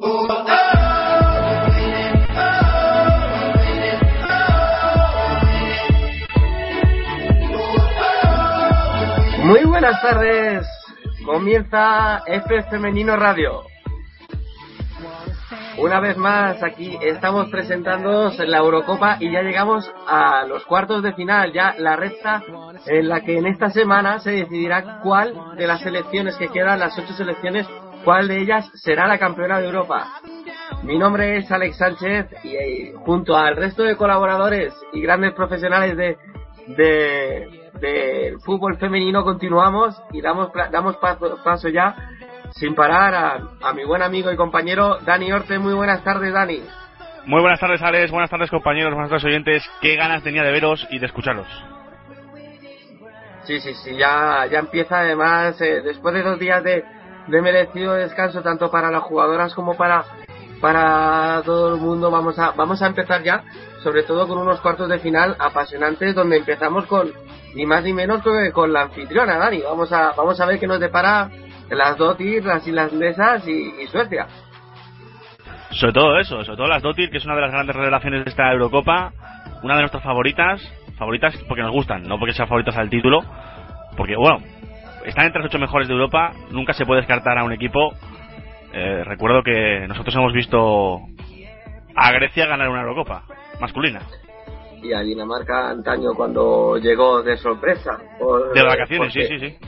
Muy buenas tardes. Comienza F Femenino Radio. Una vez más aquí estamos presentándonos en la Eurocopa y ya llegamos a los cuartos de final, ya la recta en la que en esta semana se decidirá cuál de las selecciones que quedan, las ocho selecciones, cuál de ellas será la campeona de Europa. Mi nombre es Alex Sánchez y eh, junto al resto de colaboradores y grandes profesionales de, de, de fútbol femenino continuamos y damos, damos paso, paso ya sin parar a, a mi buen amigo y compañero Dani Orte. Muy buenas tardes, Dani. Muy buenas tardes, Alex. Buenas tardes, compañeros, buenas tardes, oyentes. Qué ganas tenía de veros y de escucharos. Sí, sí, sí, ya, ya empieza además, eh, después de dos días de, de merecido descanso, tanto para las jugadoras como para, para todo el mundo, vamos a, vamos a empezar ya, sobre todo con unos cuartos de final apasionantes, donde empezamos con, ni más ni menos que con la anfitriona, Dani. Vamos a, vamos a ver qué nos depara las Dotir, las islandesas y, y Suecia. Sobre todo eso, sobre todo las Dotir, que es una de las grandes revelaciones de esta Eurocopa, una de nuestras favoritas, favoritas porque nos gustan, no porque sean favoritas al título, porque bueno, están entre las ocho mejores de Europa, nunca se puede descartar a un equipo. Eh, recuerdo que nosotros hemos visto a Grecia ganar una Eurocopa masculina. Y a Dinamarca antaño cuando llegó de sorpresa. Por, De vacaciones, porque- sí, sí, sí.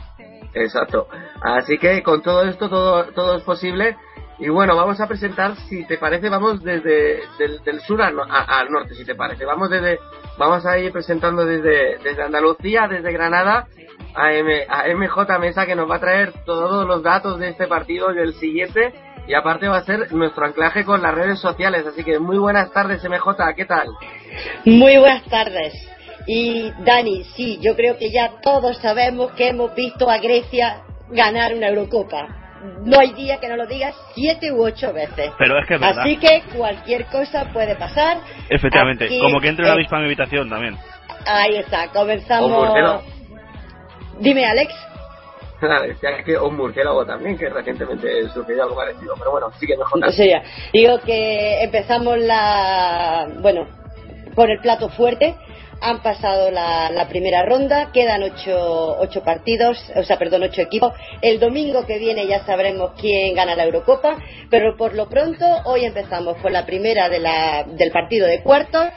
Exacto. Así que con todo esto todo, todo es posible. Y bueno, vamos a presentar, si te parece, vamos desde del, del sur al, a- al norte, si te parece. Vamos desde, vamos a ir presentando desde, desde Andalucía, desde Granada, a, M, a MJ Mesa, que nos va a traer todos los datos de este partido y del siguiente. Y aparte va a ser nuestro anclaje con las redes sociales. Así que muy buenas tardes, MJ, ¿qué tal? Muy buenas tardes. Y Dani, sí, yo creo que ya todos sabemos que hemos visto a Grecia ganar una Eurocopa. No hay día que no lo digas siete u ocho veces. Pero es que es verdad. Así que cualquier cosa puede pasar. Efectivamente, Aquí, como que entre una eh, avispa en mi habitación también. Ahí está, comenzamos. Dime, Alex. Decía que un murciélago también, que recientemente sucedió algo parecido. Pero bueno, sí que MJ. O sea, digo que empezamos la. Bueno, con el plato fuerte. Han pasado la, la primera ronda, quedan ocho, ocho partidos, o sea, perdón, ocho equipos. El domingo que viene ya sabremos quién gana la Eurocopa, pero por lo pronto hoy empezamos con la primera de la, del partido de cuartos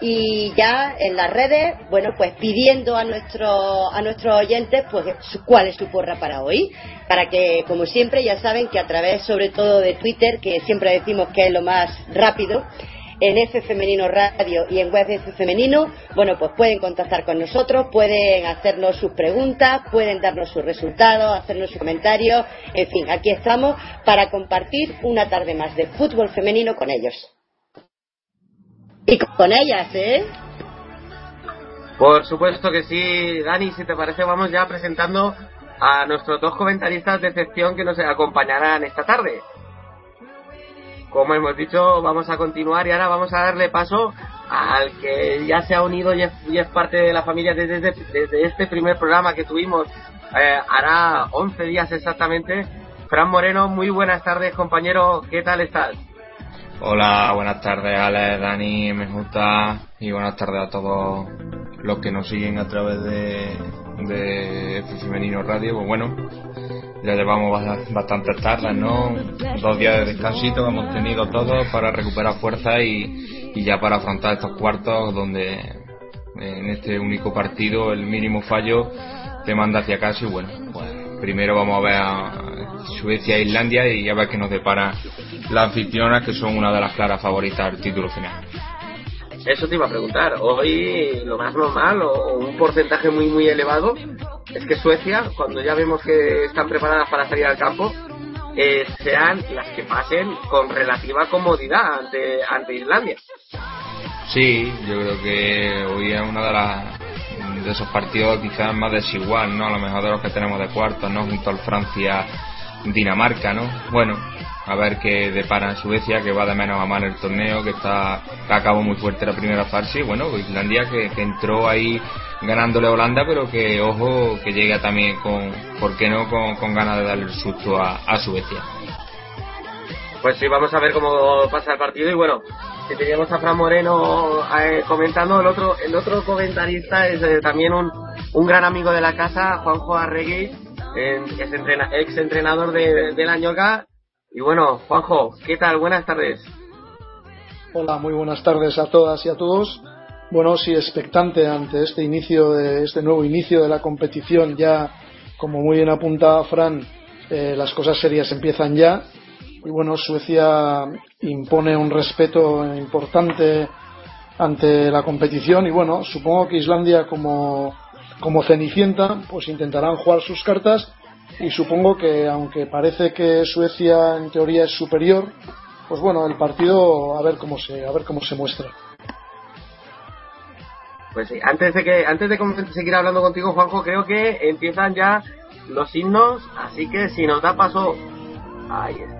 y ya en las redes, bueno, pues pidiendo a, nuestro, a nuestros oyentes pues cuál es su porra para hoy, para que, como siempre, ya saben que a través sobre todo de Twitter, que siempre decimos que es lo más rápido, en F Femenino Radio y en Web F Femenino, bueno, pues pueden contactar con nosotros, pueden hacernos sus preguntas, pueden darnos sus resultados, hacernos sus comentarios, en fin, aquí estamos para compartir una tarde más de fútbol femenino con ellos. Y con ellas, ¿eh? Por supuesto que sí, Dani, si te parece, vamos ya presentando a nuestros dos comentaristas de excepción que nos acompañarán esta tarde. Como hemos dicho, vamos a continuar y ahora vamos a darle paso al que ya se ha unido y es, es parte de la familia desde, desde, desde este primer programa que tuvimos, eh, hará 11 días exactamente. Fran Moreno, muy buenas tardes, compañero, ¿qué tal estás? Hola, buenas tardes, Alex, Dani, MJ y buenas tardes a todos los que nos siguen a través de, de Femenino Radio. Pues bueno, ya llevamos ba- bastantes tardes, ¿no? Dos días de descansito que hemos tenido todos para recuperar fuerza y, y ya para afrontar estos cuartos donde en este único partido el mínimo fallo te manda hacia casa y bueno, pues primero vamos a ver a Suecia e Islandia y ya ver qué nos depara las anfitrionas que son una de las claras favoritas al título final. Eso te iba a preguntar. Hoy lo más normal o un porcentaje muy muy elevado es que Suecia, cuando ya vemos que están preparadas para salir al campo, eh, sean las que pasen con relativa comodidad ante, ante Islandia. Sí, yo creo que hoy es una de las de esos partidos quizás más desigual, ¿no? A lo mejor de los que tenemos de cuartos, ¿no? Junto al Francia Dinamarca, ¿no? Bueno, a ver qué depara en Suecia, que va de menos a más el torneo, que está que acabó muy fuerte la primera fase, y bueno, Islandia que, entró ahí ganándole a Holanda, pero que ojo que llega también con, ¿por qué no?, con, ganas de darle el susto a, Suecia. Pues sí, vamos a ver cómo pasa el partido y bueno, que teníamos a Fran Moreno eh, comentando, el otro el otro comentarista es eh, también un, un gran amigo de la casa, Juanjo Arregui, es ex entrenador de, de la ñoca. Y bueno, Juanjo, ¿qué tal? Buenas tardes. Hola, muy buenas tardes a todas y a todos. Bueno, sí, expectante ante este inicio, de este nuevo inicio de la competición. Ya, como muy bien apunta Fran, eh, las cosas serias empiezan ya. Y bueno, Suecia impone un respeto importante ante la competición. Y bueno, supongo que Islandia, como como Cenicienta, pues intentarán jugar sus cartas y supongo que aunque parece que Suecia en teoría es superior, pues bueno, el partido a ver cómo se a ver cómo se muestra. Pues sí, antes de que antes de seguir hablando contigo Juanjo, creo que empiezan ya los himnos, así que si nos da paso ahí está.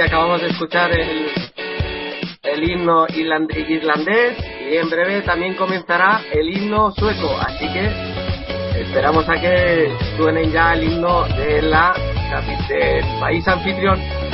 Acabamos de escuchar el, el himno irlandés y en breve también comenzará el himno sueco, así que esperamos a que suenen ya el himno de la del país anfitrión.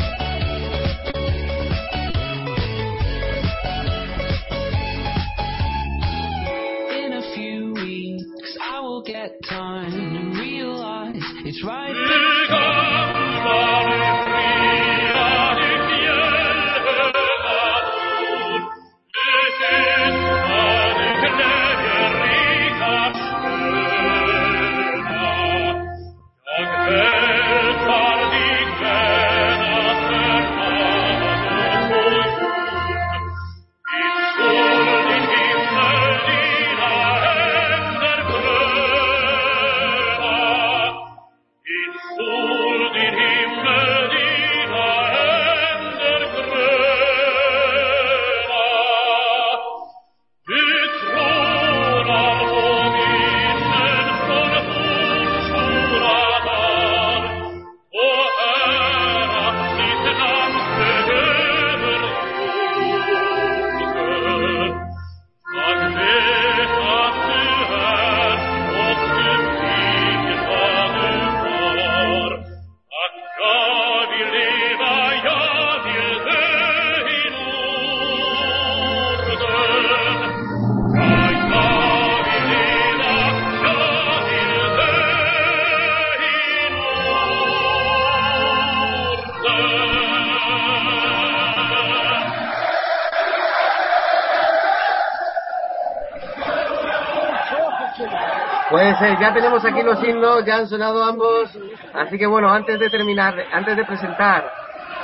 Ya tenemos aquí los himnos, ya han sonado ambos. Así que bueno, antes de terminar, antes de presentar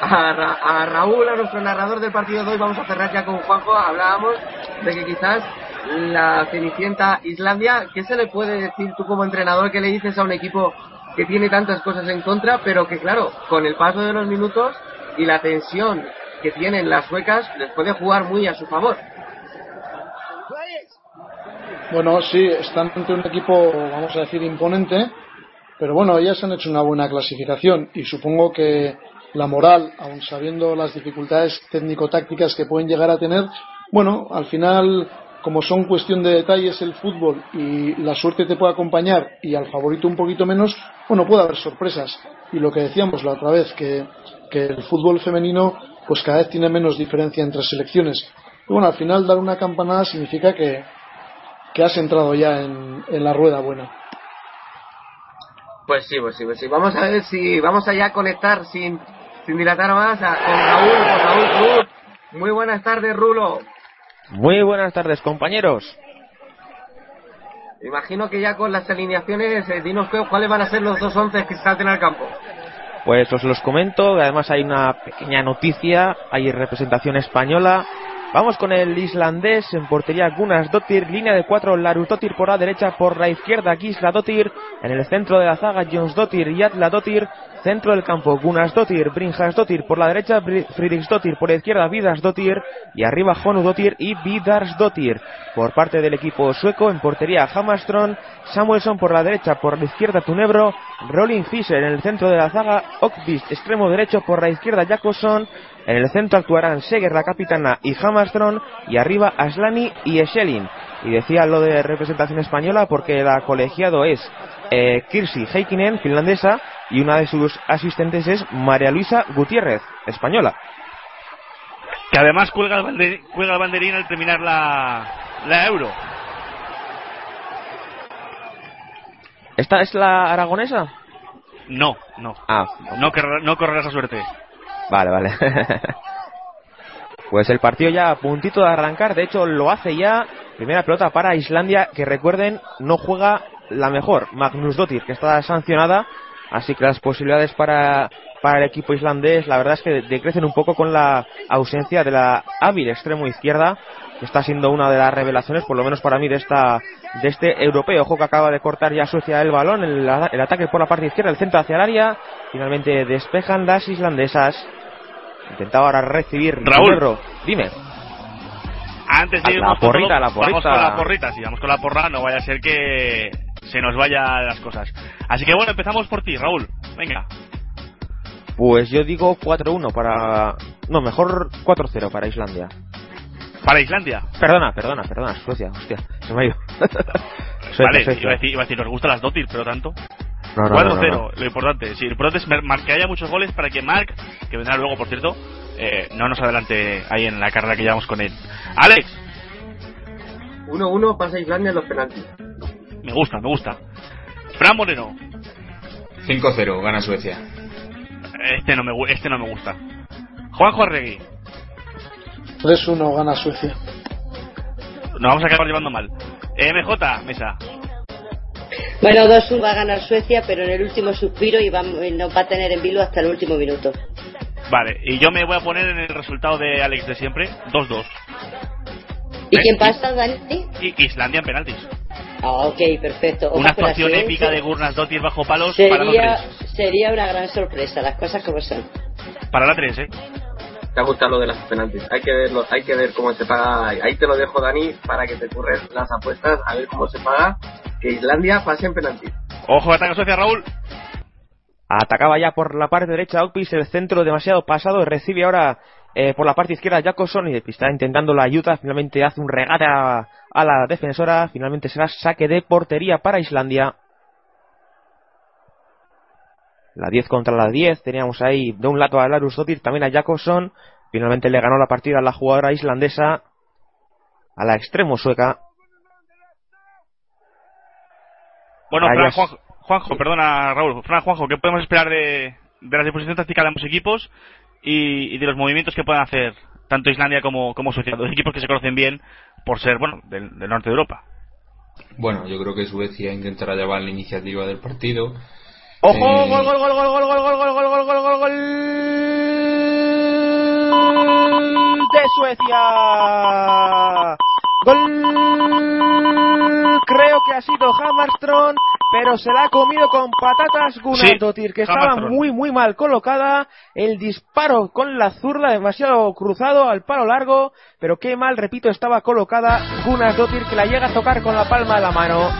a, Raúl, a nuestro narrador del partido de hoy, vamos a cerrar ya con Juanjo. Hablábamos de que quizás la Cenicienta Islandia, ¿qué se le puede decir tú como entrenador que le dices a un equipo que tiene tantas cosas en contra, pero que claro, con el paso de los minutos y la tensión que tienen las suecas, les puede jugar muy a su favor? Bueno, sí, están ante un equipo, vamos a decir, imponente, pero bueno, ellas han hecho una buena clasificación y supongo que, la moral, aun sabiendo las dificultades técnico-tácticas que pueden llegar a tener, bueno, al final, como son cuestión de detalles el fútbol y la suerte te puede acompañar y al favorito un poquito menos, bueno, puede haber sorpresas. Y lo que decíamos la otra vez, que, que el fútbol femenino pues cada vez tiene menos diferencia entre selecciones. Y bueno, al final dar una campanada significa que, que has entrado ya en, en la rueda buena. Pues sí, pues sí, pues sí. Vamos a ver si vamos allá a conectar sin, sin dilatar más a, con Raúl, con Raúl Cruz. Muy buenas tardes, Rulo. Muy buenas tardes, compañeros. Imagino que ya con las alineaciones, eh, dinos cuáles van a ser los dos once que salten al campo. Pues os los comento, además hay una pequeña noticia, hay representación española. Vamos con el islandés en portería Gunas Dottir, línea de cuatro Larus Dottir por la derecha, por la izquierda Gisla Dottir, en el centro de la zaga Jones Dottir y Atla Dottir, centro del campo Gunas Dottir, Brinjas Dottir por la derecha, Friedrichs Dottir por la izquierda, Vidas Dottir y arriba Honu Dottir y Vidars Dottir. Por parte del equipo sueco en portería Hamastron, Samuelson por la derecha, por la izquierda Tunebro, Rolling Fischer en el centro de la zaga, Okvist extremo derecho por la izquierda Jakobson, en el centro actuarán Seger la capitana y Hamastron y arriba Aslani y Eselin. Y decía lo de representación española porque la colegiado es eh, Kirsi Heikkinen, finlandesa, y una de sus asistentes es María Luisa Gutiérrez, española. Que además cuelga el, cuelga el banderín al terminar la, la Euro. ¿Esta es la aragonesa? No, no. Ah. No, no correrá esa suerte. Vale, vale. pues el partido ya a puntito de arrancar, de hecho lo hace ya. Primera pelota para Islandia, que recuerden, no juega la mejor, Magnus Dottir, que está sancionada. Así que las posibilidades para, para el equipo islandés, la verdad es que decrecen un poco con la ausencia de la hábil extremo izquierda, que está siendo una de las revelaciones, por lo menos para mí, de esta de este europeo. Ojo que acaba de cortar ya Suecia el balón, el, el ataque por la parte izquierda, el centro hacia el área. Finalmente despejan las islandesas. Intentaba ahora recibir Raúl. Dime. Antes de la porrita, la porrita. Vamos con la porrita, si vamos con la porra, no vaya a ser que se nos vaya las cosas. Así que bueno, empezamos por ti, Raúl. Venga. Pues yo digo 4-1 para. No, mejor 4-0 para Islandia. ¿Para Islandia? Perdona, perdona, perdona, Suecia, hostia, se me ha ido. vale, Iba, a decir, iba a decir, nos gustan las Dotir, pero tanto. No, no, 4-0, no, lo importante. Sí, lo importante es que haya muchos goles para que Mark, que vendrá luego, por cierto, eh, no nos adelante ahí en la carrera que llevamos con él. Alex. 1-1 pasa Islandia en los penaltis. Me gusta, me gusta. Fran Moreno. 5-0, gana Suecia. Este no me, este no me gusta. Juanjo Arregui. 3-1 gana Suecia. Nos vamos a acabar llevando mal. MJ, mesa. Bueno, 2-1 va a ganar Suecia, pero en el último suspiro y, va, nos va a tener en vilo hasta el último minuto. Vale, y yo me voy a poner en el resultado de Alex de siempre, 2-2. ¿Y quién pasa, Dani? Y Islandia en penaltis. Ah, ok, perfecto. Una actuación épica de Gurnas Dottir bajo palos sería, para la 3. Sería una gran sorpresa, las cosas como son. Para la 3, ¿eh? Te ha gustado lo de las penaltis. Hay que verlo, hay que ver cómo se paga. Ahí te lo dejo, Dani, para que te curres las apuestas, a ver cómo se paga. Que Islandia pase en penaltis. Ojo, ataca Suecia, Raúl. Atacaba ya por la parte derecha Okpis, el centro demasiado pasado, recibe ahora eh, por la parte izquierda Jacobson y está intentando la ayuda, finalmente hace un regate a, a, la defensora, finalmente será saque de portería para Islandia. La 10 contra la 10, teníamos ahí de un lado a Larus Dottir, también a Jacobson, finalmente le ganó la partida a la jugadora islandesa, a la extremo sueca. Bueno, Fran, Juanjo, Juanjo, perdona Raúl, Fran Juanjo, ¿qué podemos esperar de, de la disposición táctica de ambos equipos y, y, de los movimientos que puedan hacer tanto Islandia como, como Suecia, dos equipos que se conocen bien por ser, bueno, del, del norte de Europa? Bueno, yo creo que Suecia intentará llevar la iniciativa del partido. ¡Ojo! Eh... ¡Gol, gol, gol, gol, gol, gol, gol, gol, gol, gol, gol, gol! ¡De Suecia! ¡Gol! Creo que ha sido Hammarström, pero se la ha comido con patatas Gunnar sí, que estaba muy, muy mal colocada. El disparo con la zurda demasiado cruzado al palo largo, pero qué mal, repito, estaba colocada Gunnar que la llega a tocar con la palma de la mano.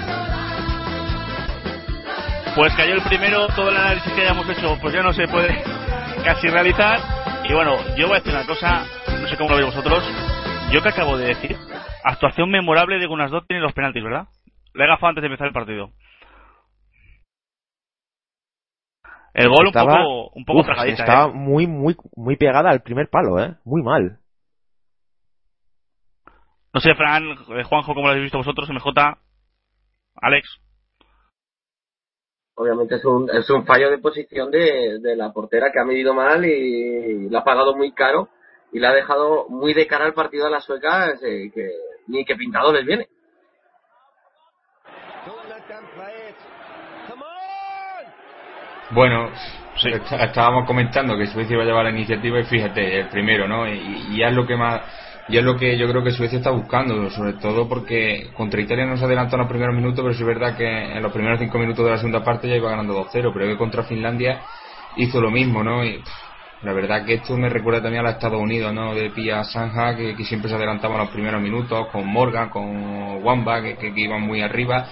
Pues cayó el primero, todo el análisis que hayamos hecho, pues ya no se puede, casi realizar. Y bueno, yo voy a decir una cosa, no sé cómo lo veis vosotros. Yo que acabo de decir, actuación memorable de Gunas Dottir en los penaltis, ¿verdad? Le he gafado antes de empezar el partido. El gol un poco, un poco Estaba ¿eh? muy, muy, muy pegada al primer palo, ¿eh? Muy mal. No sé, Fran, eh, Juanjo, ¿cómo lo habéis visto vosotros? MJ, Alex. Obviamente es un, es un fallo de posición de, de la portera que ha medido mal y la ha pagado muy caro y la ha dejado muy de cara al partido de las suecas eh, que ni que pintado les viene. Bueno, estábamos comentando que Suecia iba a llevar la iniciativa y fíjate, el primero, ¿no? Y, y es lo que más, y es lo que yo creo que Suecia está buscando, sobre todo porque contra Italia no se adelantó en los primeros minutos, pero sí es verdad que en los primeros cinco minutos de la segunda parte ya iba ganando 2-0, pero que contra Finlandia hizo lo mismo, ¿no? Y la verdad que esto me recuerda también a los Estados Unidos, ¿no? De Pia Sanja, que, siempre se adelantaba en los primeros minutos, con Morgan, con Wamba, que, que iban muy arriba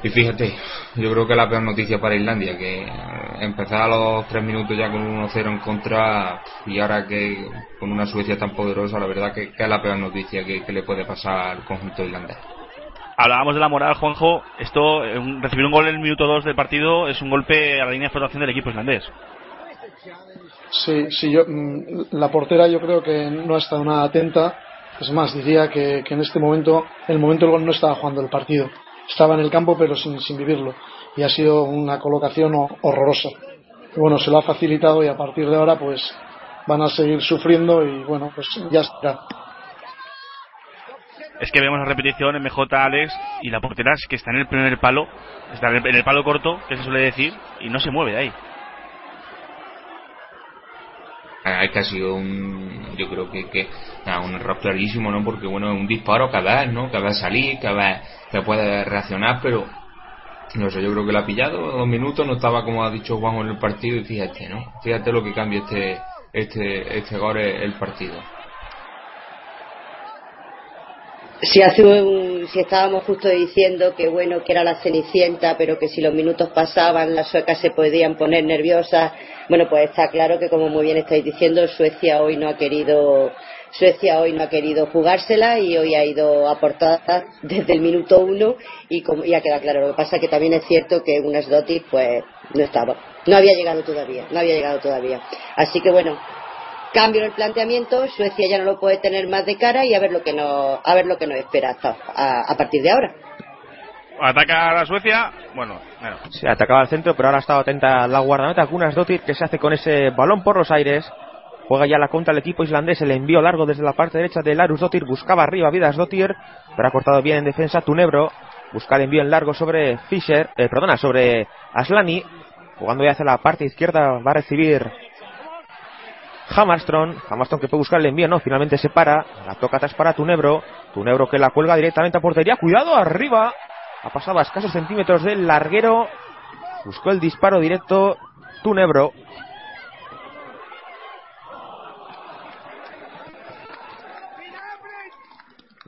y fíjate, yo creo que la peor noticia para Islandia, que empezar a los tres minutos ya con 1-0 en contra y ahora que con una Suecia tan poderosa, la verdad que, es la peor noticia que, le puede pasar al conjunto islandés. Hablábamos de la moral, Juanjo. Esto, recibir un gol en el minuto 2 del partido es un golpe a la línea de flotación del equipo islandés. Sí, sí, yo, mm, la portera yo creo que no ha estado nada atenta. Es más, diría que, que en este momento, en el momento el gol no estaba jugando el partido estaba en el campo pero sin, sin vivirlo y ha sido una colocación horrorosa. Y bueno, se lo ha facilitado y a partir de ahora pues van a seguir sufriendo y bueno, pues ya está. Es que vemos la repetición MJ Alex y la portera es que está en el primer palo, está en el, palo corto, que se suele decir, y no se mueve de ahí. Hay que ha sido un yo creo que, que un error clarísimo no porque bueno un disparo cada vez no cada vez salir cada vez que puede reaccionar, pero no sé, yo creo que lo ha pillado dos minutos, no estaba como ha dicho Juan en el partido y fíjate, ¿no? Fíjate lo que cambia este este este gol el partido. Si hace un, si estábamos justo diciendo que bueno que era la cenicienta, pero que si los minutos pasaban las suecas se podían poner nerviosas, bueno pues está claro que como muy bien estáis diciendo Suecia hoy no ha querido Suecia hoy no ha querido jugársela y hoy ha ido a portada desde el minuto uno y, como, ya queda claro. Lo que pasa que también es cierto que un Dotis pues no estaba, no había llegado todavía, no había llegado todavía. Así que bueno, cambio en el planteamiento, Suecia ya no lo puede tener más de cara y a ver lo que nos, a ver lo que nos espera a, partir de ahora. Ataca a la Suecia, bueno, bueno. Se atacaba al centro, pero ahora ha estado atenta la guardameta Gunas Dotir que se hace con ese balón por los aires Juega ya la contra el equipo islandés. El envío largo desde la parte derecha de Larus Dotir. Buscaba arriba Vidas Dotir. Pero ha cortado bien en defensa Tunebro. Busca el envío en largo sobre Fischer. Eh, perdona, sobre Aslani. Jugando ya hacia la parte izquierda. Va a recibir Hammerstrom. Hammerstrom que puede buscar el envío. No, finalmente se para. La toca atrás para Tunebro. Tunebro que la cuelga directamente a portería. Cuidado arriba. Ha pasado a escasos centímetros del larguero. Buscó el disparo directo. Tunebro.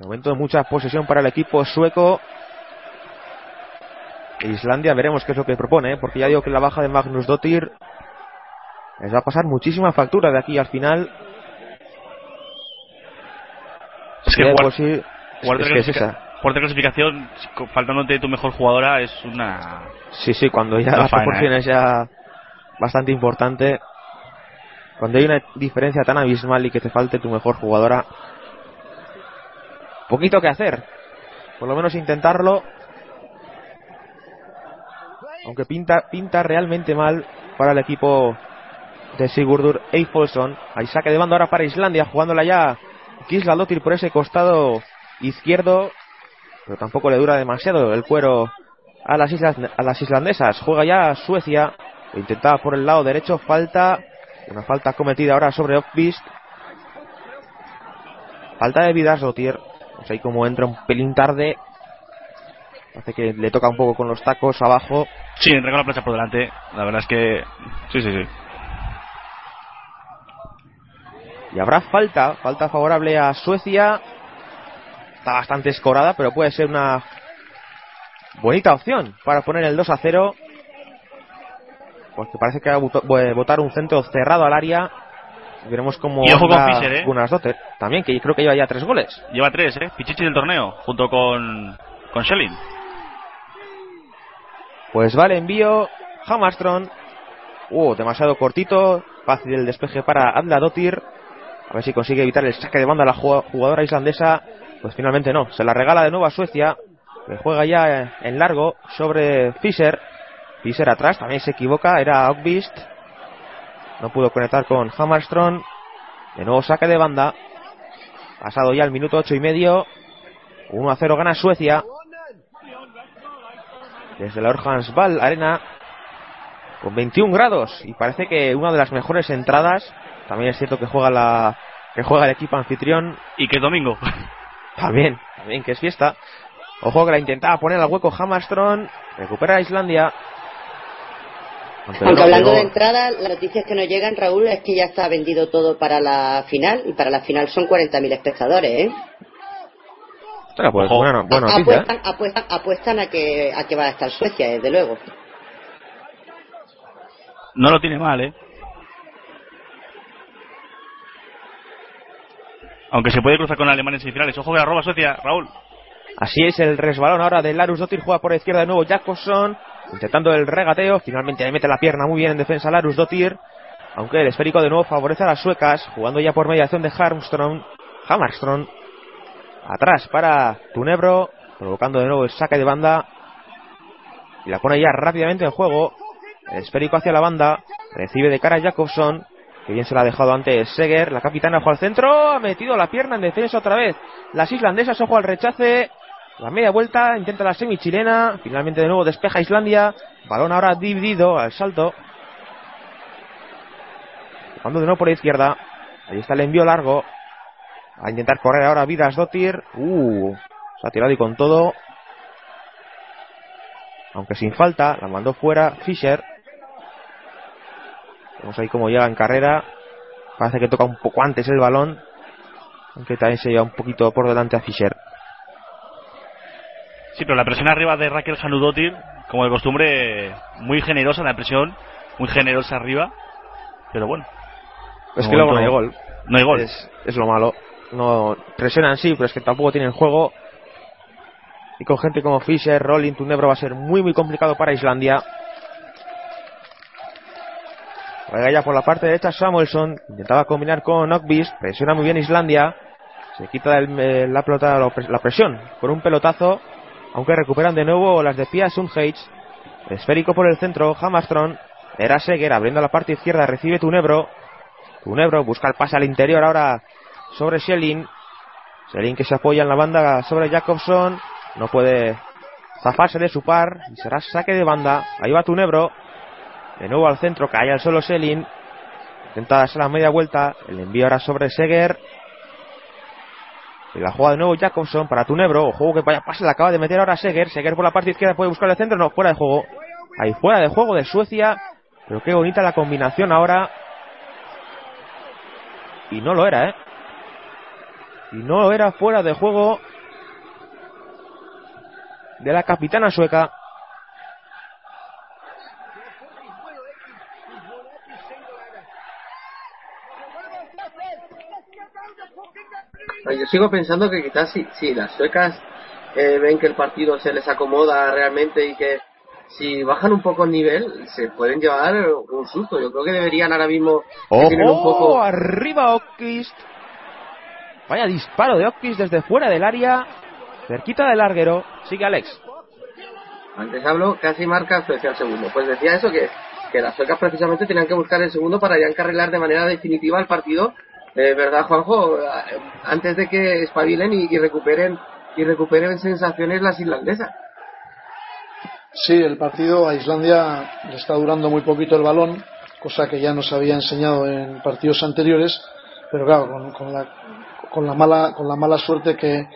momento de mucha posesión para el equipo sueco. Islandia veremos qué es lo que propone, ¿eh? porque ya digo que la baja de Magnus Dottir les va a pasar muchísima factura de aquí al final. Es que, es, esa. clasificación, faltándote tu mejor jugadora, es una. Sí, sí, cuando ya la proporción ¿eh? es ya bastante importante. Cuando hay una diferencia tan abismal y que te falte tu mejor jugadora, poquito que hacer. Por lo menos intentarlo. Aunque pinta, pinta realmente mal para el equipo de Sigurdur Eifolson. Hay saque de banda ahora para Islandia, jugándola ya Kisla Lotir por ese costado izquierdo. Pero tampoco le dura demasiado el cuero a las, islas, a las islandesas. Juega ya Suecia. Intentaba por el lado derecho. Falta. Una falta cometida ahora sobre Offbeast. Falta de Vidas Lotir. Pues ahí como entra un pelín tarde. Hace que le toca un poco con los tacos abajo. Sí, entrega la plancha por delante. La verdad es que. Sí, sí, sí. Y habrá falta, falta favorable a Suecia. Está bastante escorada, pero puede ser una bonita opción para poner el 2 a 0. porque parece que va a botar un centro cerrado al área. Veremos cómo y ojo con Fischer, ¿eh? Dotter. También, que creo que lleva ya tres goles. Lleva tres, ¿eh? Pichichi del torneo, junto con, con Schelling. Pues vale, envío. Hamastron. Uh, demasiado cortito. Fácil el despeje para Adla Dottir. A ver si consigue evitar el saque de banda a la jugadora islandesa. Pues finalmente no. Se la regala de nuevo a Suecia. Que juega ya en largo sobre Fischer. Fischer atrás, también se equivoca. Era Ogbist. No pudo conectar con Hammerstrom. De nuevo saque de banda. Pasado ya el minuto ocho y medio. 1 a 0 gana Suecia. Desde la Orhansball Arena. Con 21 grados. Y parece que una de las mejores entradas. También es cierto que juega la que juega el equipo anfitrión. Y que es domingo. También, también que es fiesta. Ojo que la intentaba poner al hueco Hammerstrom. Recupera a Islandia. Aunque hablando de entrada, las noticias que nos llegan, Raúl, es que ya está vendido todo para la final y para la final son 40.000 espectadores, ¿eh? pues, bueno, bueno, apuestan, ¿eh? apuestan, apuestan, a que a que va a estar Suecia, desde luego. No lo tiene mal, ¿eh? Aunque se puede cruzar con Alemania en semifinales. Ojo que la roba Suecia, Raúl. Así es el resbalón ahora de Larus Dottir. Juega por la izquierda de nuevo Jacobson. Intentando el regateo. Finalmente le mete la pierna muy bien en defensa Larus Dottir. Aunque el esférico de nuevo favorece a las suecas. Jugando ya por mediación de Harmstrong. Hammerstrom. Atrás para Tunebro. Provocando de nuevo el saque de banda. Y la pone ya rápidamente en juego. El esférico hacia la banda. Recibe de cara a Jacobson. Que bien se la ha dejado antes Seger. La capitana ojo al centro. Ha metido la pierna en defensa otra vez. Las islandesas, ojo al rechace. La media vuelta. Intenta la semi chilena. Finalmente de nuevo despeja Islandia. Balón ahora dividido al salto. Cuando de nuevo por la izquierda. Ahí está el envío largo. A intentar correr ahora Vidas Dotir. Uh, se ha tirado y con todo. Aunque sin falta, la mandó fuera Fischer. Vemos ahí cómo llega en carrera. Parece que toca un poco antes el balón. Aunque también se lleva un poquito por delante a Fischer. Sí, pero la presión arriba de Raquel Hanudotir, como de costumbre, muy generosa la presión. Muy generosa arriba. Pero bueno. Es que luego no hay gol. No hay gol. Es, es lo malo. No presionan sí, pero es que tampoco tienen juego. Y con gente como Fischer, Rolling, Tunebro va a ser muy muy complicado para Islandia. Juega ya por la parte derecha Samuelson. Intentaba combinar con Ockbeast. Presiona muy bien Islandia. Se quita la, pelota, la presión con un pelotazo. Aunque recuperan de nuevo las de Pia Sundhage. Esférico por el centro. Hamastron. Era Seger abriendo la parte izquierda. Recibe Tunebro. Tunebro busca el pase al interior ahora sobre Schelling. Schelling que se apoya en la banda sobre Jacobson. No puede zafarse de su par. Será saque de banda. Ahí va Tunebro. De nuevo al centro, cae al solo Selin. Intenta darse la media vuelta. El envío ahora sobre Seger. Y la juega de nuevo Jacobson para Tunebro. O juego que vaya pase, la acaba de meter ahora Seger. Seger por la parte izquierda puede buscar el centro. No, fuera de juego. Ahí fuera de juego de Suecia. Pero qué bonita la combinación ahora. Y no lo era, ¿eh? Y no lo era fuera de juego de la capitana sueca. Yo sigo pensando que quizás si, si las suecas eh, ven que el partido se les acomoda realmente y que si bajan un poco el nivel se pueden llevar un susto. Yo creo que deberían ahora mismo tener un poco arriba Ockist. Vaya disparo de Ockist desde fuera del área, cerquita del larguero. Sigue Alex. Antes hablo, casi marca Suecia el segundo. Pues decía eso que, que las suecas precisamente tenían que buscar el segundo para ya encarrilar de manera definitiva el partido eh, ¿Verdad, Juanjo? Antes de que espabilen y, recuperen y recuperen sensaciones las islandesas. Sí, el partido a Islandia le está durando muy poquito el balón, cosa que ya nos había enseñado en partidos anteriores, pero claro, con, la, con la, mala, con la mala suerte que,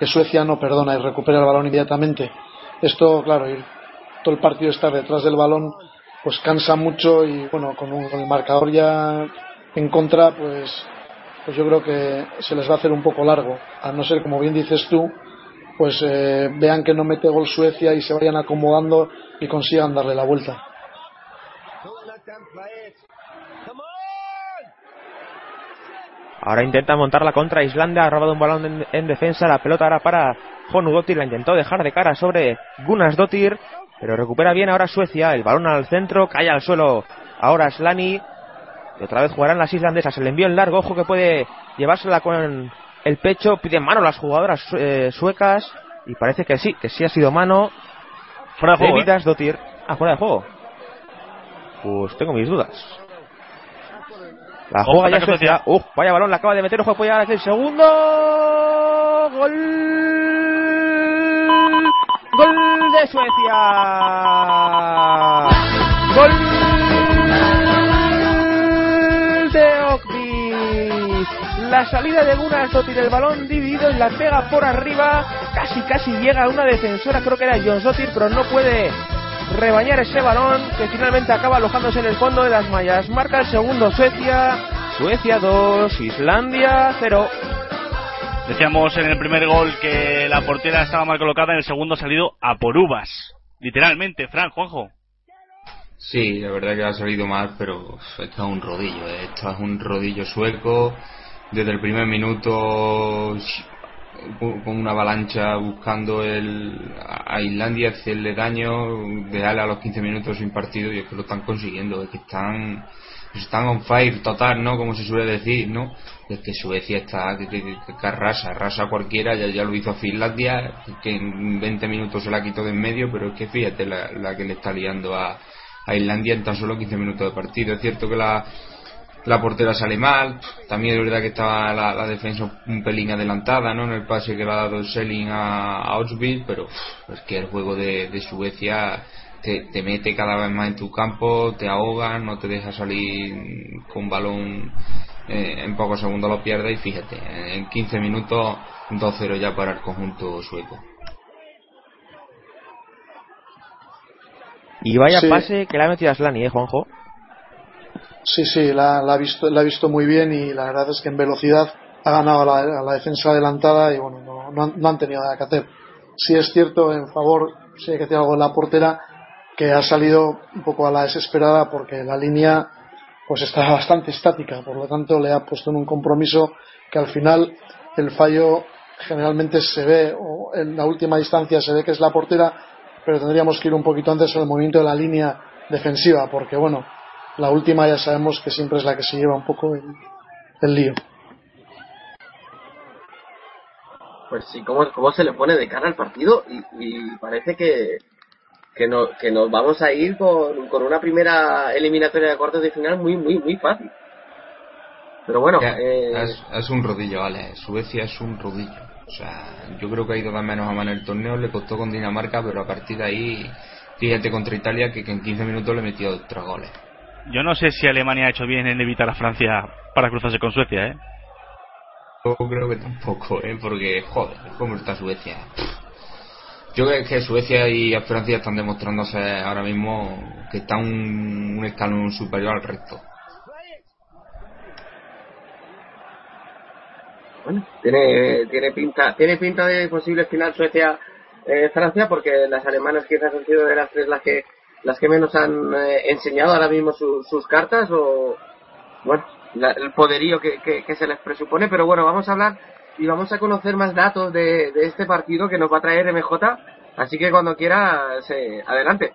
que Suecia no perdona y recupera el balón inmediatamente. Esto, claro, ir todo el partido estar detrás del balón, pues cansa mucho y bueno, con, un, con el marcador ya en contra, pues, pues yo creo que se les va a hacer un poco largo. A no ser, como bien dices tú, pues eh, vean que no mete gol Suecia y se vayan acomodando y consigan darle la vuelta. Ahora intenta montar la contra. Islandia ha robado un balón en, defensa, la pelota ahora para Jonu Dottir, la intentó dejar de cara sobre Gunas Dottir, pero recupera bien ahora Suecia, el balón al centro, cae al suelo. Ahora Slani, y otra vez jugarán las islandesas, el envío en largo, ojo que puede llevársela con el pecho, pide mano las jugadoras eh, suecas, y parece que sí, que sí ha sido mano. Fuera de juego. ¿eh? Dottir. Ah, fuera de juego. Pues tengo mis dudas. La juega ya Suecia. Uf, vaya balón, la acaba de meter. Ojo, puede llegar el segundo. Gol. Gol de Suecia. Gol La salida de Gunnar Sotir, el balón dividido y la pega por arriba. Casi, casi llega a una defensora. Creo que era John Sotir, pero no puede rebañar ese balón que finalmente acaba alojándose en el fondo de las mallas. Marca el segundo Suecia, Suecia 2, Islandia 0. Decíamos en el primer gol que la portera estaba mal colocada, en el segundo ha salido a por uvas. Literalmente, Fran, Juanjo. Sí, la verdad que ha salido mal, pero esto es un rodillo, ¿eh? esto es un rodillo sueco. Desde el primer minuto con una avalancha buscando el, a Islandia hacerle daño, dejarle a los 15 minutos sin partido y es que lo están consiguiendo, es que están, están on fire total, ¿no? Como se suele decir, ¿no? Es que Suecia está, que, que, que, arrasa, cualquiera, ya, ya lo hizo Finlandia, que en 20 minutos se la quitó de en medio, pero es que fíjate la, la que le está liando a, a Islandia en tan solo 15 minutos de partido. Es cierto que la, la portera sale mal, también es verdad que estaba la, defensa un pelín adelantada ¿no? en el pase que le ha dado el Selling a, a pero es que el juego de, Suecia te, mete cada vez más en tu campo, te ahoga, no te deja salir con balón eh, en pocos segundos lo pierde y fíjate, en 15 minutos 2-0 ya para el conjunto sueco. Y vaya pase que le ha metido a Slani, ¿eh, Juanjo? Sí, sí, la, ha visto, la ha visto muy bien y la verdad es que en velocidad ha ganado a la, defensa adelantada y bueno, no, han, tenido nada que hacer. Sí es cierto, en favor, sí hay que tiene algo en la portera, que ha salido un poco a la desesperada porque la línea pues está bastante estática, por lo tanto le ha puesto en un compromiso que al final el fallo generalmente se ve, o en la última distancia se ve que es la portera, pero tendríamos que ir un poquito antes al movimiento de la línea defensiva, porque bueno, la última ya sabemos que siempre es la que se lleva un poco el, lío. Pues sí, ¿cómo, ¿cómo, se le pone de cara al partido? Y, parece que, que, no, que nos vamos a ir con, con, una primera eliminatoria de cuartos de final muy, muy, muy fácil. Pero bueno. Eh... Es, un rodillo, vale. Suecia es un rodillo. O sea, yo creo que ha ido de menos a mano el torneo. Le costó con Dinamarca, pero a partir de ahí, fíjate contra Italia que, que en 15 minutos le metió tres goles. Yo no sé si Alemania ha hecho bien en evitar a Francia para cruzarse con Suecia, ¿eh? Yo creo que tampoco, ¿eh? Porque, joder, ¿cómo está Suecia? Yo creo que Suecia y Francia están demostrándose ahora mismo que están un, un escalón superior al resto. Bueno, tiene, tiene pinta tiene pinta de posible final Suecia-Francia eh, porque las alemanas quizás han sido de las tres las que las que menos han eh, enseñado ahora mismo sus cartas o bueno el poderío que, que, se les presupone pero bueno vamos a hablar y vamos a conocer más datos de, de este partido que nos va a traer MJ así que cuando quiera se adelante.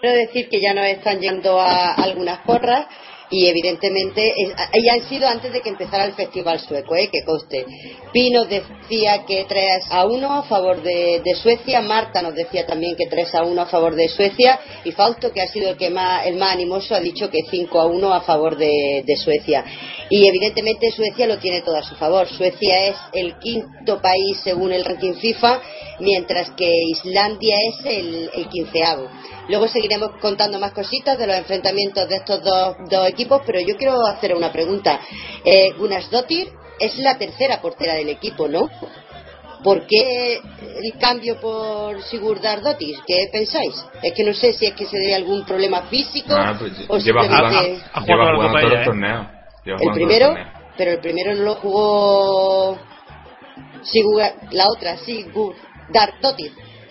Quiero decir que ya nos están yendo a algunas porras y evidentemente ya han sido antes de que empezara el festival sueco, ¿eh? que coste. Pino decía que 3 a 1 a favor de, Suecia, Marta nos decía también que 3 a 1 a favor de Suecia y Fausto, que ha sido el, que más, el más animoso, ha dicho que 5 a 1 a favor de, Suecia. Y evidentemente Suecia lo tiene todo a su favor. Suecia es el quinto país según el ranking FIFA, mientras que Islandia es el quinceavo. Luego seguiremos contando más cositas de los enfrentamientos de estos dos, dos equipos, pero yo quiero hacer una pregunta. Eh, Dottir es la tercera portera del equipo, ¿no? ¿Por qué el cambio por Sigurdar Dottir? ¿Qué pensáis? Es que no sé si es que se debe algún problema físico ah, pues o lleva jugando, lleva jugando todos los torneos. El primero, pero el primero no lo jugó Sigurdar, la otra, Sigurdar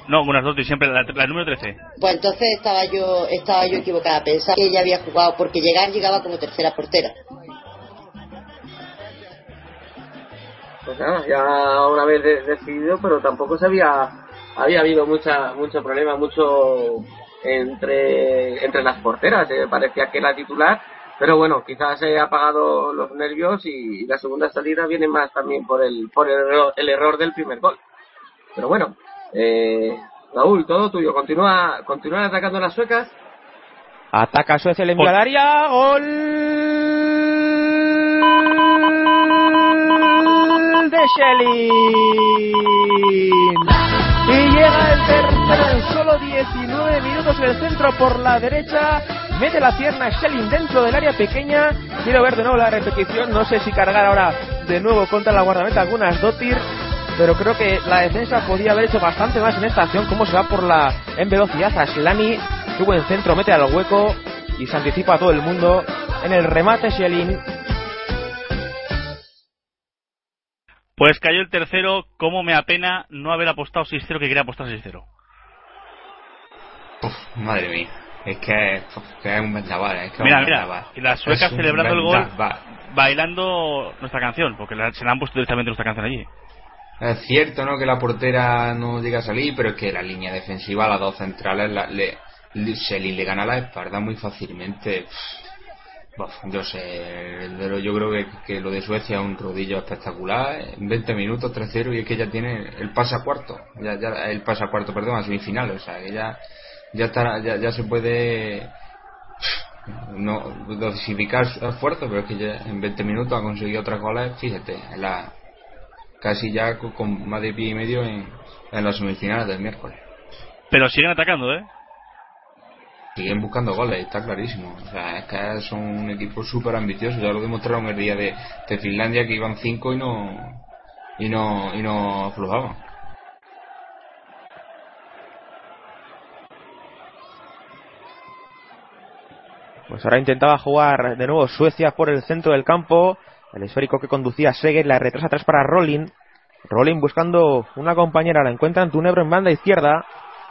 no, buenas noches, siempre la, la, número 13. Pues entonces estaba yo estaba yo equivocada. Pensaba que ella había jugado, porque llegar llegaba como tercera portera. Pues nada, ya una vez decidido, pero tampoco se había, había habido mucha, mucho problema, mucho entre, entre las porteras. Eh, parecía que era titular, pero bueno, quizás se ha apagado los nervios y, la segunda salida viene más también por el, por el, el error del primer gol. Pero bueno, eh, Raúl, todo tuyo, continúa, continúa atacando las suecas. Ataca Suecia, el envío al área, gol de Schelling. Y llega el tercero en solo 19 minutos en el centro por la derecha. Mete la pierna Schelling dentro del área pequeña. Quiero ver de nuevo la repetición. No sé si cargar ahora de nuevo contra la guardameta algunas Dotir. Pero creo que la defensa podía haber hecho bastante más en esta acción. Cómo se va por la en velocidad a Slani. Qué buen centro, mete al hueco y se anticipa a todo el mundo. En el remate Schelling Pues cayó el tercero, cómo me apena no haber apostado 6-0 que quería apostar 6-0. madre mía, es que, es un vendaval, es que Mira, mira, y las suecas celebrando el gol, bailando nuestra canción, porque se la han puesto directamente nuestra canción allí. Es cierto, ¿no? Que la portera no llega a salir, pero es que la línea defensiva, las dos centrales, le, se le, gana la espalda muy fácilmente yo sé, yo creo que, lo de Suecia es un rodillo espectacular. En 20 minutos 3-0 y es que ya tiene el pasacuarto. Ya, ya, el pasacuarto, perdón, a semifinal. O sea, que ya, ya, está, ya, ya se puede no dosificar su esfuerzo, pero es que ya en 20 minutos ha conseguido otras goles. Fíjate, en la, casi ya con, más de pie y medio en, en las semifinales del miércoles. Pero siguen atacando, ¿eh? siguen buscando goles, está clarísimo. O sea, es que son un equipo súper ambicioso. Ya lo demostraron el día de, de, Finlandia que iban cinco y no y no y no aflojaban. Pues ahora intentaba jugar de nuevo Suecia por el centro del campo. El esférico que conducía Seger la retrasa atrás para Rolling. Rolling buscando una compañera, la encuentra en Tunebro en banda izquierda.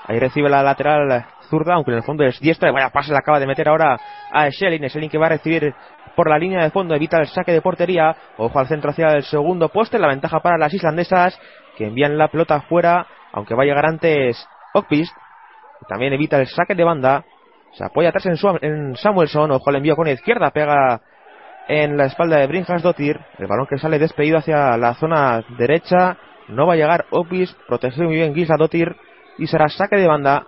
Ahí recibe la lateral zurda, aunque en el fondo es diestra. Vaya pase le acaba de meter ahora a Schelling. Schelling que va a recibir por la línea de fondo, evita el saque de portería. Ojo al centro hacia el segundo poste. La ventaja para las islandesas que envían la pelota afuera, aunque va a llegar antes Okpist. También evita el saque de banda. Se apoya atrás en, Samuelson. Ojo al envío con la izquierda. Pega en la espalda de Brinjas Dotir. El balón que sale despedido hacia la zona derecha. No va a llegar Okpist. Protege muy bien Gisla Dotir y será saque de banda.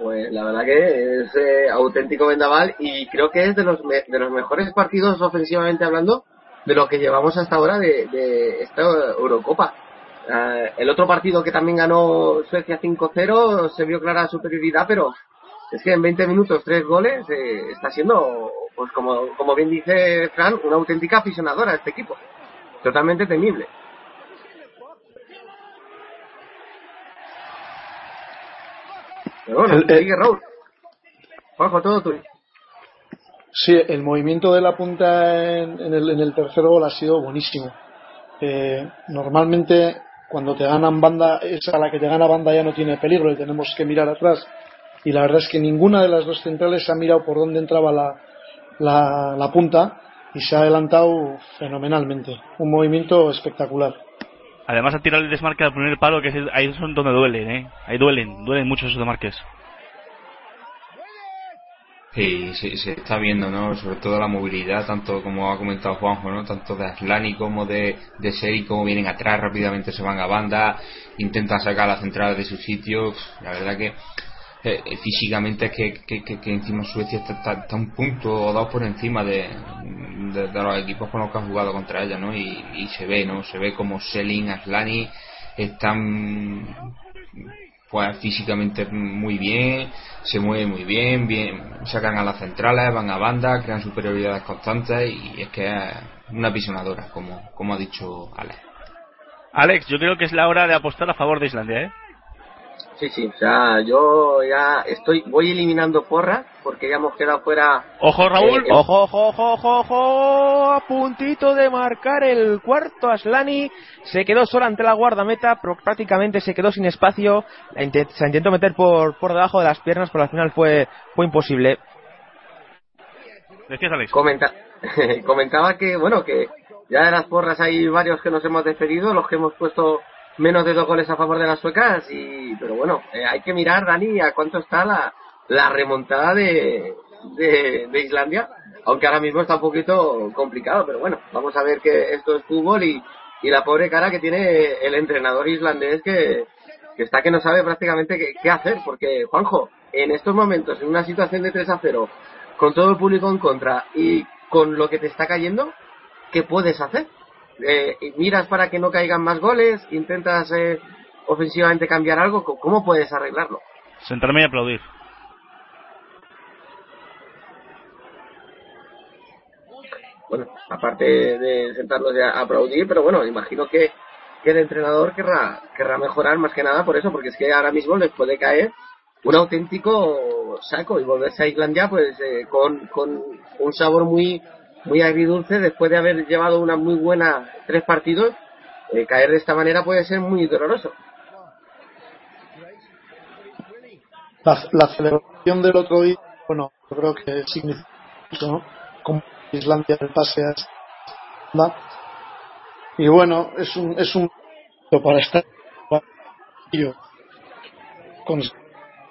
Pues la verdad que es eh, auténtico vendaval y creo que es de los, de los mejores partidos ofensivamente hablando de lo que llevamos hasta ahora de, esta Eurocopa. Eh, el otro partido que también ganó Suecia 5-0 se vio clara superioridad, pero es que en 20 minutos tres goles eh, está siendo, pues como, como bien dice Fran, una auténtica aficionadora este equipo totalmente temible. Pero bueno, el, sigue Raúl. Juanjo, todo tuyo. Sí, el movimiento de la punta en, el, en el tercer gol ha sido buenísimo. Eh, normalmente cuando te ganan banda, esa la que te gana banda ya no tiene peligro y tenemos que mirar atrás. Y la verdad es que ninguna de las dos centrales ha mirado por dónde entraba la, la, la punta y se ha adelantado fenomenalmente. Un movimiento espectacular. Además ha tirado el desmarque al primer palo, que es ahí son donde duelen, ¿eh? Ahí duelen, duelen mucho esos desmarques. Sí, se está viendo, ¿no? Sobre todo la movilidad, tanto como ha comentado Juanjo, ¿no? Tanto de Aslani como de, de Seri, como vienen atrás, rápidamente se van a banda, intentan sacar la central de su sitio. La verdad que eh, físicamente es que, que, encima Suecia está, un punto o dos por encima de, de, los equipos con los que ha jugado contra ella, ¿no? Y, se ve, ¿no? Se ve como Selin, Aslani están pues físicamente muy bien, se mueven muy bien, bien, sacan a las centrales, van a banda, crean superioridades constantes y es que es una apisonadora, como, como ha dicho Alex. Alex, yo creo que es la hora de apostar a favor de Islandia, ¿eh? Sí, sí, o sea, yo ya estoy, voy eliminando porras porque ya hemos quedado fuera. Ojo, Raúl, eh, ojo, ojo, ojo, ojo, ojo, a puntito de marcar el cuarto Aslani, se quedó sola ante la guardameta, pero prácticamente se quedó sin espacio, se intentó meter por, por debajo de las piernas, pero al final fue, fue imposible. Decías, Alex. Comenta comentaba que, bueno, que ya de las porras hay varios que nos hemos despedido, los que hemos puesto menos de dos goles a favor de las suecas, y pero bueno, eh, hay que mirar, Dani, a cuánto está la, la remontada de, de, Islandia, aunque ahora mismo está un poquito complicado, pero bueno, vamos a ver que esto es fútbol y, y la pobre cara que tiene el entrenador islandés que, que está que no sabe prácticamente qué, qué hacer, porque Juanjo, en estos momentos, en una situación de 3 a 0, con todo el público en contra y con lo que te está cayendo, ¿qué puedes hacer? Eh, miras para que no caigan más goles, intentas eh, ofensivamente cambiar algo, ¿cómo puedes arreglarlo? Sentarme y aplaudir. Bueno, aparte de sentarlos y aplaudir, pero bueno, imagino que, que el entrenador querrá, querrá mejorar más que nada por eso, porque es que ahora mismo les puede caer un auténtico saco y volverse a Islandia pues eh, con, con un sabor muy muy agridulce después de haber llevado una muy buena tres partidos eh, caer de esta manera puede ser muy doloroso. La, celebración del otro día bueno yo creo que significa ¿no? como Islandia el pase a y bueno es un es un para estar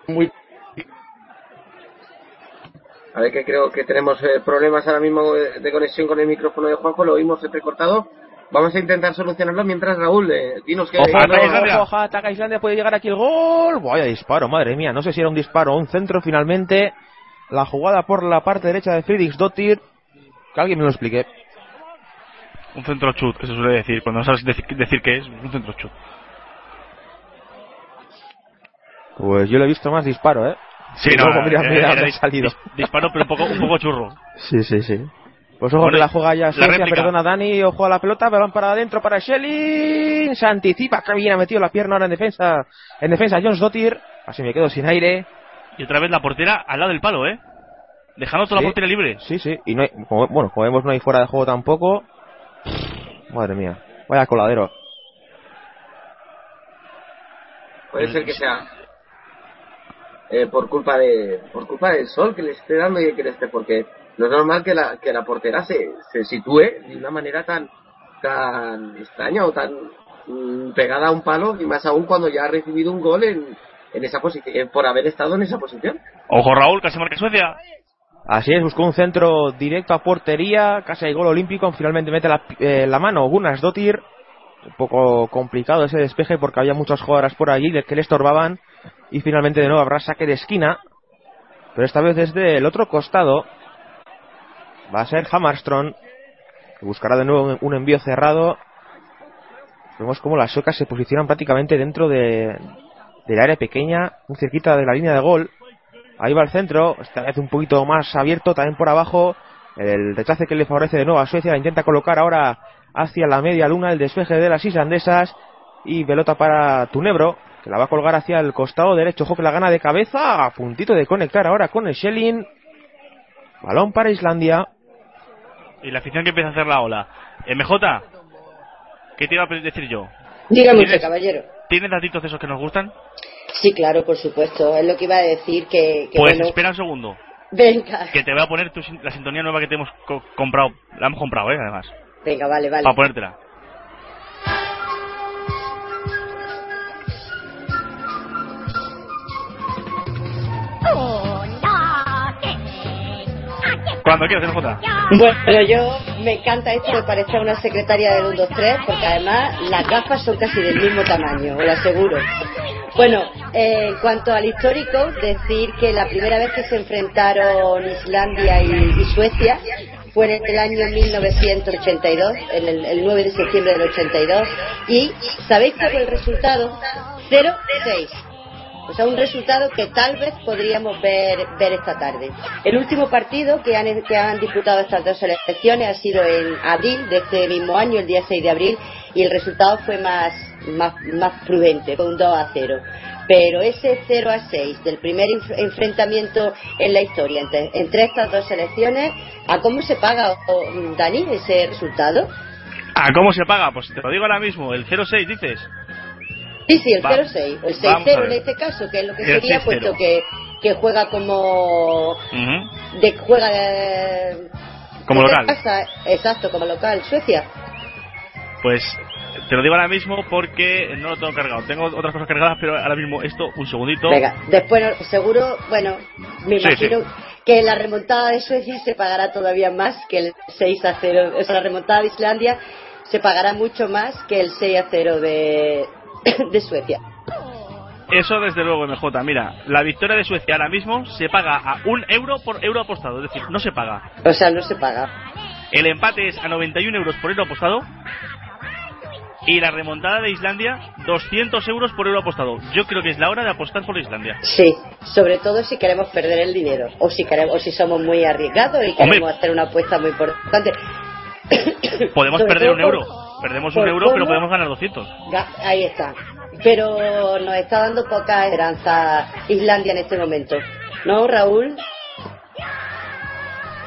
muy a ver que creo que tenemos eh, problemas ahora mismo de, de, conexión con el micrófono de Juanjo, lo oímos entrecortado. Vamos a intentar solucionarlo mientras Raúl, eh, dinos que... Ojo, ataca Islandia. Ojo, ataca Islandia, puede llegar aquí el gol. Vaya disparo, madre mía, no sé si era un disparo o un centro finalmente. La jugada por la parte derecha de Felix Dottir. Que alguien me lo explique. Un centro chut, que se suele decir, cuando no sabes decir, qué es, un centro chut. Pues yo lo he visto más disparo, ¿eh? Sí, no, mira, mira, era, era salido. disparo, pero un poco, un poco churro. Sí, sí, sí. Pues ojo bueno, que la juega ya Suecia, perdona Dani, ojo a la pelota, balón para adentro para Shelly, se anticipa, que bien ha metido la pierna ahora en defensa, en defensa Jones Dottir, así me quedo sin aire. Y otra vez la portera al lado del palo, ¿eh? Dejando toda sí, la portería libre. Sí, sí, y no hay, como, bueno, como vemos no hay fuera de juego tampoco. Madre mía, vaya coladero. Puede ser que sea eh, por culpa de por culpa del sol que le esté dando y que le esté porque no es normal que la que la portera se, se sitúe de una manera tan tan extraña o tan mm, pegada a un palo y más aún cuando ya ha recibido un gol en, en esa posición por haber estado en esa posición. Ojo Raúl casi marca Suecia. Así es, buscó un centro directo a portería, casi hay gol olímpico, finalmente mete la, eh, la mano Gunnar Dottir, un poco complicado ese despeje porque había muchas jugadoras por allí que le estorbaban y finalmente de nuevo habrá saque de esquina. Pero esta vez desde el otro costado. Va a ser Hammarström que buscará de nuevo un envío cerrado. Vemos como las suecas se posicionan prácticamente dentro de del área pequeña muy cerquita de la línea de gol. Ahí va el centro esta vez un poquito más abierto también por abajo. El rechace que le favorece de nuevo a Suecia la intenta colocar ahora hacia la media luna el despeje de las islandesas y pelota para Tunebro que la va a colgar hacia el costado derecho. Ojo que la gana de cabeza, a puntito de conectar ahora con el Schelling. Balón para Islandia. Y la afición que empieza a hacer la ola. MJ, ¿qué te iba a decir yo? Dígame usted, caballero. ¿Tienes datitos de esos que nos gustan? Sí, claro, por supuesto. Es lo que iba a decir que... que pues bueno... espera un segundo. Venga. Que te voy a poner tu, la sintonía nueva que te hemos co comprado. La hemos comprado, ¿eh? Además. Venga, vale, vale. Para ponértela. Cuando quieras, Jota. Bueno, yo me encanta esto de parecer una secretaria del 1, 2, 3, porque además las gafas son casi del mismo tamaño, os lo aseguro. Bueno, eh, en cuanto al histórico, decir que la primera vez que se enfrentaron Islandia y, y Suecia fue en el año 1982, en el, el 9 de septiembre del 82, y ¿sabéis cuál fue el resultado? 0-6. O sea, un resultado que tal vez podríamos ver, ver esta tarde. El último partido que han, que han disputado estas dos selecciones ha sido en abril de este mismo año, el día 6 de abril, y el resultado fue más, más, más prudente, con un 2 a 0. Pero ese 0 a 6 del primer enfrentamiento en la historia entre, entre estas dos selecciones, ¿a cómo se paga, Dani, ese resultado? ¿A cómo se paga? Pues te lo digo ahora mismo, el 0-6 dices. Sí, sí, el 0-6, el 6-0 en este caso, que es lo que sería, puesto que, que juega como de juega de, como local. Exacto, como local, Suecia. Pues te lo digo ahora mismo porque no lo tengo cargado. Tengo otras cosas cargadas, pero ahora mismo esto, un segundito. Venga, después seguro, bueno, me imagino que la remontada de Suecia se pagará todavía más que el 6 a 0. O sea, la remontada de Islandia se pagará mucho más que el 6 a 0 de, de Suecia. Eso desde luego, MJ. Mira, la victoria de Suecia ahora mismo se paga a un euro por euro apostado. Es decir, no se paga. O sea, no se paga. El empate es a 91 euros por euro apostado. Y la remontada de Islandia, 200 euros por euro apostado. Yo creo que es la hora de apostar por Islandia. Sí, sobre todo si queremos perder el dinero. O si, queremos, o si somos muy arriesgados y queremos hacer una apuesta muy importante. Podemos perder un euro. Perdemos un euro, pero podemos ganar 200. Ahí está. Pero nos está dando poca esperanza Islandia en este momento. ¿No, Raúl?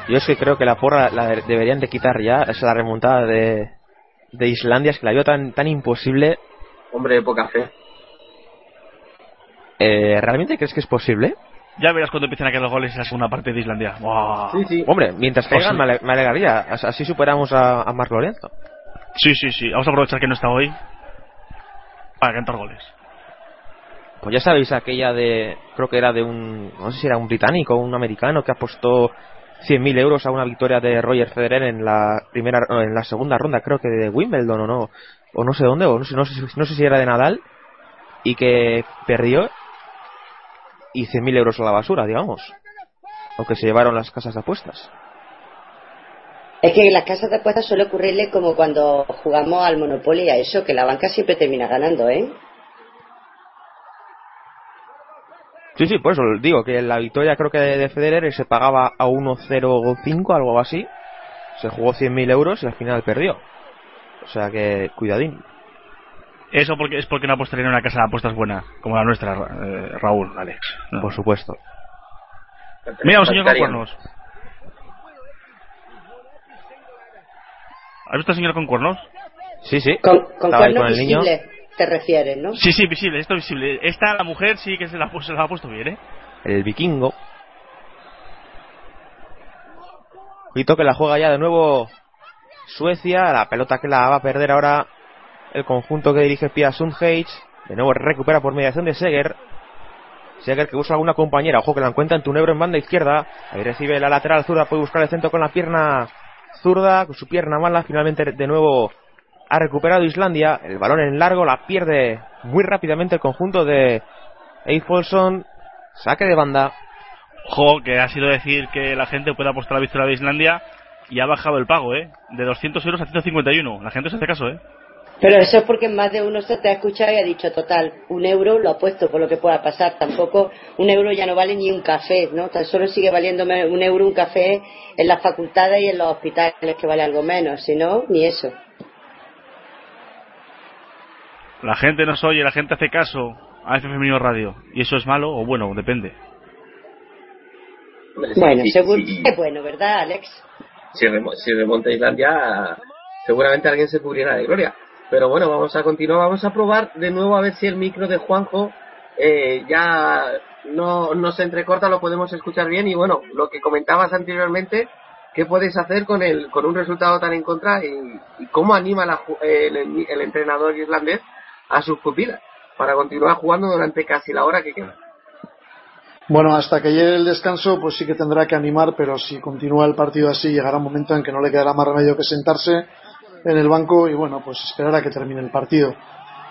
Yo es que creo que la porra la deberían de quitar ya, es la remontada de, de Islandia, es que la veo tan, tan imposible. Hombre, de poca fe. Eh, ¿Realmente crees que es posible? Ya verás cuando empiecen a caer los goles en la segunda parte de Islandia. Sí, sí. Hombre, mientras caigan me, alegraría. Así superamos a, a Marc Lorenzo. Sí, sí, sí. Vamos a aprovechar que no está hoy para cantar goles. Pues ya sabéis aquella de, creo que era de un, no sé si era un británico o un americano que apostó 100.000 euros a una victoria de Roger Federer en la primera, en la segunda ronda, creo que de Wimbledon o no, o no sé dónde, o no sé, no sé, no sé si era de Nadal, y que perdió y 100.000 euros a la basura, digamos. O que se llevaron las casas de apuestas. Es que en las casas de apuestas suele ocurrirle como cuando jugamos al Monopoly a eso, que la banca siempre termina ganando, ¿eh? Sí, sí, pues digo que la victoria creo que de Federer se pagaba a 1.05, algo así. Se jugó 100.000 euros y al final perdió. O sea que, cuidadín. Eso porque es porque no apostaría en una casa de apuestas buena, como la nuestra, eh, Raúl, Alex. Por supuesto. Mira, un señor con cuernos. ¿Has visto al señor con cuernos? Sí, sí. Con, cuernos visibles te refieres, ¿no? Sí, sí, visible, esto visible. Esta, la mujer, sí que se la, se la ha puesto bien, ¿eh? El vikingo. Cuito que la juega ya de nuevo Suecia. La pelota que la va a perder ahora el conjunto que dirige Pia Sundhage. De nuevo recupera por mediación de Seger. Seger que busca alguna compañera. Ojo que la encuentra en Tunebro en banda izquierda. Ahí recibe la lateral zurda. Puede buscar el centro con la pierna zurda. Con su pierna mala. Finalmente de nuevo ha recuperado Islandia. El balón en largo la pierde muy rápidamente el conjunto de Eifolson. Saque de banda. Ojo, que ha sido decir que la gente puede apostar a la victoria de Islandia y ha bajado el pago, ¿eh? De 200 euros a 151. La gente se hace caso, ¿eh? Pero eso es porque más de uno se te ha escuchado y ha dicho, total, un euro lo ha puesto por lo que pueda pasar. Tampoco un euro ya no vale ni un café, ¿no? Tan solo sigue valiéndome un euro un café en las facultades y en los hospitales, que vale algo menos. Si no, ni eso. La gente nos oye, la gente hace caso a F Femenino Radio. ¿Y eso es malo o bueno? Depende. Bueno, seguro es bueno, ¿verdad, Alex? Si, remonta Islandia, seguramente alguien se cubrirá de gloria. Pero bueno, vamos a continuar, vamos a probar de nuevo a ver si el micro de Juanjo eh, ya no, no se entrecorta, lo podemos escuchar bien. Y bueno, lo que comentabas anteriormente, ¿qué puedes hacer con, el, con un resultado tan en contra y, cómo anima el entrenador islandés a sus pupilas para continuar jugando durante casi la hora que queda. Bueno, hasta que llegue el descanso, pues sí que tendrá que animar, pero si continúa el partido así, llegará un momento en que no le quedará más remedio que sentarse en el banco y bueno, pues esperar a que termine el partido.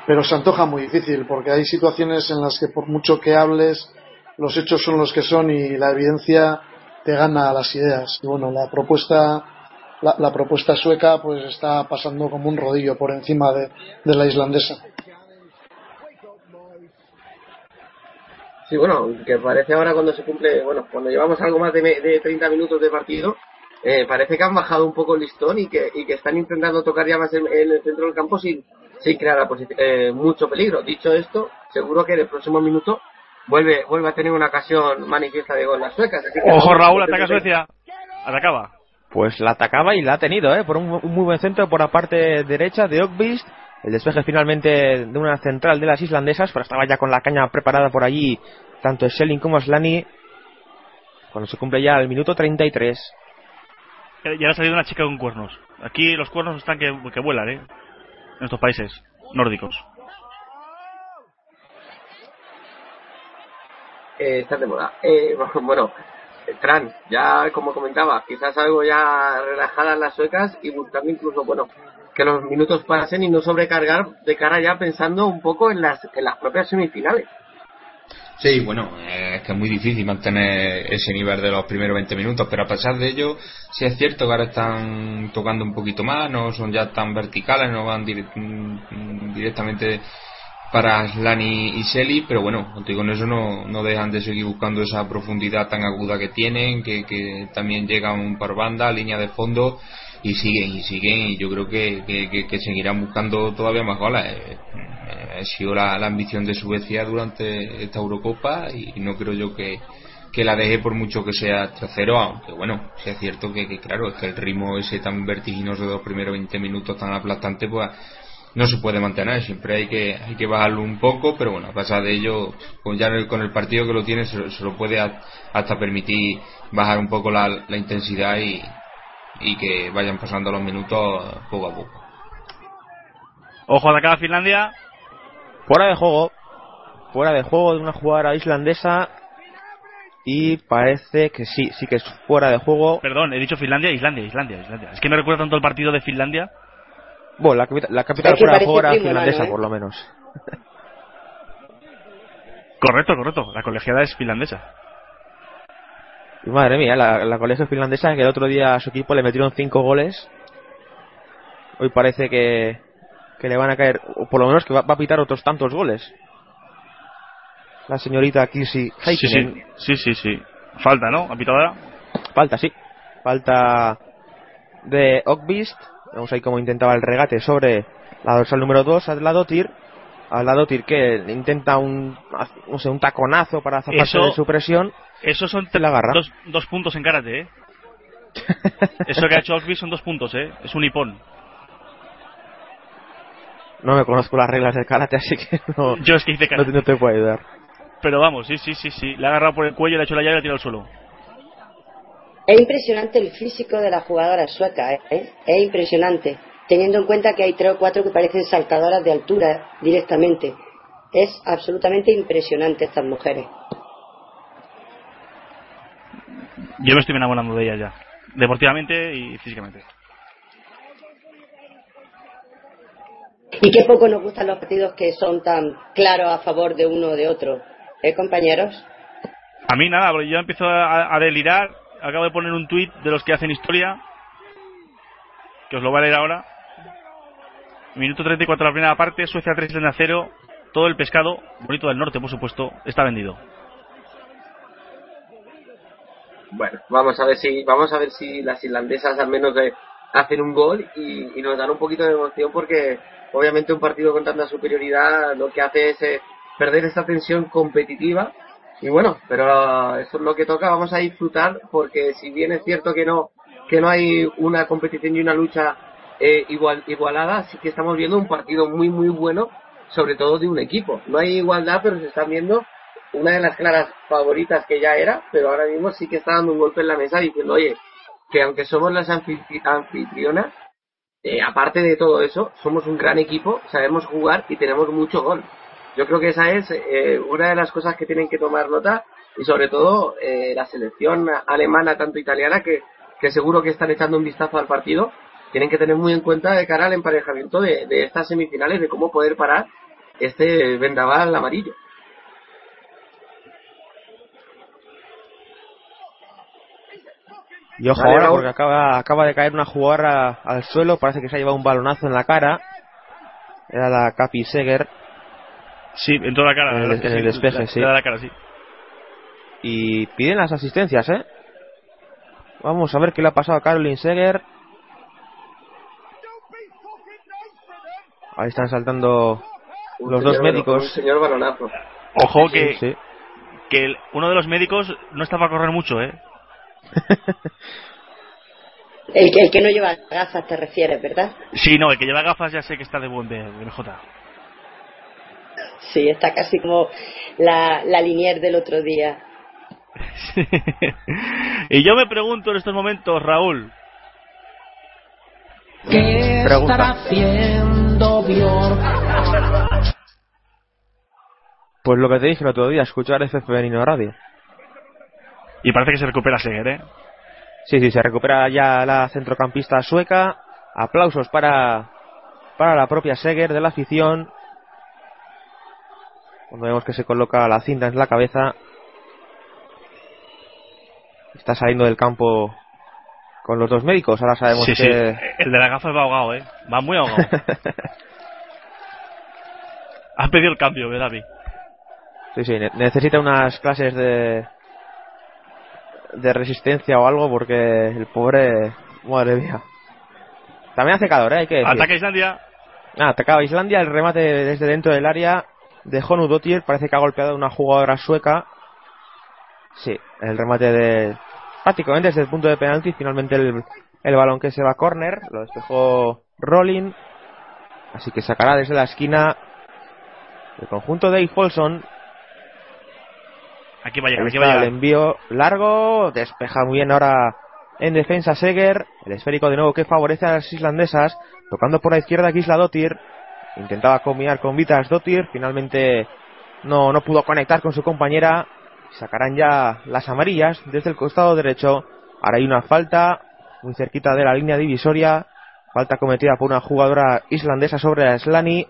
Pero se antoja muy difícil, porque hay situaciones en las que por mucho que hables, los hechos son los que son y la evidencia te gana a las ideas. Y bueno, la propuesta, la, propuesta sueca pues está pasando como un rodillo por encima de la islandesa. Sí, bueno, que parece ahora cuando se cumple, bueno, cuando llevamos algo más de, de 30 minutos de partido, eh, parece que han bajado un poco el listón y que, y que están intentando tocar ya más en, el centro del campo sin, sin crear eh, mucho peligro. Dicho esto, seguro que en el próximo minuto vuelve, vuelve a tener una ocasión manifiesta de gol las suecas. Ojo, Raúl, ataca Suecia. Atacaba. Pues la atacaba y la ha tenido, ¿eh? Por un, muy buen centro por la parte derecha de Oakvist el despeje finalmente de una central de las islandesas, pero estaba ya con la caña preparada por allí tanto Schelling como Slani. cuando se cumple ya el minuto 33. Ya ha salido una chica con cuernos. Aquí los cuernos están que, que vuelan, ¿eh? En estos países nórdicos. Eh, están de moda. Eh, bueno, Fran, ya como comentaba, quizás algo ya relajadas las suecas y buscando incluso, bueno, que los minutos pasen y no sobrecargar de cara ya pensando un poco en las, en las propias semifinales. Sí, bueno, es que es muy difícil mantener ese nivel de los primeros 20 minutos, pero a pesar de ello, sí es cierto que ahora están tocando un poquito más, no son ya tan verticales, no van mm, directamente para Slani y Selly, pero bueno, con eso no, no dejan de seguir buscando esa profundidad tan aguda que tienen, que, que también llegan por banda, línea de fondo, y siguen y siguen, y yo creo que, que, seguirán buscando todavía más goles. Eh, ha sido la, ambición de Suecia durante esta Eurocopa y no creo yo que, la deje por mucho que sea tercero, aunque bueno, si es cierto que, claro, es que el ritmo ese tan vertiginoso de los primeros 20 minutos tan aplastante, pues no se puede mantener, siempre hay que, hay que bajarlo un poco, pero bueno, a pesar de ello, pues ya con el partido que lo tiene, se, lo puede hasta permitir bajar un poco la, la intensidad y, y que vayan pasando los minutos poco a poco. Ojo de acá a Finlandia, Fuera de juego. Fuera de juego de una jugadora islandesa. Y parece que sí, sí que es fuera de juego. Perdón, he dicho Finlandia, Islandia, Islandia, Islandia. Es que me recuerda tanto el partido de Finlandia. Bueno, la, capital fuera de juego era finlandesa, por lo menos. correcto, correcto. La colegiada es finlandesa. Madre mía, la, la colegiada finlandesa que el otro día a su equipo le metieron cinco goles. Hoy parece que, que le van a caer, o por lo menos que va, a pitar otros tantos goles. La señorita Kissy sí, sí, sí, sí, sí. Falta, ¿no? ¿Ha pitado Falta, sí. Falta de Ockbeast. Vemos ahí cómo intentaba el regate sobre la dorsal número 2 al lado Tir. Al lado Tir que intenta un, no sé, un taconazo para zafarse de su presión. Eso son Dos, dos puntos en karate, ¿eh? Eso que ha hecho Ockbeast son dos puntos, ¿eh? Es un hipón no me conozco las reglas del karate, así que no, Yo es que hice karate. no, te puedo ayudar. Pero vamos, sí, sí, sí, sí. Le ha agarrado por el cuello, le ha hecho la llave y le ha tirado al suelo. Es impresionante el físico de la jugadora sueca, ¿eh? es impresionante. Teniendo en cuenta que hay tres o cuatro que parecen saltadoras de altura directamente. Es absolutamente impresionante estas mujeres. Yo me estoy enamorando de ellas ya. Deportivamente y físicamente. Y qué poco nos gustan los partidos que son tan claros a favor de uno o de otro. ¿Eh, compañeros? A mí nada, porque yo empiezo a, delirar. Acabo de poner un tuit de los que hacen historia, que os lo voy a leer ahora. Minuto 34 la primera parte, Suecia 3 de 0. Todo el pescado, bonito del norte por supuesto, está vendido. Bueno, vamos a ver si vamos a ver si las irlandesas al menos hacen un gol y, y nos dan un poquito de emoción porque obviamente un partido con tanta superioridad lo que hace es eh, perder esa tensión competitiva y bueno, pero eso es lo que toca, vamos a disfrutar porque si bien es cierto que no que no hay una competición y una lucha eh, igual igualada, sí que estamos viendo un partido muy muy bueno, sobre todo de un equipo. No hay igualdad, pero se están viendo una de las claras favoritas que ya era, pero ahora mismo sí que está dando un golpe en la mesa diciendo, oye, que aunque somos las anfitrionas, eh, aparte de todo eso, somos un gran equipo, sabemos jugar y tenemos mucho gol. Yo creo que esa es eh, una de las cosas que tienen que tomar nota y sobre todo eh, la selección alemana, tanto italiana, que, que seguro que están echando un vistazo al partido, tienen que tener muy en cuenta de cara al emparejamiento de, de estas semifinales, de cómo poder parar este vendaval amarillo. Y ojo ahora porque acaba, acaba de caer una jugadora al suelo, parece que se ha llevado un balonazo en la cara. Era la Capi Seger. Sí, en toda la cara. En el, despeje, sí. la cara, sí. Y piden las asistencias, ¿eh? Vamos a ver qué le ha pasado a Caroline Seger. Ahí están saltando los dos médicos. señor balonazo. Ojo que, que uno de los médicos no estaba a correr mucho, ¿eh? el, que, el que no lleva gafas te refieres, ¿verdad? Sí, no, el que lleva gafas ya sé que está de buen BJ. Sí, está casi como la, la Linier del otro día. y yo me pregunto en estos momentos, Raúl. ¿Qué estará haciendo Pues lo que te dije el otro día, escuchar femenino radio. Y parece que se recupera Seger, ¿eh? Sí, sí, se recupera ya la centrocampista sueca. Aplausos para, para la propia Seger de la afición. Cuando vemos que se coloca la cinta en la cabeza. Está saliendo del campo con los dos médicos. Ahora sabemos Sí, que. sí. El de la gafa va ahogado, ¿eh? Va muy ahogado. Has pedido el cambio, ¿verdad, David? Sí, sí, ne- necesita unas clases de de resistencia o algo porque el pobre, madre mía. También hace calor, ¿eh? hay que decir. Ataca Islandia. Ah, atacaba Islandia, el remate desde dentro del área de Honu Dottir, parece que ha golpeado a una jugadora sueca. Sí, el remate de prácticamente desde el punto de penalti, finalmente el, el balón que se va a córner, lo despejó Rolling. Así que sacará desde la esquina el conjunto de Folson Aquí va a llegar, Ahí aquí va a está el envío largo, despeja muy bien ahora en defensa Seger, el esférico de nuevo que favorece a las islandesas, tocando por la izquierda Gisla Dottir, intentaba combinar con Vitas Dottir, finalmente no, no pudo conectar con su compañera, sacarán ya las amarillas desde el costado derecho, ahora hay una falta muy cerquita de la línea divisoria, falta cometida por una jugadora islandesa sobre Slani,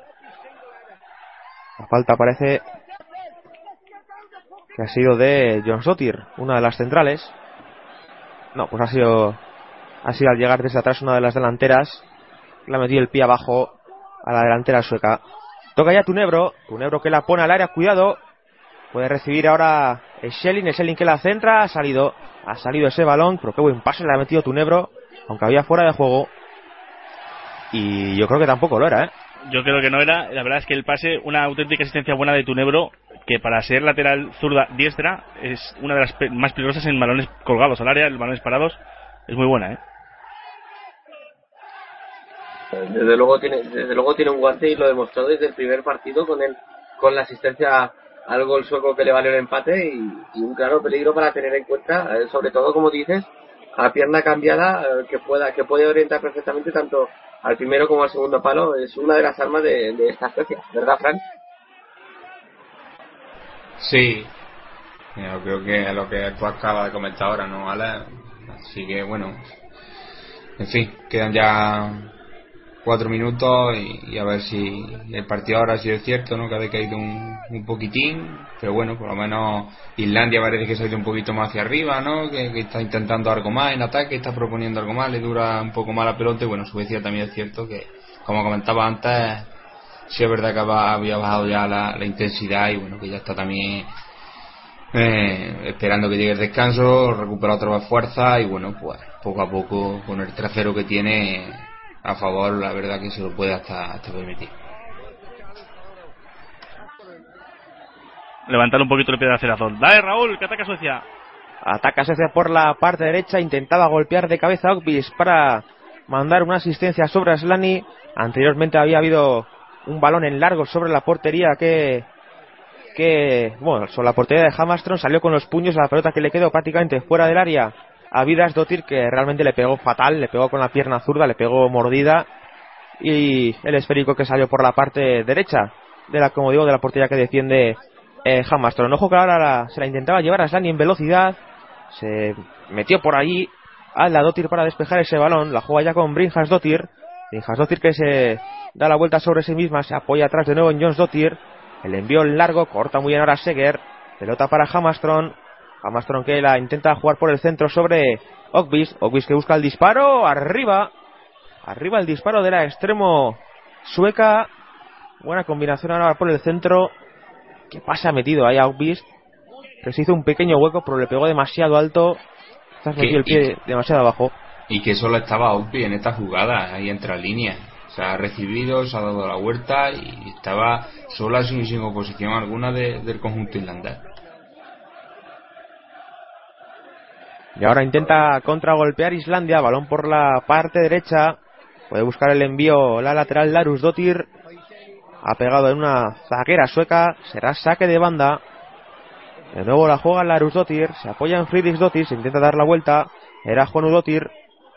la falta parece que ha sido de John Sotir, una de las centrales. No, pues ha sido ha sido al llegar desde atrás una de las delanteras, le ha metido el pie abajo a la delantera sueca. Toca ya Tunebro, Tunebro que la pone al área, cuidado. Puede recibir ahora Schelling, Schelling que la centra, ha salido, ha salido ese balón, pero qué buen pase le ha metido Tunebro, aunque había fuera de juego. Y yo creo que tampoco lo era, ¿eh? Yo creo que no era. La verdad es que el pase, una auténtica asistencia buena de Tunebro, que para ser lateral zurda diestra es una de las pe- más peligrosas en balones colgados al área, en balones parados. Es muy buena, ¿eh? Desde luego tiene, desde luego tiene un guante y lo demostró desde el primer partido con el, con la asistencia al gol sueco que le valió el empate y, y un claro peligro para tener en cuenta, eh, sobre todo como dices, a pierna cambiada eh, que pueda, que puede orientar perfectamente tanto al primero como al segundo palo, es una de las armas de, esta especie, ¿verdad, Fran? Sí, yo creo que lo que tú acabas de comentar ahora, ¿no, Ale? Así que bueno, en fin, quedan ya cuatro minutos y, a ver si el partido ahora sí es cierto, ¿no? Que ha decaído un, un poquitín, pero bueno, por lo menos Islandia parece que se ha ido un poquito más hacia arriba, ¿no? Que, está intentando algo más en ataque, está proponiendo algo más, le dura un poco más la pelota y bueno, Suecia también es cierto que, como comentaba antes, sí es verdad que había bajado ya la, la intensidad y bueno, que ya está también eh, esperando que llegue el descanso, recupera otra vez fuerza y bueno, pues poco a poco con el trasero que tiene a favor, la verdad que se lo puede hasta, hasta permitir. Levantar un poquito el pie de acelerazón. Dale, Raúl, que ataca Suecia. Ataca Suecia por la parte derecha, intentaba golpear de cabeza a Okvis para mandar una asistencia sobre Slani. Anteriormente había habido un balón en largo sobre la portería que, que bueno, sobre la portería de Hamastron salió con los puños a la pelota que le quedó prácticamente fuera del área a Vidas Dotir que realmente le pegó fatal, le pegó con la pierna zurda, le pegó mordida y el esférico que salió por la parte derecha de la, como digo, de la portería que defiende eh, Hamastron. Ojo que ahora se la intentaba llevar a Slani en velocidad, se metió por allí a la Dotir para despejar ese balón, la juega ya con Brinjas Dotir, Brinjas Dotir que se da la vuelta sobre sí misma, se apoya atrás de nuevo en Jones Dotir, el envío en largo, corta muy bien ahora Seger, pelota para Hamastron, Hamastron que la intenta jugar por el centro sobre Okvis, Okvis que busca el disparo, arriba, arriba el disparo de la extremo sueca, buena combinación ahora por el centro, que pasa metido ahí a Okvis, que se hizo un pequeño hueco pero le pegó demasiado alto, ¿Qué? metió el pie demasiado abajo. Y que solo estaba Oppi en esta jugada, ahí entre líneas. O sea, ha recibido, se ha dado la vuelta y estaba sola sin, sin oposición alguna de- del conjunto irlandés. Y ahora intenta contragolpear Islandia, balón por la parte derecha. Puede buscar el envío la lateral Larus Dotir. Ha pegado en una zaguera sueca. Será saque de banda. De nuevo la juega Larus Dotir, se apoya en Friedrich Dotir, se intenta dar la vuelta. Era Juanu Dotir,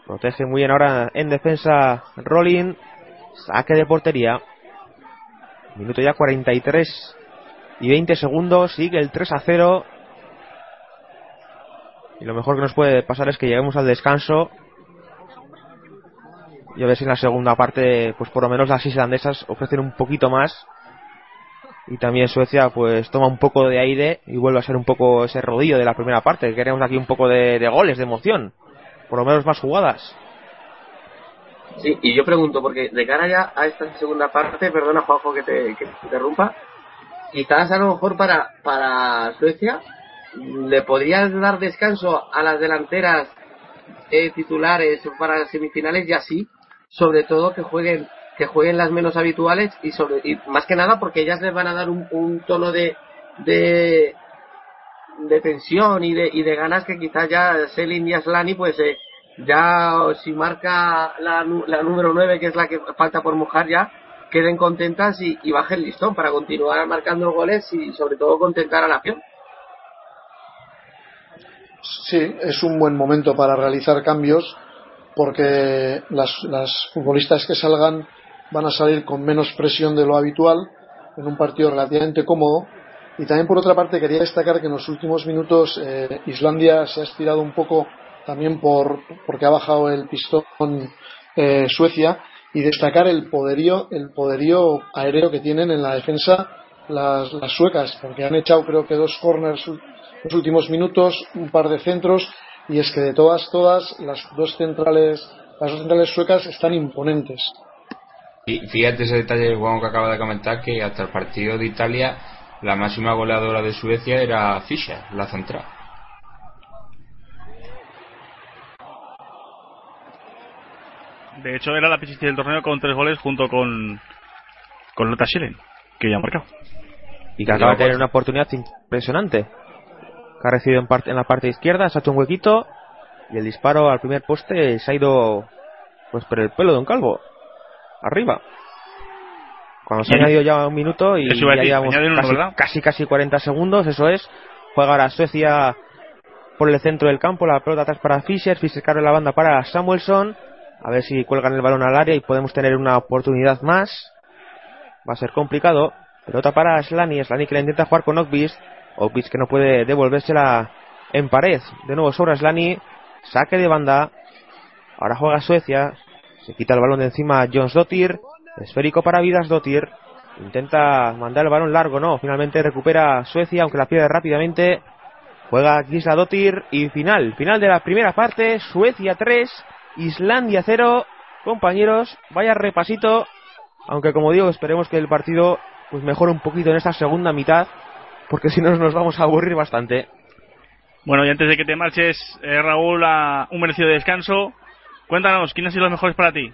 protege muy bien ahora en defensa Rolling, saque de portería. Minuto ya 43 y 20 segundos, sigue el 3 a 0. Y lo mejor que nos puede pasar es que lleguemos al descanso. Y a ver si en la segunda parte, pues por lo menos las islandesas ofrecen un poquito más. Y también Suecia, pues toma un poco de aire y vuelve a ser un poco ese rodillo de la primera parte. Queremos aquí un poco de, de goles, de emoción. Por lo menos más jugadas. Sí, y yo pregunto, porque de cara ya a esta segunda parte, perdona Juanjo que te, que te interrumpa, quizás a lo mejor para, para Suecia le podrías dar descanso a las delanteras eh, titulares para semifinales y así, sobre todo que jueguen que jueguen las menos habituales y sobre y más que nada porque ellas les van a dar un, un tono de, de tensión y de, y de ganas que quizás ya Selin y Aslani pues eh, ya si marca la, la número 9 que es la que falta por mojar ya queden contentas y, bajen listón para continuar marcando goles y sobre todo contentar a la nación. Sí, es un buen momento para realizar cambios porque las, las futbolistas que salgan van a salir con menos presión de lo habitual en un partido relativamente cómodo. Y también por otra parte quería destacar que en los últimos minutos eh, Islandia se ha estirado un poco también por porque ha bajado el pistón eh, Suecia y destacar el poderío el poderío aéreo que tienen en la defensa las, las suecas porque han echado creo que dos corners los últimos minutos, un par de centros, y es que de todas, todas, las dos centrales, las dos centrales suecas están imponentes. Y fíjate ese detalle Juan que acaba de comentar que hasta el partido de Italia la máxima goleadora de Suecia era Fischer, la central. De hecho, era la pichichi del torneo con tres goles junto con, con Lotta Schilling, que ya ha marcado. Y que acaba de tener una oportunidad impresionante. Que ha recibido en, parte, en la parte izquierda, se ha hecho un huequito. Y el disparo al primer poste se ha ido pues por el pelo de un calvo. Arriba. Cuando se ha añadido ya un minuto y ya decir, llevamos uno, casi, casi casi 40 segundos, eso es. Juega ahora Suecia por el centro del campo, la pelota atrás para Fischer, Fischer carga la banda para Samuelson. A ver si cuelgan el balón al área y podemos tener una oportunidad más. Va a ser complicado. Pelota para Slani, Slani que la intenta jugar con Okvist. Okvist que no puede devolvérsela en pared. De nuevo sobra Slani. Saque de banda. Ahora juega Suecia. Se quita el balón de encima Jones Dottir. Esférico para Vidas Dottir. Intenta mandar el balón largo, no. Finalmente recupera Suecia, aunque la pierde rápidamente. Juega Gisla Dottir y final. Final de la primera parte. Suecia 3, Islandia 0. Compañeros, vaya repasito. Aunque como digo, esperemos que el partido pues mejore un poquito en esta segunda mitad. Porque si no nos vamos a aburrir bastante. Bueno, y antes de que te marches, eh, Raúl, a un merecido descanso. Cuéntanos, ¿quiénes han sido los mejores para ti?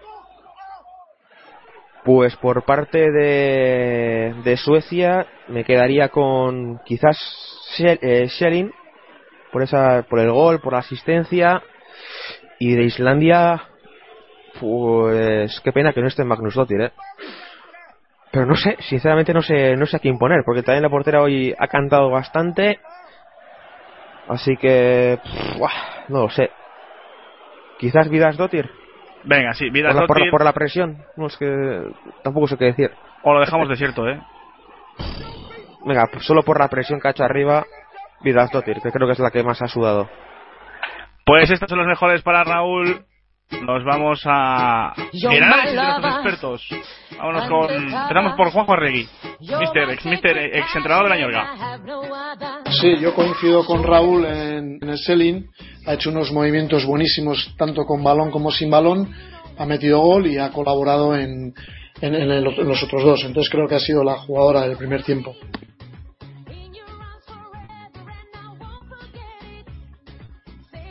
Pues por parte de, de Suecia me quedaría con quizás eh, Schelling por esa por el gol, por la asistencia y de Islandia pues qué pena que no esté Magnus Dottir, ¿eh? Pero no sé, sinceramente no sé no sé a quién poner porque también la portera hoy ha cantado bastante. Así que pff, no lo sé. Quizás Vidas Dottir Venga, sí, Vidas por la, por, la, Dottir, por la presión. No es que tampoco sé qué decir. o lo dejamos desierto, ¿eh? Venga, pues solo por la presión que ha hecho arriba, Vidas Dottir, que creo que es la que más ha sudado. Pues estos son los mejores para Raúl. Nos vamos a el análisis de my nuestros lover. expertos. Vámonos con... Empezamos por Juanjo Arregui, mister, ex, mister, ex entrenador de la Ñorga. Sí, yo coincido con Raúl en, en el Selin. Ha hecho unos movimientos buenísimos, tanto con balón como sin balón. Ha metido gol y ha colaborado en, en- en el- en los otros dos. Entonces creo que ha sido la jugadora del primer tiempo.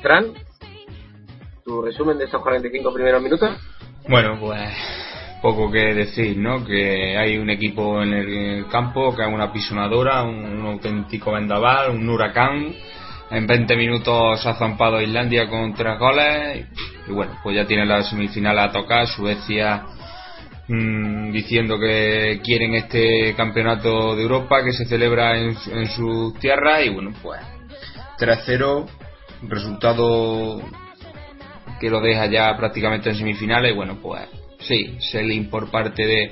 Fran, tu resumen de estos 45 primeros minutos. Bueno, pues poco que decir, ¿no? Que hay un equipo en el campo que es una pisonadora, un, auténtico vendaval, un huracán. En 20 minutos ha zampado Islandia con tres goles. Y, bueno, pues ya tiene la semifinal a tocar. Suecia mm, diciendo que quieren este campeonato de Europa que se celebra en, en sus tierras y bueno, pues 3-0, resultado que lo deja ya prácticamente en semifinales. Bueno, pues sí, selling por parte de,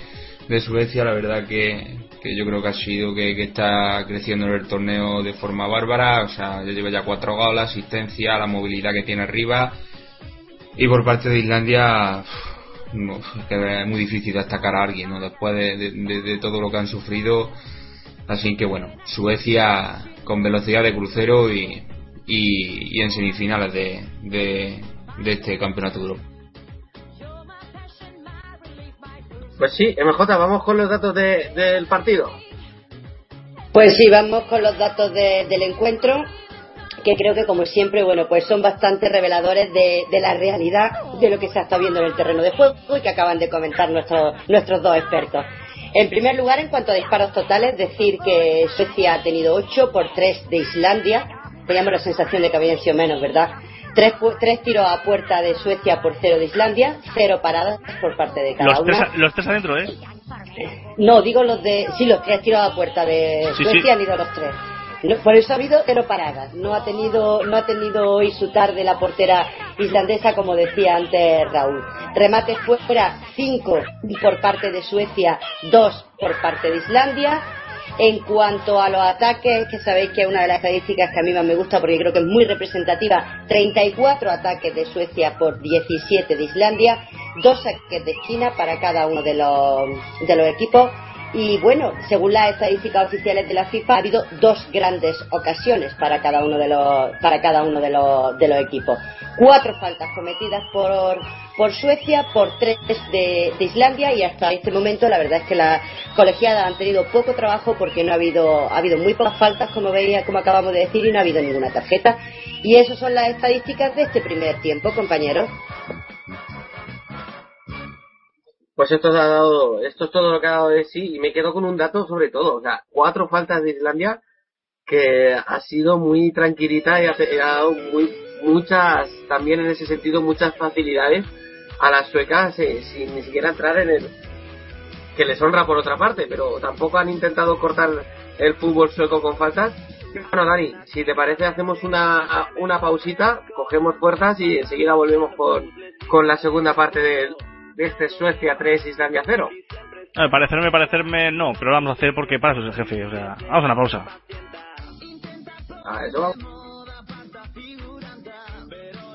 de Suecia, la verdad que, que yo creo que ha sido que, que, está creciendo en el torneo de forma bárbara, o sea, ya lleva ya cuatro goles, asistencia, la movilidad que tiene arriba. Y por parte de Islandia, es, que es muy difícil destacar a alguien, ¿no? Después de, de, de, todo lo que han sufrido. Así que bueno, Suecia con velocidad de crucero y, y, y en semifinales de, de, de este campeonato de Europa. Pues sí, MJ, vamos con los datos de, del partido. Pues sí, vamos con los datos de, del encuentro, que creo que como siempre, bueno, pues son bastante reveladores de, de, la realidad de lo que se está viendo en el terreno de juego y que acaban de comentar nuestros, nuestros dos expertos. En primer lugar, en cuanto a disparos totales, decir que Suecia ha tenido 8 por 3 de Islandia. Teníamos la sensación de que habían sido menos, ¿verdad? Tres, tres, tiros a puerta de Suecia por cero de Islandia, cero paradas por parte de cada los una. Tres, los tres adentro, ¿eh? No, digo los de. Sí, los tres tiros a puerta de Sí, Suecia sí. han ido los tres. No, por eso ha habido cero paradas. No ha tenido, no ha tenido hoy su tarde la portera islandesa, como decía antes Raúl. Remates fuera, cinco por parte de Suecia, dos por parte de Islandia. En cuanto a los ataques, que sabéis que es una de las estadísticas que a mí más me gusta porque creo que es muy representativa, 34 ataques de Suecia por 17 de Islandia, dos saques de esquina para cada uno de los, de los equipos. Y bueno, según las estadísticas oficiales de la FIFA, ha habido dos grandes ocasiones para cada uno de los, para cada uno de los, de los equipos. Cuatro faltas cometidas por, por Suecia, por tres de, de, Islandia y hasta este momento la verdad es que las colegiadas han tenido poco trabajo porque no ha habido, ha habido muy pocas faltas, como veía, como acabamos de decir, y no ha habido ninguna tarjeta. Y esas son las estadísticas de este primer tiempo, compañeros. Pues esto, ha dado, esto es todo lo que ha dado de sí y me quedo con un dato sobre todo. O sea, cuatro faltas de Islandia que ha sido muy tranquilita y ha, ha dado muy, muchas, también en ese sentido, muchas facilidades a las suecas eh, sin ni siquiera entrar en el que les honra por otra parte, pero tampoco han intentado cortar el fútbol sueco con faltas. Bueno, Dani, si te parece, hacemos una, una pausita, cogemos fuerzas y enseguida volvemos con, con la segunda parte de este Suecia 3, Islandia 0. No, parecerme, parecerme, no, pero lo vamos a hacer porque para eso es el jefe. O sea, vamos a una pausa. A eso vamos.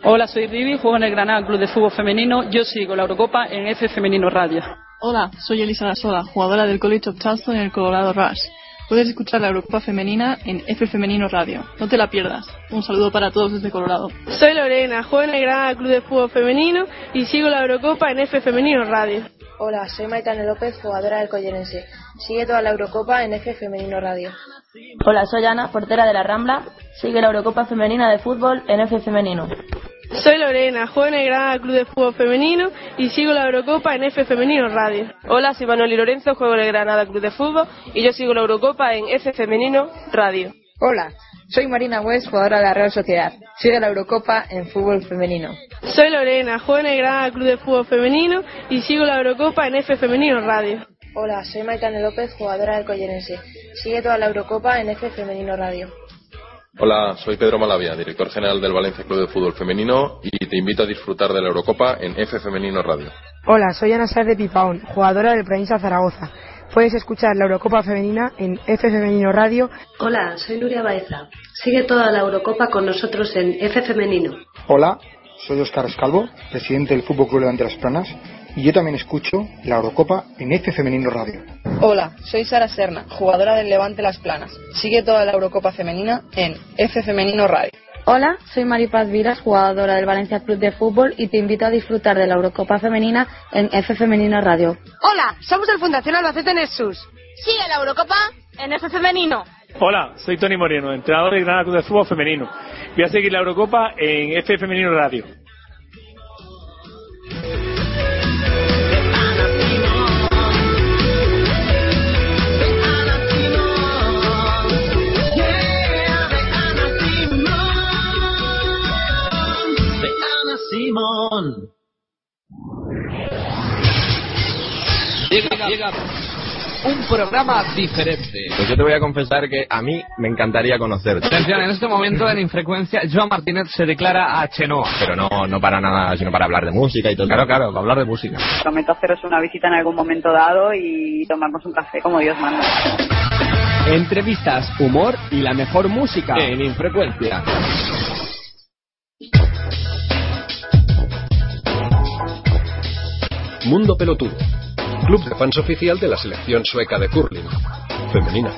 Hola, soy Rivi, juego en el Granada Club de Fútbol Femenino. Yo sigo la Eurocopa en F Femenino Radio. Hola, soy Elisa Lasola, jugadora del College of Charleston en el Colorado Rush. Puedes escuchar la Eurocopa Femenina en F Femenino Radio. No te la pierdas. Un saludo para todos desde Colorado. Soy Lorena, juego en el Granada Club de Fútbol Femenino y sigo la Eurocopa en F Femenino Radio. Hola, soy Maitane López, jugadora del Collerense. Sigue toda la Eurocopa en F Femenino Radio. Hola, soy Ana, portera de la Rambla. Sigue la Eurocopa Femenina de Fútbol en F Femenino. Soy Lorena, juego en el Granada Club de Fútbol Femenino y sigo la Eurocopa en F Femenino Radio. Hola, soy Manuel y Lorenzo, juego en el Granada Club de Fútbol y yo sigo la Eurocopa en F Femenino Radio. Hola, soy Marina West, jugadora de la Real Sociedad. Sigue la Eurocopa en fútbol femenino. Soy Lorena, juego en el Granada Club de Fútbol Femenino y sigo la Eurocopa en F Femenino Radio. Hola, soy Maitane López, jugadora del Collerense. Sigue toda la Eurocopa en F Femenino Radio. Hola, soy Pedro Malavia, director general del Valencia Club de Fútbol Femenino y te invito a disfrutar de la Eurocopa en F Femenino Radio. Hola, soy Ana Sáez de Pipaón, jugadora del Provincia Zaragoza. Puedes escuchar la Eurocopa Femenina en F Femenino Radio. Hola, soy Nuria Baeza. Sigue toda la Eurocopa con nosotros en F Femenino. Hola, soy Óscar Escalvo, presidente del Fútbol Club Levante Las Planas, y yo también escucho la Eurocopa en F Femenino Radio. Hola, soy Sara Serna, jugadora del Levante Las Planas. Sigue toda la Eurocopa Femenina en F Femenino Radio. Hola, soy Maripaz Viras, jugadora del Valencia Club de Fútbol y te invito a disfrutar de la Eurocopa Femenina en F Femenino Radio. Hola, somos el Fundación Albacete Nexus. Sigue la Eurocopa en F Femenino. Hola, soy Tony Moreno, entrenador del Granada Club de Fútbol Femenino. Voy a seguir la Eurocopa en F Femenino Radio. Llega, llega un programa diferente. Pues yo te voy a confesar que a mí me encantaría conocerte. Atención, en este momento en Infrecuencia, Joan Martínez se declara a Chenoa. Pero no, no para nada, sino para hablar de música y todo. Claro, claro, para hablar de música. Prometo haceros una visita en algún momento dado y tomarnos un café como Dios manda. Entrevistas, humor y la mejor música en Infrecuencia. Mundo Pelotudo, club de fans oficial de la selección sueca de curling, femenina.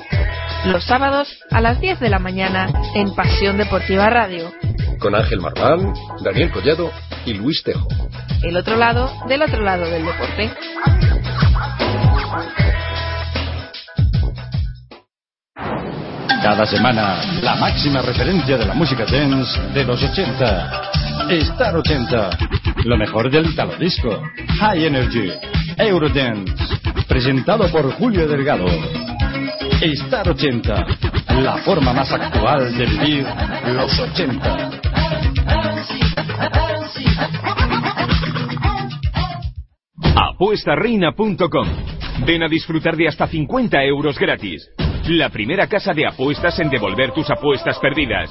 Los sábados a las 10 de la mañana en Pasión Deportiva Radio. Con Ángel Marván, Daniel Collado y Luis Tejo. El otro lado del otro lado del deporte. Cada semana, la máxima referencia de la música dance de los 80. Star 80. Lo mejor del Italo Disco. High Energy. Eurodance. Presentado por Julio Delgado. Star 80. La forma más actual de vivir los 80. Apuestareina.com. Ven a disfrutar de hasta 50 euros gratis. La primera casa de apuestas en devolver tus apuestas perdidas.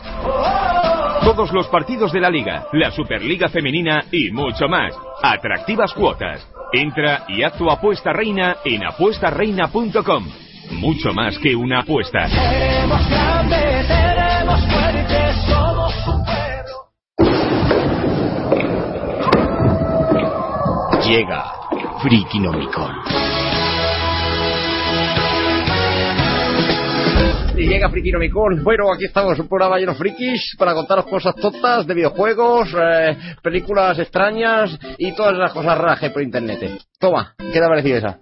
Todos los partidos de la liga, la Superliga Femenina y mucho más. Atractivas cuotas. Entra y haz tu apuesta reina en apuestareina.com. Mucho más que una apuesta. Seremos grandes, seremos fuertes, somos. Llega Frikinomicon. Y llega Frikinomicon. Bueno, aquí estamos, un programa lleno frikis para contaros cosas tontas de videojuegos, eh, películas extrañas y todas las cosas raras por internet. Toma, ¿qué te ha parecido esa?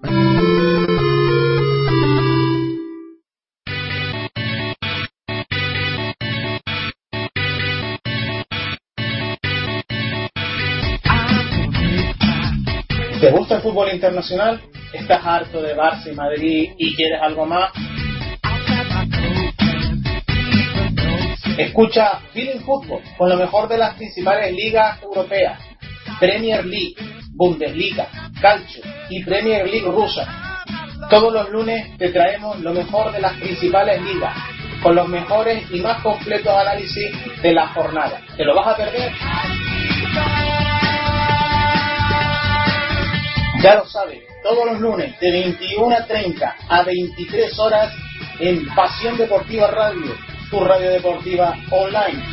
¿Te gusta el fútbol internacional? ¿Estás harto de Barça y Madrid y quieres algo más? Escucha Feeling Fútbol con lo mejor de las principales ligas europeas. Premier League, Bundesliga, Calcio y Premier League rusa. Todos los lunes te traemos lo mejor de las principales ligas, con los mejores y más completos análisis de la jornada. ¿Te lo vas a perder? Ya lo sabes, todos los lunes de 21 a 30 a 23 horas en Pasión Deportiva Radio, tu radio deportiva online.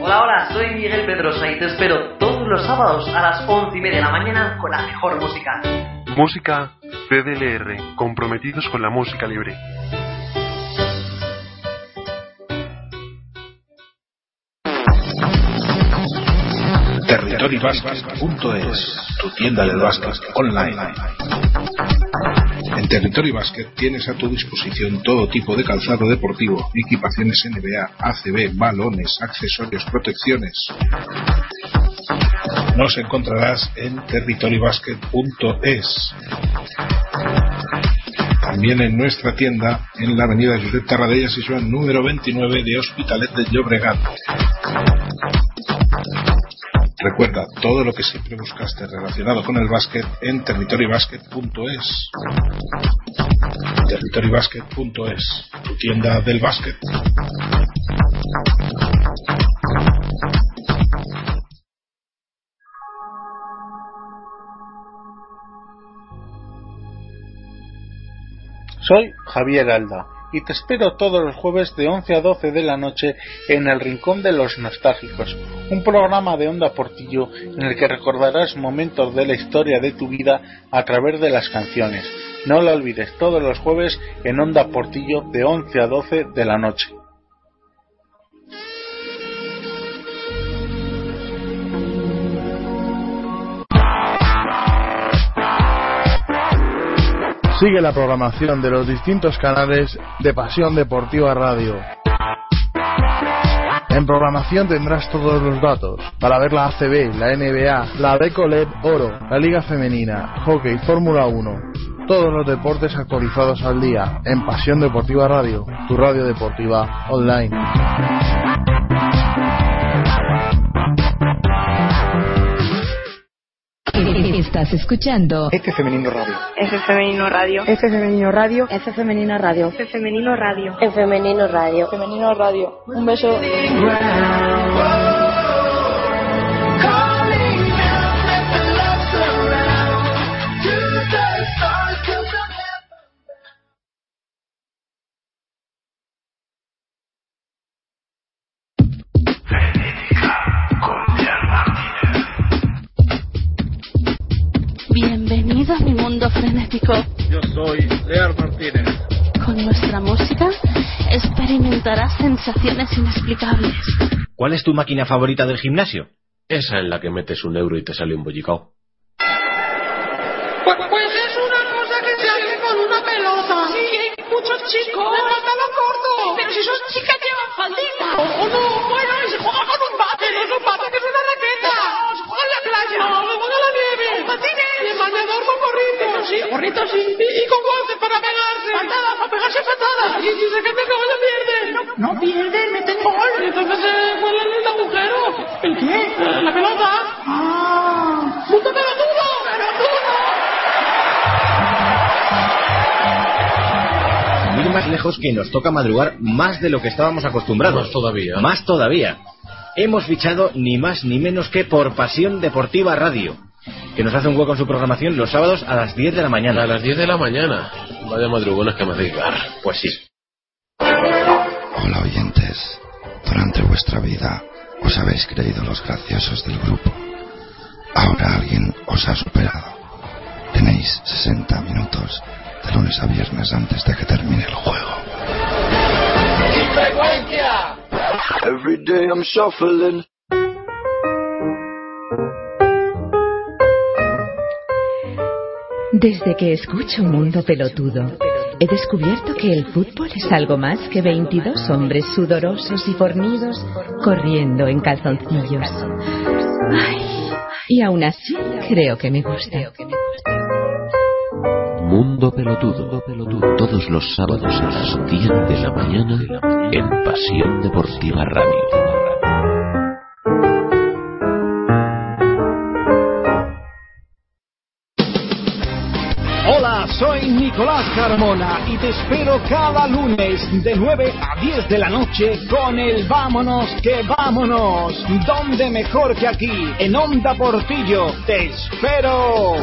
Hola, hola, soy Miguel Pedrosa y te espero todos los sábados a las once y media de la mañana con la mejor música. Música CDLR, comprometidos con la música libre. Territorybasket.es, tu tienda del básquet online. En Territory Basket tienes a tu disposición todo tipo de calzado deportivo, equipaciones NBA, ACB, balones, accesorios, protecciones. Nos encontrarás en territorybasket.es. También en nuestra tienda en la avenida Josep Tarradellas y Joan número 29 de Hospitalet de Llobregat. Recuerda todo lo que siempre buscaste relacionado con el básquet en territorybasket.es. Territorybasket.es, tu tienda del básquet. Soy Javier Alda y te espero todos los jueves de 11 a 12 de la noche en El Rincón de los Nostálgicos, un programa de Onda Portillo en el que recordarás momentos de la historia de tu vida a través de las canciones. No lo olvides, todos los jueves en Onda Portillo de 11 a 12 de la noche. Sigue la programación de los distintos canales de Pasión Deportiva Radio. En programación tendrás todos los datos para ver la ACB, la NBA, la Decoleb Oro, la Liga Femenina, Hockey, Fórmula 1, Todos los deportes actualizados al día en Pasión Deportiva Radio, tu radio deportiva online. Estás escuchando F Femenino Radio. F Femenino Radio. F Femenino Radio. F Femenina Radio. F Femenino Radio. F Femenino Radio. Femenino Radio. Un beso. Sensaciones inexplicables. ¿Cuál es tu máquina favorita del gimnasio? Esa en la que metes un euro y te sale un bollicao. Gorrito sí. Y, y con guantes para pegarse. Patadas, para pegarse patadas. Y si se queda gol, no pierde. No, no pierde, meten gol. Entonces, eh, ¿cuál es el agujero? ¿El qué? La pelota. Ah. ¡Punto pelotudo! ¡Pelotudo! Ir más lejos que nos toca madrugar más de lo que estábamos acostumbrados. Más todavía. Más todavía. Hemos fichado ni más ni menos que por Pasión Deportiva Radio, que nos hace un hueco en su programación los sábados a las 10 de la mañana. A las 10 de la mañana. Vaya madrugones que me hacéis dar. Pues sí. Hola oyentes, durante vuestra vida os habéis creído los graciosos del grupo. Ahora alguien os ha superado. Tenéis 60 minutos de lunes a viernes antes de que termine el juego. ¡Frecuencia! Every day I'm shuffling. Desde que escucho Mundo Pelotudo, he descubierto que el fútbol es algo más que 22 hombres sudorosos y fornidos corriendo en calzoncillos. Ay, y aún así creo que me gusta. Mundo Pelotudo. Todos los sábados a las 10 de la mañana en Pasión Deportiva Radio. Soy Nicolás Carmona y te espero cada lunes de 9 a 10 de la noche con el Vámonos que vámonos. ¿Dónde mejor que aquí? En Onda Portillo. Te espero.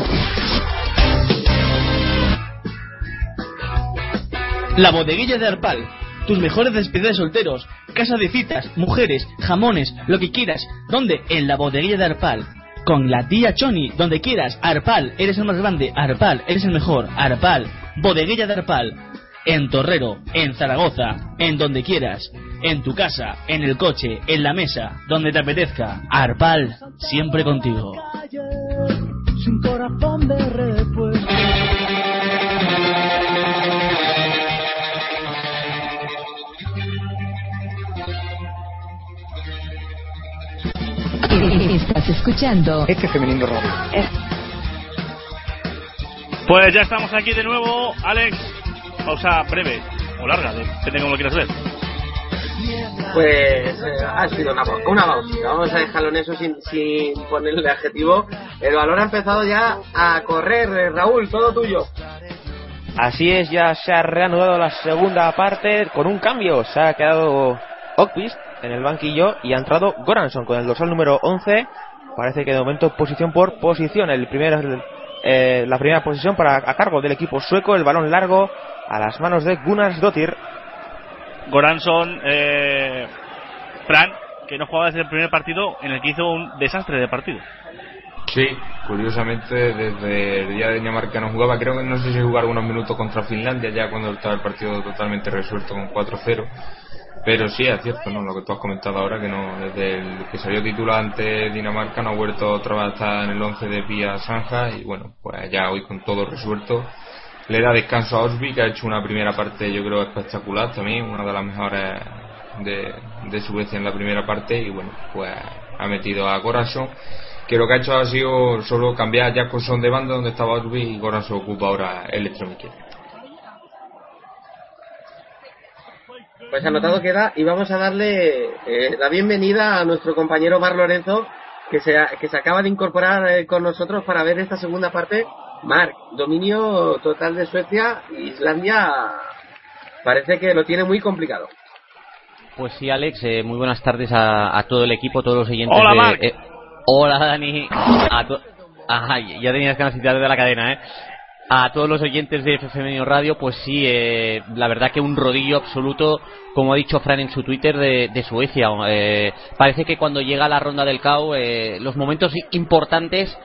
La bodeguilla de Arpal. Tus mejores despedidas de solteros, casa de citas, mujeres, jamones, lo que quieras. ¿Dónde? En la bodeguilla de Arpal. Con la tía Choni, donde quieras. Arpal, eres el más grande. Arpal, eres el mejor. Arpal, bodeguilla de Arpal. En Torrero, en Zaragoza, en donde quieras. En tu casa, en el coche, en la mesa, donde te apetezca. Arpal, siempre contigo. Sin corazón de Estás escuchando F Femenino Radio. Pues ya estamos aquí de nuevo, Alex. Pausa breve o larga, depende como lo quieras ver. Pues eh, ha sido una, una pausita. Vamos a dejarlo en eso sin, sin ponerle adjetivo. El balón ha empezado ya a correr. eh, Raúl, todo tuyo. Así es, ya se ha reanudado la segunda parte con un cambio. Se ha quedado Ockvist en el banquillo y ha entrado Goranson con el dorsal número 11. Parece que de momento posición por posición. El primer, eh, la primera posición para a cargo del equipo sueco. El balón largo a las manos de Gunnar Dottir. Goranson, eh, Fran, que no jugaba desde el primer partido en el que hizo un desastre de partido. Sí, curiosamente desde el día de Dinamarca no jugaba, creo que no sé si jugó algunos minutos contra Finlandia ya cuando estaba el partido totalmente resuelto con 4-0. Pero sí, es cierto, ¿no? Lo que tú has comentado ahora, que no desde el que salió titular ante Dinamarca no ha vuelto otra vez a estar en el 11 de Pia Sanja y bueno, pues ya hoy con todo resuelto le da descanso a Osby, que ha hecho una primera parte yo creo espectacular también, una de las mejores de, de Suecia en la primera parte y bueno, pues ha metido a Corazón que lo que ha hecho ha sido solo cambiar a Jacobson de banda donde estaba Urbi y Goranson ocupa ahora el extremo. Pues anotado queda y vamos a darle eh, la bienvenida a nuestro compañero Mar Lorenzo que se, ha- que se acaba de incorporar eh, con nosotros para ver esta segunda parte. Marc, dominio total de Suecia, Islandia parece que lo tiene muy complicado. Pues sí, Alex, eh, muy buenas tardes a, a todo el equipo, todos los oyentes. Hola, de- Marc. eh, hola, Dani. A Ay, ya tenías ganas de la cadena, ¿eh? A todos los oyentes de FFM Radio, pues sí, eh, la verdad que un rodillo absoluto, como ha dicho Fran en su Twitter, de, de Suecia. Eh, parece que cuando llega la ronda del CAO, eh, los momentos importantes,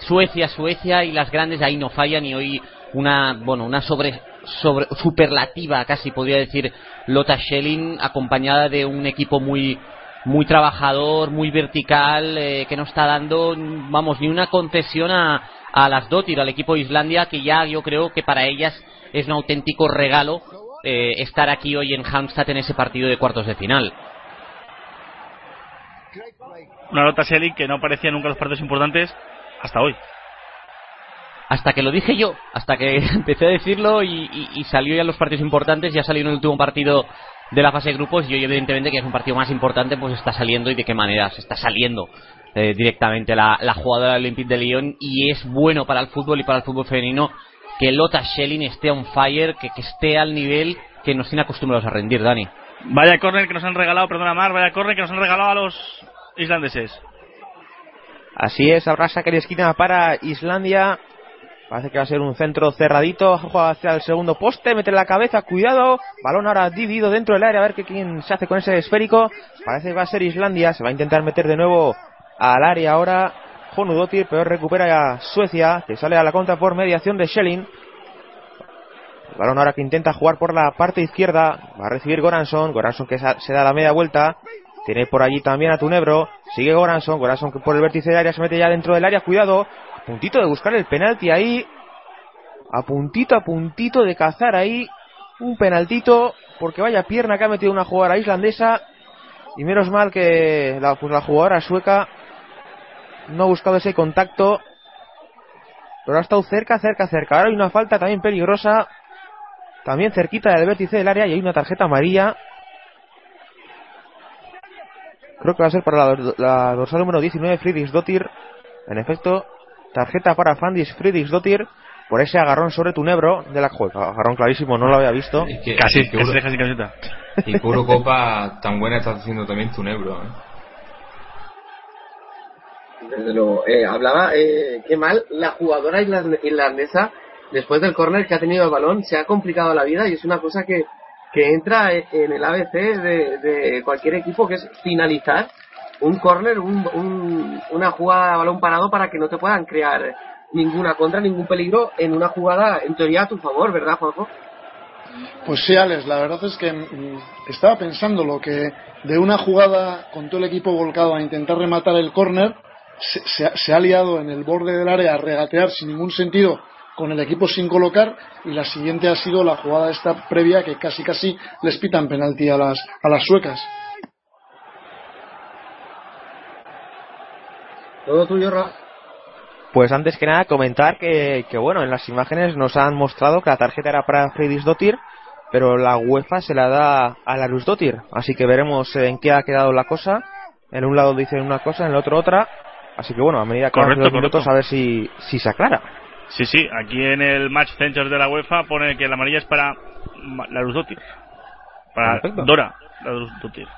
Suecia, Suecia y las grandes ahí no fallan y hoy una, bueno, una sobre, sobre superlativa, casi podría decir, Lotta Schelling, acompañada de un equipo muy muy trabajador, muy vertical, eh, que no está dando, vamos, ni una concesión a, a las Dotir, al equipo de Islandia, que ya yo creo que para ellas es un auténtico regalo eh, estar aquí hoy en Halmstad en ese partido de cuartos de final. Una nota Shelly que no aparecía nunca en los partidos importantes hasta hoy. Hasta que lo dije yo, hasta que empecé a decirlo y, y- y salió ya en los partidos importantes, ya salió en el último partido de la fase de grupos y hoy evidentemente que es un partido más importante pues está saliendo y de qué manera se está saliendo eh, directamente la, la jugadora del Olympique de Lyon y es bueno para el fútbol y para el fútbol femenino que Lotta Schelling esté on fire, que, que esté al nivel que nos tiene acostumbrados a rendir, Dani. Vaya córner que nos han regalado, perdona Mar, vaya córner que nos han regalado a los islandeses. Así es, habrá saque de esquina para Islandia. Parece que va a ser un centro cerradito. Juega hacia el segundo poste, mete la cabeza, cuidado. Balón ahora dividido dentro del área, a ver qué quién se hace con ese esférico. Parece que va a ser Islandia. Se va a intentar meter de nuevo al área ahora. Jonudotir, pero recupera a Suecia, que sale a la contra por mediación de Schelling. El balón ahora que intenta jugar por la parte izquierda. Va a recibir Goranson. Goranson que se da la media vuelta. Tiene por allí también a Tunebro. Sigue Goranson. Goranson que por el vértice del área se mete ya dentro del área. Cuidado. A puntito de buscar el penalti ahí. A puntito, a puntito de cazar ahí. Un penaltito. Porque vaya pierna que ha metido una jugadora islandesa. Y menos mal que la, pues la jugadora sueca no ha buscado ese contacto. Pero ha estado cerca, cerca, cerca. Ahora hay una falta también peligrosa. También cerquita del vértice del área y hay una tarjeta amarilla. Creo que va a ser para la, la dorsal número 19, Friedrich Dottir. En efecto, tarjeta para Fandis Friedrich Dottir por ese agarrón sobre Tunebro de la juega. Agarrón clarísimo, no lo había visto. que- Casi, que casi Euro- deja sin camiseta. Y que Eurocopa tan buena está haciendo también Tunebro. ¿eh? Desde luego. Eh, hablaba, eh, qué mal, la jugadora irland- irlandesa, después del córner que ha tenido el balón, se ha complicado la vida y es una cosa que, que entra en el ABC de, de cualquier equipo, que es finalizar un córner, un, un- una jugada a balón parado para que no te puedan crear ninguna contra, ningún peligro en una jugada, en teoría, a tu favor, ¿verdad, Juanjo? Pues sí, Alex, la verdad es que mm, estaba pensando lo que de una jugada con todo el equipo volcado a intentar rematar el córner, se, se ha liado en el borde del área a regatear sin ningún sentido con el equipo sin colocar y la siguiente ha sido la jugada esta previa que casi casi les pitan penalti a las, a las suecas. Todo tuyo, Ra. Pues antes que nada comentar que, que bueno, en las imágenes nos han mostrado que la tarjeta era para Friedrich Dottir, pero la UEFA se la da a la Luz Dottir. Así que veremos en qué ha quedado la cosa. En un lado dicen una cosa, en el otro otra. Así que bueno, a medida que Correcto, los minutos correcto. a ver si, si se aclara. Sí, sí, aquí en el Match Center de la UEFA pone que la amarilla es para la Luzdotir. Para Perfecto. Dora, la Luzdotir.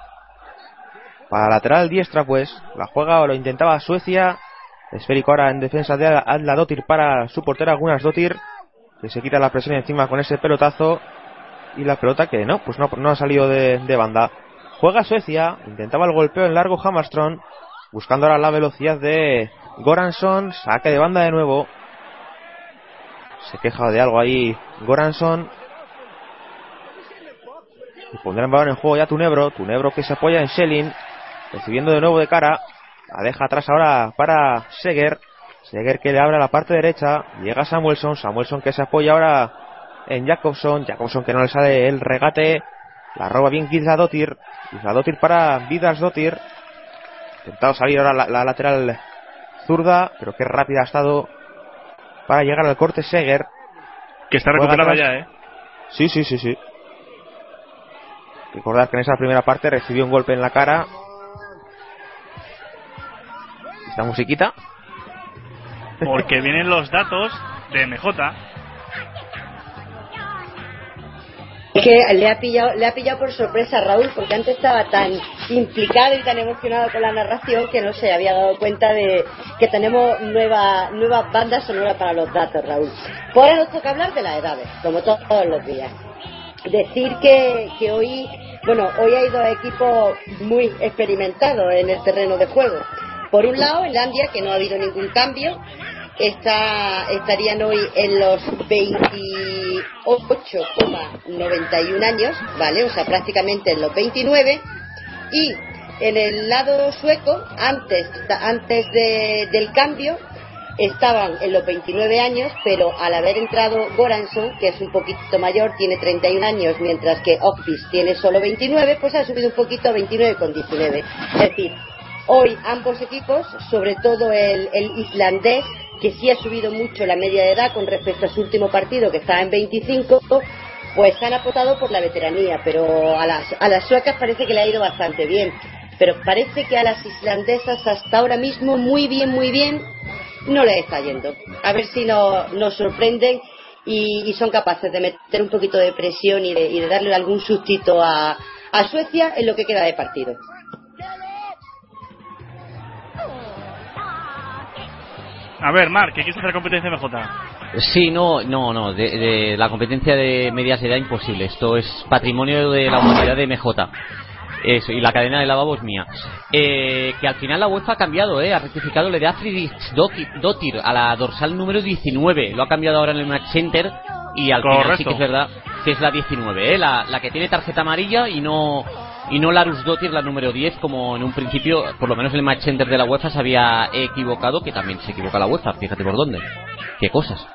Para lateral diestra, pues, la juega o lo intentaba Suecia. Esférico ahora en defensa de Adla Dottir para su portera Gunas Dottir, que se quita la presión encima con ese pelotazo. Y la pelota que no, pues no, ha salido de, banda. Juega Suecia, intentaba el golpeo en largo Hammarström, buscando ahora la velocidad de Goranson, saque de banda de nuevo. Se queja de algo ahí Goranson. Y pondrá el balón en juego ya Tunebro. Tunebro que se apoya en Schelling. Recibiendo de nuevo de cara. La deja atrás ahora para Seger. Seger que le abre a la parte derecha. Llega Samuelson. Samuelson que se apoya ahora en Jacobson. Jacobson que no le sale el regate. La roba bien Gizadottir. Gizadottir para Vidas Dottir. Intentado salir ahora la, la lateral zurda, pero qué rápida ha estado para llegar al corte Seger. Que está recuperada ya, ¿eh? Sí, sí, sí, sí. Recordad que en esa primera parte recibió un golpe en la cara. Esta musiquita. Porque vienen los datos de MJ. Es que le ha pillado, le ha pillado por sorpresa a Raúl, porque antes estaba tan implicado y tan emocionado con la narración que no se había dado cuenta de que tenemos nueva, nuevas bandas sonoras para los datos, Raúl. Pues ahora nos toca hablar de las edades, como to- todos los días. Decir que, que hoy, bueno, hoy hay dos equipos muy experimentados en el terreno de juego. Por un lado, Landia, que no ha habido ningún cambio, está, estarían hoy en los 28,91 años, ¿vale? O sea, prácticamente en los 29. Y en el lado sueco, antes, antes de- del cambio, estaban en los 29 años, pero al haber entrado Goranson, que es un poquito mayor, tiene 31 años, mientras que Okpis tiene solo 29, pues ha subido un poquito a 29 con 19. Es decir, hoy ambos equipos, sobre todo el, el islandés, que sí ha subido mucho la media de edad con respecto a su último partido, que estaba en 25, pues han apostado por la veteranía, pero a las, a las suecas parece que le ha ido bastante bien. Pero parece que a las islandesas hasta ahora mismo, muy bien, muy bien, no les está yendo. A ver si no- nos sorprenden y, son capaces de meter un poquito de presión y de, y de darle algún sustito a Suecia en lo que queda de partido. A ver, Mark, ¿qué quieres hacer competencia de MJ? Sí, no, no, no. De, de la competencia de medias edad imposible. Esto es patrimonio de la humanidad de MJ. Eso, y la cadena de lavabo es mía. Eh, que al final la UEFA ha cambiado, ¿eh? Ha rectificado, le da Friedrich Dotir, a la dorsal número 19. Lo ha cambiado ahora en el Match Center. Y al final sí que es verdad que es la 19, ¿eh? La, la que tiene tarjeta amarilla y no y no Larus Dotir, la número 10, como en un principio, por lo menos en el Match Center de la UEFA se había equivocado, que también se equivoca la UEFA, fíjate por dónde. Qué cosas.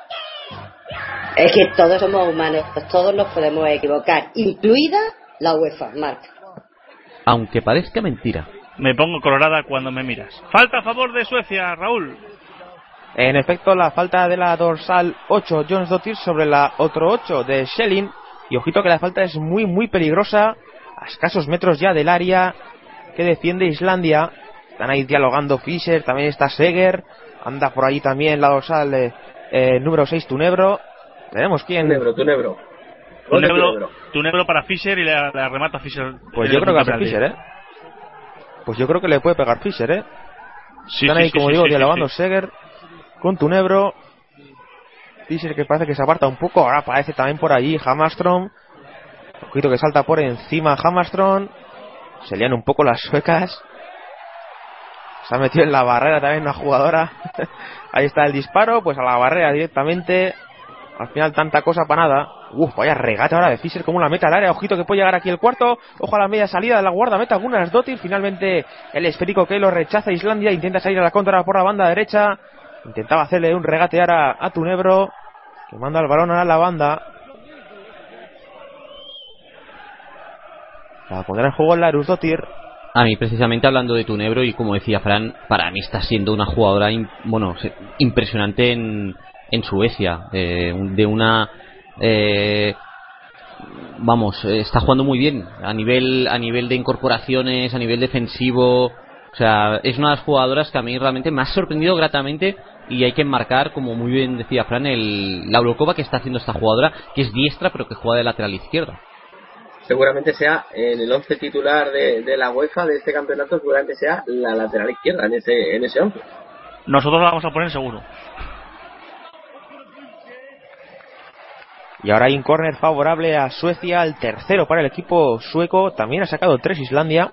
Es que todos somos humanos, todos nos podemos equivocar, incluida la UEFA, Marc. Aunque parezca mentira. Me pongo colorada cuando me miras. Falta a favor de Suecia, Raúl. En efecto, la falta de la dorsal 8 Jones Dottir sobre la otro 8 de Schelling. Y ojito que la falta es muy, muy peligrosa. A escasos metros ya del área que defiende Islandia. Están ahí dialogando Fischer, también está Seger. Anda por ahí también la dorsal eh, eh, número 6 Tunebro. Veremos quién. Tunebro, Tunebro. Tu negro, tu negro para Fischer y la, la remata Fischer. Pues en yo creo que penalti. Fischer, ¿eh? Pues yo creo que le puede pegar Fischer, ¿eh? Sí, Están ahí, sí, como sí, digo, sí, sí, dialogando sí. Seger con Tunebro. Fischer que parece que se aparta un poco. Ahora aparece también por allí Hamastrom. Ojito que salta por encima Hamastrom. Se lían un poco las suecas. Se ha metido en la barrera también una jugadora. ahí está el disparo. Pues a la barrera directamente. Al final tanta cosa para nada. Uf, vaya regate ahora de Fischer, como la meta al área. Ojito que puede llegar aquí el cuarto. Ojo a la media salida de la guardameta Gunnar Dottir. Finalmente el esférico que lo rechaza Islandia. Intenta salir a la contra por la banda derecha. Intentaba hacerle un regate ahora a Tunebro. Que manda el balón a la banda. La pondrá en Larus. A mí, precisamente hablando de Tunebro, y como decía Fran, para mí está siendo una jugadora bueno, impresionante en, en Suecia. eh, de una. eh, vamos, eh, está jugando muy bien a nivel, a nivel de incorporaciones, a nivel defensivo. O sea, es una de las jugadoras que a mí realmente me ha sorprendido gratamente y hay que enmarcar, como muy bien decía Fran, el, la Eurocopa que está haciendo esta jugadora, que es diestra pero que juega de lateral izquierda. Seguramente sea en el 11 titular de, la UEFA de este campeonato, seguramente sea la lateral izquierda en ese, en ese 11. Nosotros la vamos a poner seguro. Y ahora hay un córner favorable a Suecia, el tercero para el equipo sueco. También ha sacado tres Islandia.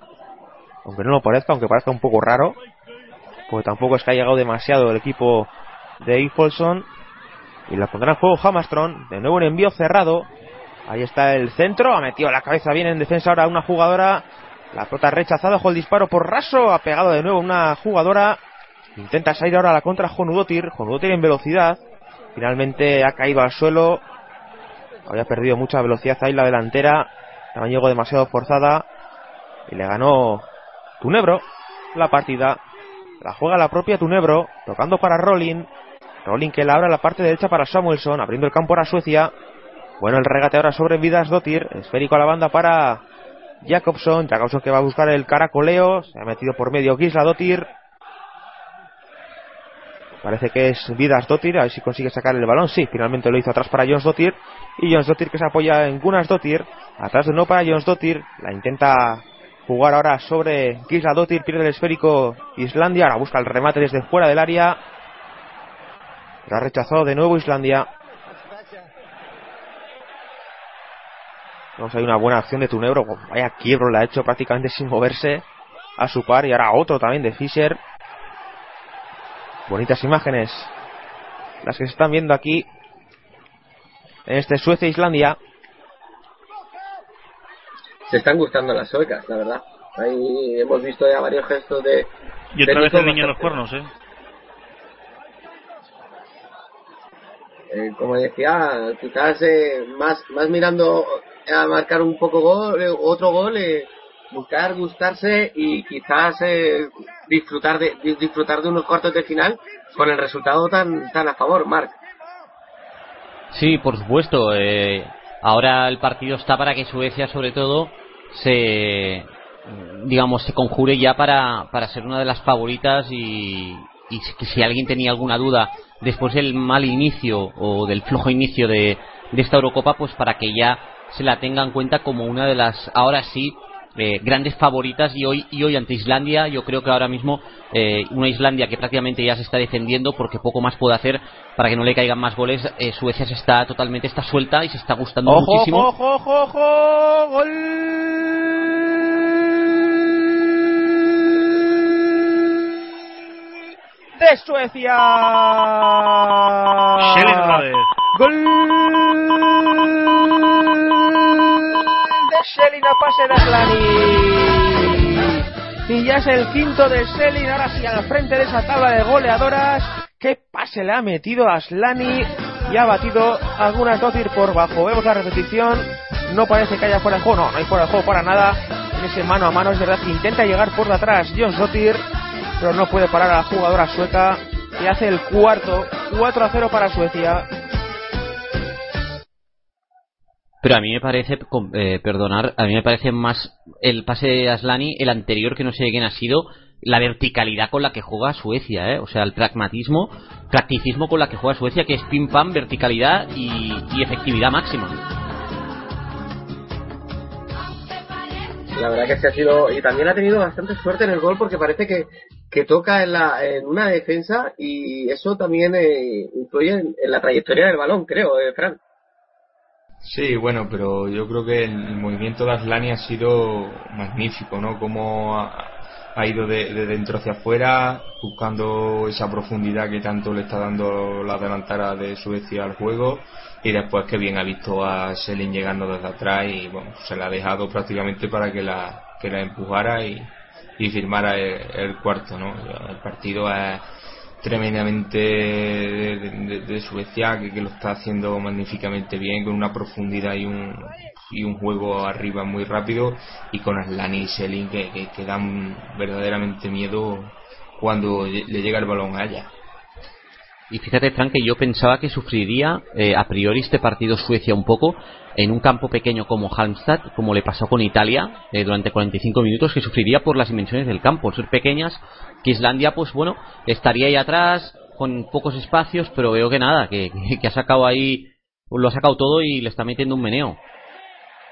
Aunque no lo parezca, aunque parezca un poco raro. Pues tampoco es que ha llegado demasiado el equipo de Ifolson. Y la pondrá en juego Hamastron. De nuevo un envío cerrado. Ahí está el centro. Ha metido la cabeza bien en defensa ahora una jugadora. La pelota rechazada. Ojo el disparo por raso. Ha pegado de nuevo una jugadora. Intenta salir ahora a la contra Jonudotir. Jonudotir en velocidad. Finalmente ha caído al suelo. Había perdido mucha velocidad ahí la delantera. También llegó demasiado forzada. Y le ganó Tunebro la partida. La juega la propia Tunebro, tocando para Rolling. Rolling que la abre la parte derecha para Samuelson, abriendo el campo para Suecia. Bueno, el regate ahora sobre Vidas Dotir. Esférico a la banda para Jacobson. Jacobson que va a buscar el caracoleo. Se ha metido por medio Gisla Dotir. Parece que es Vidas Dotir. A ver si consigue sacar el balón. Sí, finalmente lo hizo atrás para Jones Dotir. Y Jones Dotir que se apoya en Gunas Dotir. Atrás de nuevo para Jones Dotir. La intenta jugar ahora sobre Gisla Dotir. Pierde el esférico Islandia. Ahora busca el remate desde fuera del área. Lo ha rechazado de nuevo Islandia. Vamos, hay una buena acción de Tunebro. Vaya quiebro la ha hecho prácticamente sin moverse a su par. Y ahora otro también de Fischer. Bonitas imágenes. Las que se están viendo aquí. En este Suecia-Islandia. Se están gustando las suecas, la verdad. Ahí hemos visto ya varios gestos de. Y otra vez el niño de los cuernos, ¿eh? eh, como decía, quizás eh, más, más mirando a marcar un poco gol, eh, otro gol, eh, buscar gustarse y quizás eh, disfrutar de di- disfrutar de unos cuartos de final con el resultado tan tan a favor, Marc. Sí, por supuesto. eh, ahora el partido está para que Suecia, sobre todo, se, digamos, se conjure ya para, para ser una de las favoritas y, y si alguien tenía alguna duda después del mal inicio o del flojo inicio de, de esta Eurocopa, pues para que ya se la tenga en cuenta como una de las, ahora sí, eh, grandes favoritas. Y hoy y hoy ante Islandia yo creo que ahora mismo eh, una Islandia que prácticamente ya se está defendiendo porque poco más puede hacer para que no le caigan más goles eh, Suecia se está totalmente está suelta y se está gustando Ojo, muchísimo. ojo, ojo, ojo, gol. De Suecia. Gol a pase de Aslani. Y ya es el quinto de Schelling, ahora sí al frente de esa tabla de goleadoras. ¿Qué pase le ha metido a Aslani? Y ha batido algunas dotir por bajo. Vemos la repetición. No parece que haya fuera de juego. No, no hay fuera de juego para nada. En ese mano a mano es verdad que intenta llegar por detrás John Sotir. Pero no puede parar a la jugadora sueca. Y hace el cuarto. 4 a 0 para Suecia. Pero a mí me parece eh, perdonar a mí me parece más el pase de Aslani el anterior que no sé quién ha sido la verticalidad con la que juega Suecia ¿eh? o sea el pragmatismo practicismo con la que juega Suecia que es pim pam verticalidad y, efectividad máxima La verdad que que ha sido y también ha tenido bastante suerte en el gol porque parece que, que toca en, la, en una defensa y eso también eh, influye en, en la trayectoria del balón, creo, eh, Fran. Sí, bueno, pero yo creo que el, movimiento de Aslani ha sido magnífico, ¿no? Como ha, ha ido de, de dentro hacia afuera, buscando esa profundidad que tanto le está dando la delantera de Suecia al juego, y después que bien ha visto a Selin llegando desde atrás y bueno, se la ha dejado prácticamente para que la, que la empujara y, y firmara el, el cuarto, ¿no? El partido es tremendamente de, Suecia que, que lo está haciendo magníficamente bien con una profundidad y un y un juego arriba muy rápido y con Aslani y Selin que, que, dan verdaderamente miedo cuando le llega el balón a ella. Y fíjate, Frank, que yo pensaba que sufriría eh, a priori este partido Suecia un poco en un campo pequeño como Halmstad, como le pasó con Italia eh, durante 45 minutos, que sufriría por las dimensiones del campo, ser pequeñas, que Islandia, pues bueno, estaría ahí atrás con pocos espacios, pero veo que nada, que, que ha sacado ahí, lo ha sacado todo y le está metiendo un meneo.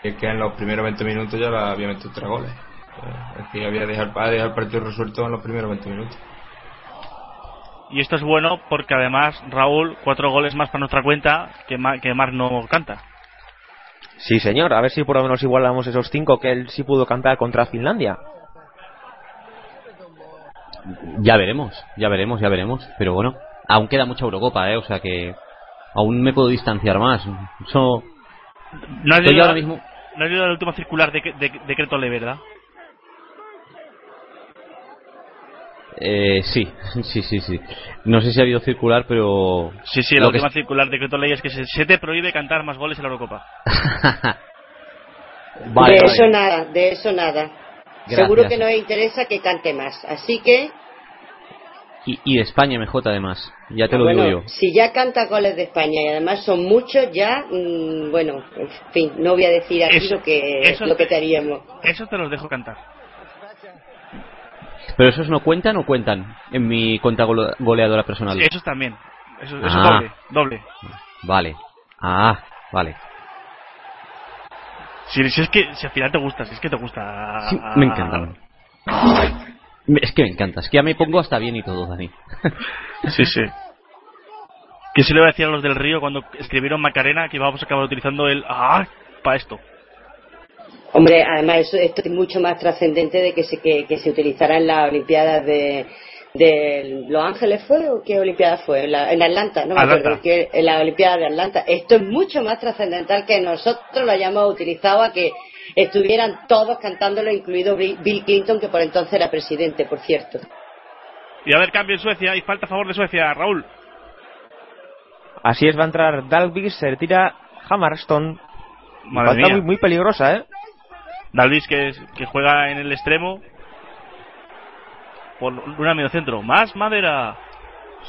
es que en los primeros 20 minutos ya la había metido tres goles Eh, es que había dejado, el partido resuelto en los primeros 20 minutos Y esto es bueno porque además, Raúl, cuatro goles más para nuestra cuenta que Mar, que Marc no canta. Sí, señor. A ver si por lo menos igualamos esos cinco que él sí pudo cantar contra Finlandia. Ya veremos, ya veremos, ya veremos, pero bueno, aún queda mucha Eurocopa, ¿eh? o sea que aún me puedo distanciar más. Eso, No has leído, ahora mismo- no has leído el último circular de, de, de Creto Le, ¿verdad? eh, sí, sí, sí, sí. No sé si ha habido circular, pero... Sí, sí, la que última circular de Creto Ley es que se, se te prohíbe cantar más goles en la Eurocopa. Vale, de vale. eso nada, de eso nada. Gracias. Seguro que no le interesa que cante más. Así que Y, y de España, MJ, además. Ya te lo bueno, digo yo. si ya canta goles de España y además son muchos, ya, mm, bueno, en fin, no voy a decir aquí Eso- lo que eso- lo que te haríamos. Eso te los dejo cantar. Pero esos no cuentan o cuentan en mi cuenta gole- goleadora personal. Esos también. Eso, eso Ah. doble, doble. Vale. Ah, vale. Si, si es que si al final te gusta, si es que te gusta. Sí, me encantan. Me- Es que me encanta. Es que ya me pongo hasta bien y todo, Dani. Sí, sí. ¿Qué se le va a decir a los del Río cuando escribieron Macarena que íbamos a acabar utilizando el ah para esto? Hombre, además eso, esto es mucho más trascendente de que se, que, que se utilizara en las Olimpiadas de, de Los Ángeles fue o qué Olimpiada fue en, la- en Atlanta, no me Atlanta. acuerdo que en la Olimpiada de Atlanta. Esto es mucho más trascendental que nosotros lo hayamos utilizado a que estuvieran todos cantándolo, incluido Bill Clinton, que por entonces era presidente, por cierto. Y a ver, cambio en Suecia y falta a favor de Suecia, Raúl. Así es, va a entrar Dalvis, se retira Hammerston. Madre Falta mía. muy, muy peligrosa, ¿eh? Dalvis que juega en el extremo por una medio centro. Más madera.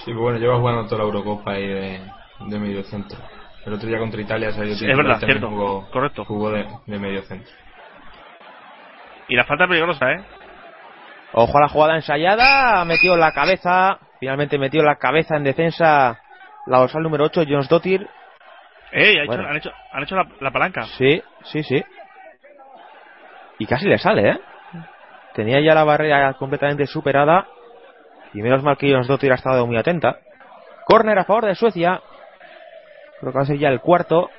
Sí, bueno, lleva jugando toda la Eurocopa ahí de, de medio centro. El otro día contra Italia salió Es titular, verdad, también cierto. Jugó, Correcto. Jugó de, de medio centro. Y la falta peligrosa, ¿eh? Ojo a la jugada ensayada, ha metido la cabeza, finalmente metió la cabeza en defensa la dorsal número 8, Jones Dottir. Ey, ha hecho- han hecho, han hecho la, la palanca. Sí, sí, sí. Y casi le sale, ¿eh? Tenía ya la barrera completamente superada. Y menos mal que Jones Dottir ha estado muy atenta. Corner a favor de Suecia. Creo que va a ser ya el cuarto.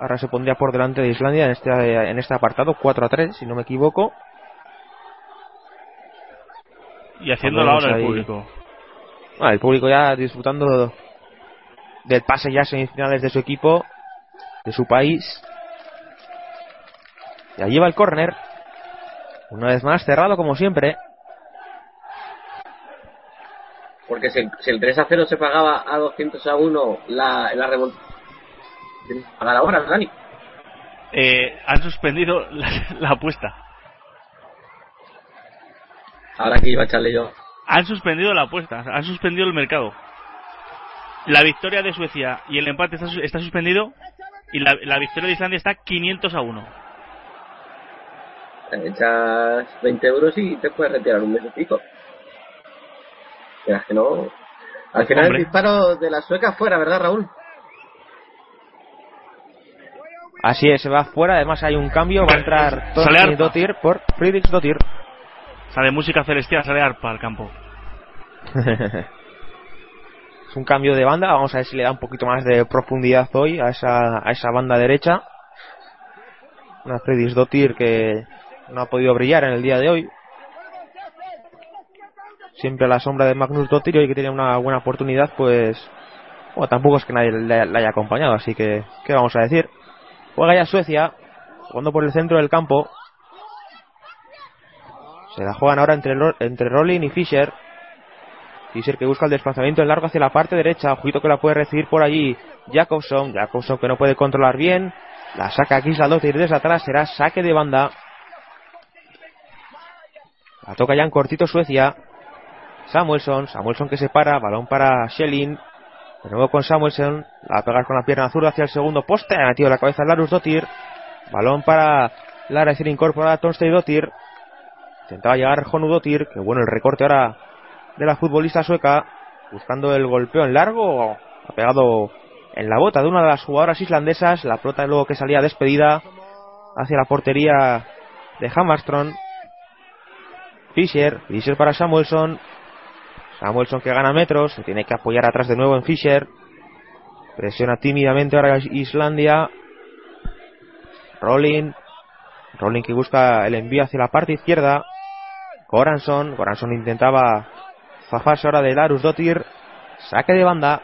Ahora se pondría por delante de Islandia en este, en este apartado, 4 a 3, si no me equivoco. Y haciendo la hora el público. Ah, el público ya disfrutando del pase ya semifinales de su equipo, de su país. Ya lleva el córner. Una vez más cerrado como siempre. Porque si el, si el 3 a 0 se pagaba a 200 a 1 la, la remontada. Pagar ahora, Dani. Eh, han suspendido la, la apuesta. Ahora que iba a echarle yo. Han suspendido la apuesta. Han suspendido el mercado. La victoria de Suecia y el empate está, su- está suspendido. Y la, la victoria de Islandia está 500 a 1. Echas 20 euros y te puedes retirar un mes y pico. Verás que no. Al final Hombre. el disparo de la sueca fuera, ¿verdad, Raúl? Así es, se va fuera. Además hay un cambio. Va a entrar Arpa. Dottir por Friedrich Dottir. Sale música celestial, sale arpa al campo. es un cambio de banda. Vamos a ver si le da un poquito más de profundidad hoy a esa, a esa banda derecha. Una Friedrich Dottir que no ha podido brillar en el día de hoy. Siempre a la sombra de Magnus Dottir y que tiene una buena oportunidad, pues. Bueno, tampoco es que nadie le, haya acompañado, así que. ¿Qué vamos a decir? Juega ya Suecia, jugando por el centro del campo. Se la juegan ahora entre, entre Rolling y Fischer. Fischer que busca el desplazamiento en largo hacia la parte derecha. Ojito que la puede recibir por allí Jacobson. Jacobson que no puede controlar bien. La saca aquí Dottir desde atrás. Será saque de banda. La toca ya en cortito Suecia. Samuelson. Samuelson que se para. Balón para Schelling. De nuevo con Samuelson. La pegar con la pierna zurda hacia el segundo poste. Ha metido la cabeza Larus Dottir. Balón para la recién incorporada Torstein Dottir. Intentaba llegar Jonu Dottir. Que bueno el recorte ahora de la futbolista sueca. Buscando el golpeo en largo. Ha pegado en la bota de una de las jugadoras islandesas. La pelota luego que salía despedida hacia la portería de Hammarström. Fischer. Fischer para Samuelson. Samuelson que gana metros. Se tiene que apoyar atrás de nuevo en Fischer. Presiona tímidamente ahora Islandia. Rolling. Rolling que busca el envío hacia la parte izquierda. Goranson. Goranson intentaba zafarse ahora de Larus Dottir. Saque de banda.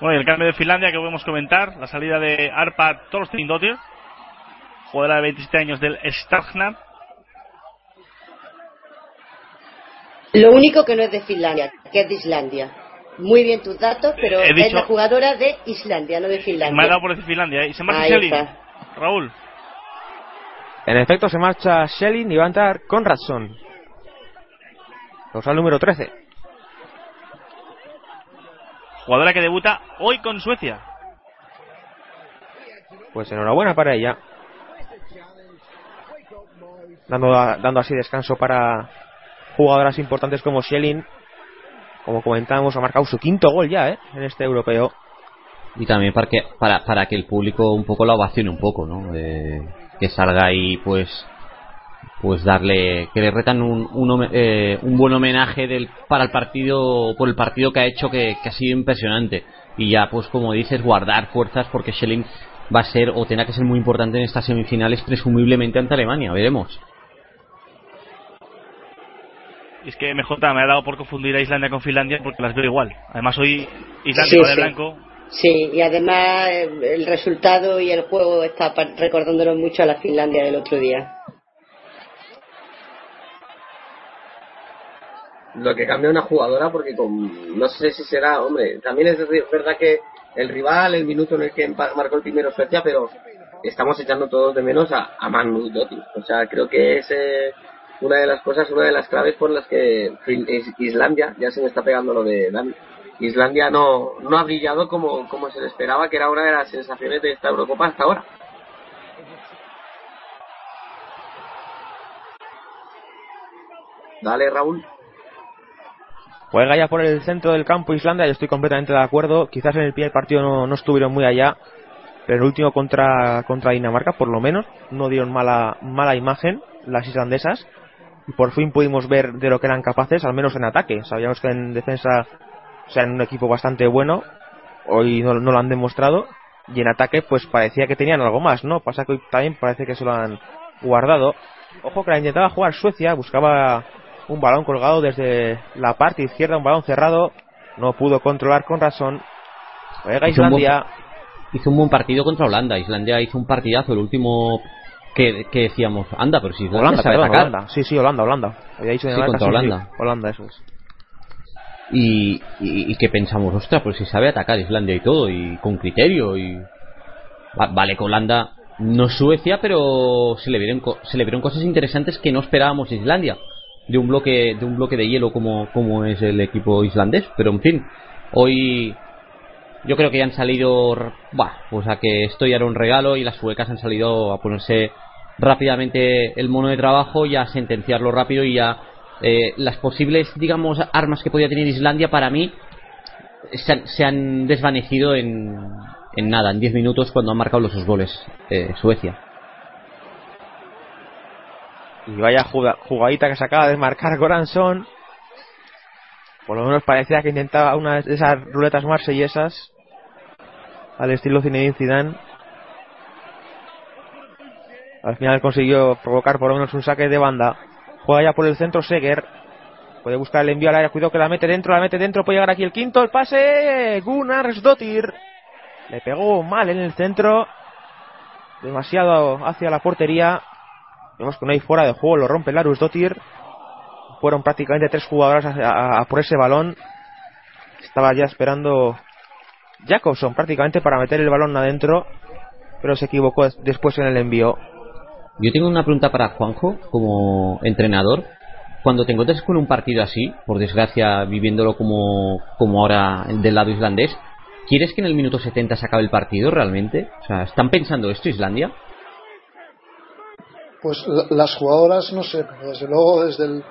Bueno, y el cambio de Finlandia que podemos comentar, la salida de Arpa Torsteindotir, jugadora de 27 años del Stagnar. Lo único que no es de Finlandia, que es de Islandia. Muy bien tus datos, pero He es dicho- la jugadora de Islandia, no de Me ha Finlandia. dado por decir Finlandia, ¿eh? y se marcha Schelling. Raúl. En efecto, se marcha Schelling y va a entrar Conradson. Dorsal número 13. Jugadora que debuta hoy con Suecia. Pues enhorabuena para ella. Dando, dando así descanso para jugadoras importantes como Schelling. Como comentamos, ha marcado su quinto gol ya ¿eh? en este europeo. Y también para que, para, para que el público un poco la ovacione un poco, ¿no? Eh, que salga ahí, pues, pues darle, que le retan un, un, eh, un buen homenaje del, para el partido, por el partido que ha hecho, que, que ha sido impresionante. Y ya, pues, como dices, guardar fuerzas porque Schelling va a ser, o tendrá que ser muy importante en estas semifinales, presumiblemente ante Alemania, veremos. Es que MJ me ha dado por confundir a Islandia con Finlandia porque las veo igual. Además, hoy Islandia Sí, va de sí. blanco. Sí, y además el resultado y el juego está recordándonos mucho a la Finlandia del otro día. Lo que cambia una jugadora porque con, no sé si será, hombre, también es verdad que el rival, el minuto en el que marcó el primero Suecia, pero estamos echando todos de menos a, a Magnus. O sea, creo que es eh, una de las cosas, una de las claves por las que Islandia, ya se me está pegando lo de Dani, Islandia no, no ha brillado como, como se le esperaba, que era una de las sensaciones de esta Eurocopa hasta ahora. Dale, Raúl. Juega ya por el centro del campo Islandia, yo estoy completamente de acuerdo. Quizás en el pie del partido no, no estuvieron muy allá, pero en el último contra, contra Dinamarca, por lo menos, no dieron mala, mala imagen las islandesas. Y por fin pudimos ver de lo que eran capaces, al menos en ataque. Sabíamos que en defensa o sea, en un equipo bastante bueno, hoy no, no lo han demostrado. Y en ataque, pues parecía que tenían algo más, ¿no? Pasa que hoy también parece que se lo han guardado. Ojo que la intentaba jugar Suecia, buscaba un balón colgado desde la parte izquierda, un balón cerrado, no pudo controlar con razón. Juega Hizo un buen- Islandia, hizo un buen partido contra Holanda. Islandia hizo un partidazo, el último que, que decíamos, anda, pero si Islandia Holanda, sabe perdón, atacar. Holanda. Sí, sí, Holanda, Holanda. Había dicho Sí, Dinamarca, contra Holanda. sí, Holanda, eso es. Y, y, y que pensamos, ostras, pues si sabe atacar Islandia y todo, y con criterio, y. Va- vale, que Holanda no es Suecia, pero se le, vieron, se le vieron cosas interesantes que no esperábamos de Islandia, de un bloque de, un bloque de hielo como, como es el equipo islandés. Pero en fin, hoy yo creo que ya han salido, bah, pues a que esto ya era un regalo y las suecas han salido a ponerse rápidamente el mono de trabajo y a sentenciarlo rápido y ya eh, las posibles, digamos, armas que podía tener Islandia para mí se han, se han desvanecido en, en nada, en 10 minutos cuando han marcado los dos goles eh, Suecia. Y vaya juga- jugadita que se acaba de marcar Goranson. Por lo menos parecía que intentaba una de esas ruletas marsellesas. Al estilo Zinedine Zidane. Al final consiguió provocar por lo menos un saque de banda. Juega ya por el centro Seger. Puede buscar el envío al área. Cuidado que la mete dentro, la mete dentro. Puede llegar aquí el quinto. El pase. Gunnar Sdottir. Le pegó mal en el centro. Demasiado hacia la portería. Vemos que no hay fuera de juego, lo rompe Larus Dotir. Fueron prácticamente tres jugadoras a, por ese balón. Estaba ya esperando Jacobson prácticamente para meter el balón adentro, pero se equivocó des- después en el envío. Yo tengo una pregunta para Juanjo, como entrenador. Cuando te encuentras con un partido así, por desgracia viviéndolo como, como ahora del lado islandés, ¿quieres que en el minuto 70 se acabe el partido realmente? O sea, ¿están pensando esto Islandia? Pues la- las jugadoras, no sé, desde luego desde el,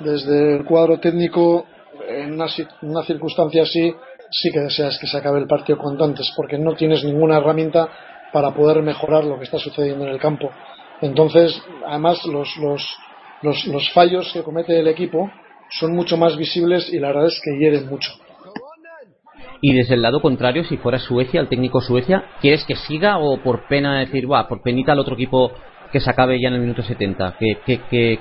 desde el cuadro técnico, en una, una circunstancia así, sí que deseas que se acabe el partido cuanto antes, porque no tienes ninguna herramienta para poder mejorar lo que está sucediendo en el campo. Entonces, además, los, los, los, los fallos que comete el equipo son mucho más visibles y la verdad es que hieren mucho. Y desde el lado contrario, si fuera Suecia, el técnico Suecia, ¿quieres que siga o por pena decir, va, por penita al otro equipo que se acabe ya en el minuto 70? ¿Qué, qué,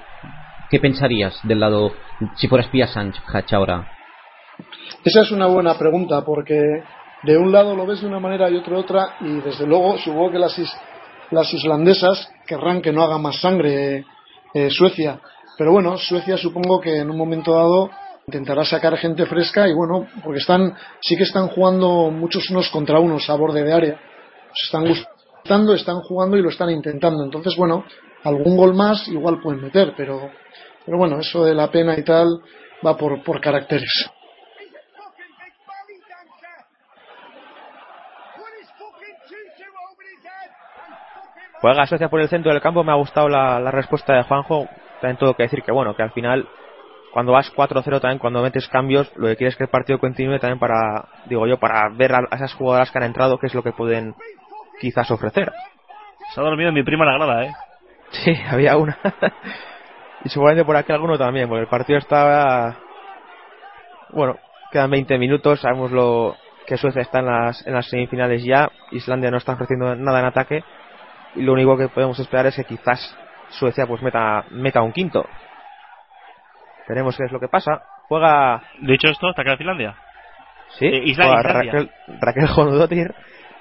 qué, pensarías del lado, si fueras Pia Sánchez ahora? Esa es una buena pregunta porque de un lado lo ves de una manera y otro de otra y desde luego supongo que las, is- las islandesas querrán que no haga más sangre eh, Suecia. Pero bueno, Suecia supongo que en un momento dado intentará sacar gente fresca y bueno, porque están sí que están jugando muchos unos contra unos a borde de área. Se están están jugando y lo están intentando. Entonces bueno, algún gol más igual pueden meter, pero, pero bueno, eso de la pena y tal va por, por caracteres. Juega Suecia por el centro del campo. Me ha gustado la, la respuesta de Juanjo. También tengo que decir que, bueno, que al final, cuando vas 4-0 también, cuando metes cambios, lo que quieres es que el partido continúe también para, digo yo, para ver a, a esas jugadoras que han entrado, qué es lo que pueden quizás ofrecer. Se ha dormido mi prima la grada, ¿eh? Sí, había una. y seguramente por aquí alguno también, porque el partido estaba. Bueno, quedan 20 minutos, sabemos lo que Suecia está en las, en las semifinales ya, Islandia no está ofreciendo nada en ataque, y lo único que podemos esperar es que quizás Suecia pues meta, meta un quinto. Veremos qué es lo que pasa. Juega. Dicho esto, ¿hasta acá Finlandia? Sí, Eh, Isla- Islandia. Raquel, Raquel Honodotir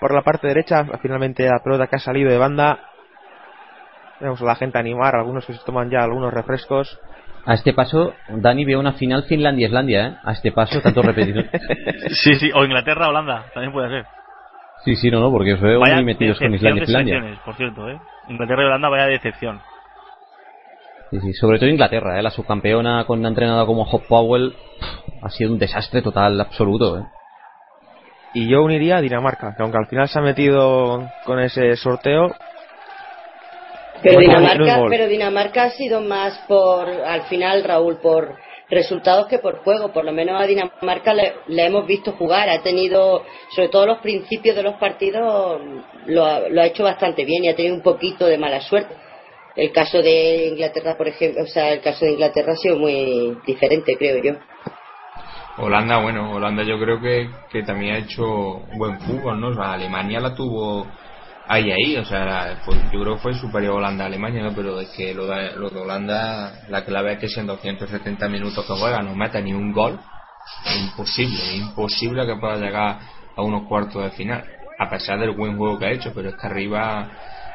por la parte derecha. Finalmente la pelota que ha salido de banda. Vemos a la gente animar, algunos que se toman ya algunos refrescos. A este paso, Dani vio una final Finlandia-Islandia, ¿eh? A este paso, tanto repetido. Sí, sí, o Inglaterra-Holanda, también puede ser. sí, sí, no, no, porque os veo Vaya muy metidos con Islandia y Finlandia. por cierto, ¿eh? Inglaterra y Holanda, vaya decepción. Sí, sí, sobre todo Inglaterra, ¿eh? La subcampeona con una entrenadora como Hop Powell pff, ha sido un desastre total, absoluto, ¿eh? Y yo uniría a Dinamarca, que aunque al final se ha metido con ese sorteo. Pero Dinamarca, pero Dinamarca ha sido más por, al final, Raúl, por resultados que por juego. Por lo menos a Dinamarca le, le hemos visto jugar. Ha tenido, sobre todo los principios de los partidos, lo ha, lo ha hecho bastante bien y ha tenido un poquito de mala suerte. El caso de Inglaterra, por ejemplo, o sea, el caso de Inglaterra ha sido muy diferente, creo yo. Holanda, bueno, Holanda yo creo que, que también ha hecho buen fútbol, ¿no? O sea, Alemania la tuvo ahí, ahí, o sea, la- fue- yo creo que fue superior Holanda a Alemania, ¿no? Pero es que lo de, lo de Holanda, la clave es que si en 270 minutos que juega no mete ni un gol, es imposible, es imposible que pueda llegar a unos cuartos de final, a pesar del buen juego que ha hecho, pero es que arriba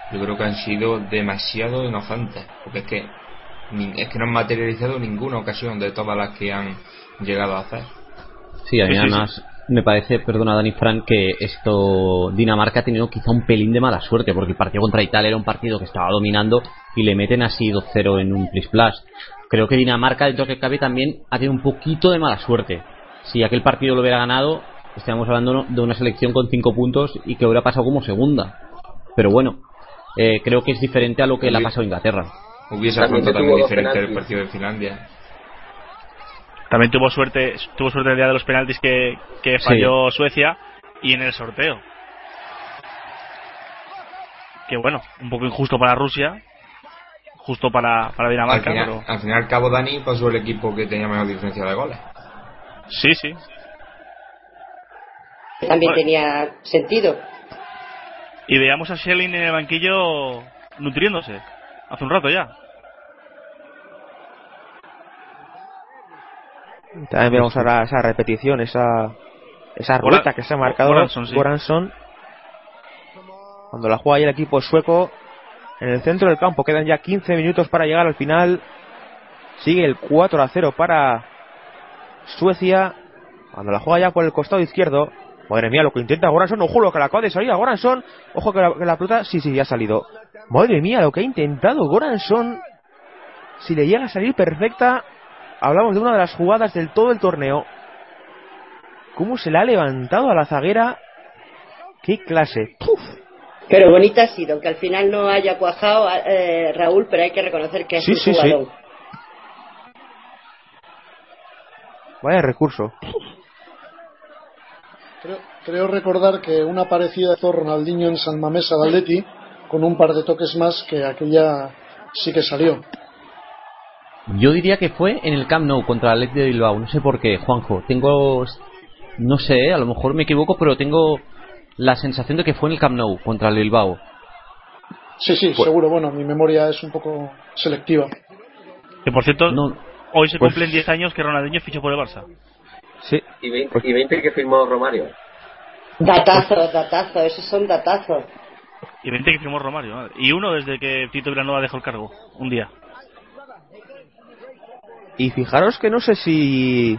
yo creo que han sido demasiado inocentes, porque es que es que no han materializado ninguna ocasión de todas las que han llegado a hacer. Sí, a mí Sí, sí, además me parece, perdona Dani Frank, que esto Dinamarca ha tenido quizá un pelín de mala suerte, porque el partido contra Italia era un partido que estaba dominando y le meten así 2-0 en un plis plus. Creo que Dinamarca, dentro que cabe, también ha tenido un poquito de mala suerte. Si aquel partido lo hubiera ganado, estaríamos hablando de una selección con 5 puntos y que hubiera pasado como segunda. Pero bueno, eh, creo que es diferente a lo que le ha pasado a Inglaterra. Hubiese afrontado también diferente el partido de Finlandia. También tuvo suerte, tuvo suerte el día de los penaltis que, que Sí. falló Suecia y en el sorteo. Que bueno, un poco injusto para Rusia, justo para, para Al Dinamarca, final, pero al final, cabo Dani pasó el equipo que tenía mejor diferencia de goles. sí, sí. También Bueno. tenía sentido. Y veamos a Schelling en el banquillo nutriéndose, hace un rato ya. También vemos ahora esa repetición, esa, esa ruta que se ha marcado sí. Goransson. Cuando la juega ahí el equipo sueco en el centro del campo. Quedan ya 15 minutos para llegar al final. Sigue el 4 a 0 para Suecia. Cuando la juega ya por el costado izquierdo. Madre mía, lo que intenta Goranson. Ojo, lo que le acaba de salir a Goranson. Ojo que la, que la pelota. Sí, sí, ya ha salido. Madre mía, lo que ha intentado Goranson. Si le llega a salir perfecta. Hablamos de una de las jugadas del todo el torneo. ¿Cómo se la ha levantado a la zaguera? ¡Qué clase! ¡Puf! Pero bonita ha sido, aunque al final no haya cuajado eh, Raúl, pero hay que reconocer que es Sí, un sí, sí. jugador. Vaya recurso. Creo, creo recordar que una parecida hizo Ronaldinho en San Mamés al Atleti con un par de toques más que aquella sí que salió. Yo diría que fue en el Camp Nou contra el Athletic de Bilbao. No sé por qué, Juanjo. Tengo. No sé, a lo mejor me equivoco, pero tengo la sensación de que fue en el Camp Nou contra el Bilbao. Sí, sí, Pues- seguro. Bueno, mi memoria es un poco selectiva. Que por cierto, hoy se pues- cumplen 10 años que Ronaldinho fichó por el Barça. Sí. Y 20, y 20 que firmó Romario. Datazos, datazos, esos son datazos. Y 20 que firmó Romario. Y uno desde que Tito Vilanova dejó el cargo. Un día. Y fijaros que no sé si.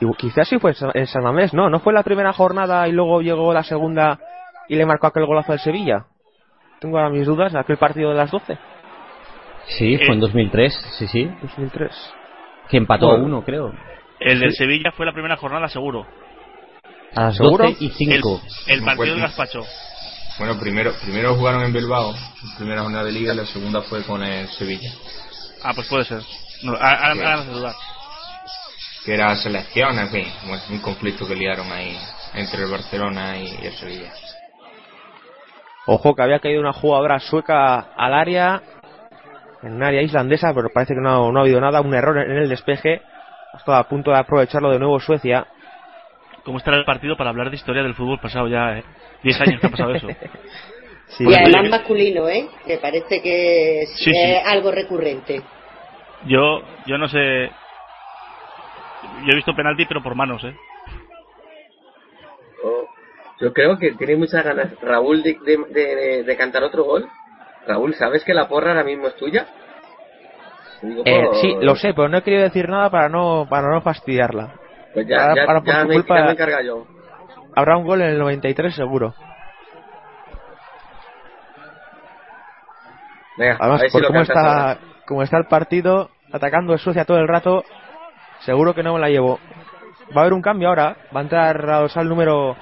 y Quizás sí fue en San Mamés, no, no fue la primera jornada y luego llegó la segunda y le marcó aquel golazo al Sevilla. Tengo ahora mis dudas, aquel partido de las 12. Sí, fue en Eh, 2003, sí, sí. 2003. Que empató a uno, creo. El del Sí. Sevilla fue la primera jornada, seguro. A las ¿Seguro? 12 y 5. El, partido del cuenta. Gaspacho. Bueno, primero, primero jugaron en Bilbao, primera jornada de liga, y la segunda fue con el Sevilla, Ah, pues puede ser. No, ahora me dudar. que era selección, en fin, un conflicto que liaron ahí entre el Barcelona y el Sevilla. Ojo que había caído una jugadora sueca al área, en un área islandesa, pero parece que no, no ha habido nada, un error en el despeje. Estaba a punto de aprovecharlo de nuevo Suecia. ¿Cómo estará el partido para hablar de historia del fútbol pasado ya? Eh? 10 años que ha pasado eso. Sí. y además masculino, ¿eh? Que parece que es, Sí, sí. es algo recurrente. Yo, yo no sé. Yo he visto penalti, pero por manos, ¿eh? Oh, Yo creo que tiene muchas ganas Raúl de, de, de- de cantar otro gol. Raúl, ¿sabes que la porra ahora mismo es tuya? Digo, Eh, por- sí, lo sé, pero no he querido decir nada para no, para no fastidiarla. Pues ya, Ahora- ya, ahora por ya tu me, culpa- ya me encarga yo. Habrá un gol en el 93 seguro. Venga, Además, a ver si por lo cómo está, ahora. Cómo está el partido, atacando a Suecia todo el rato, seguro que no me la llevo. Va a haber un cambio ahora, va a entrar a al número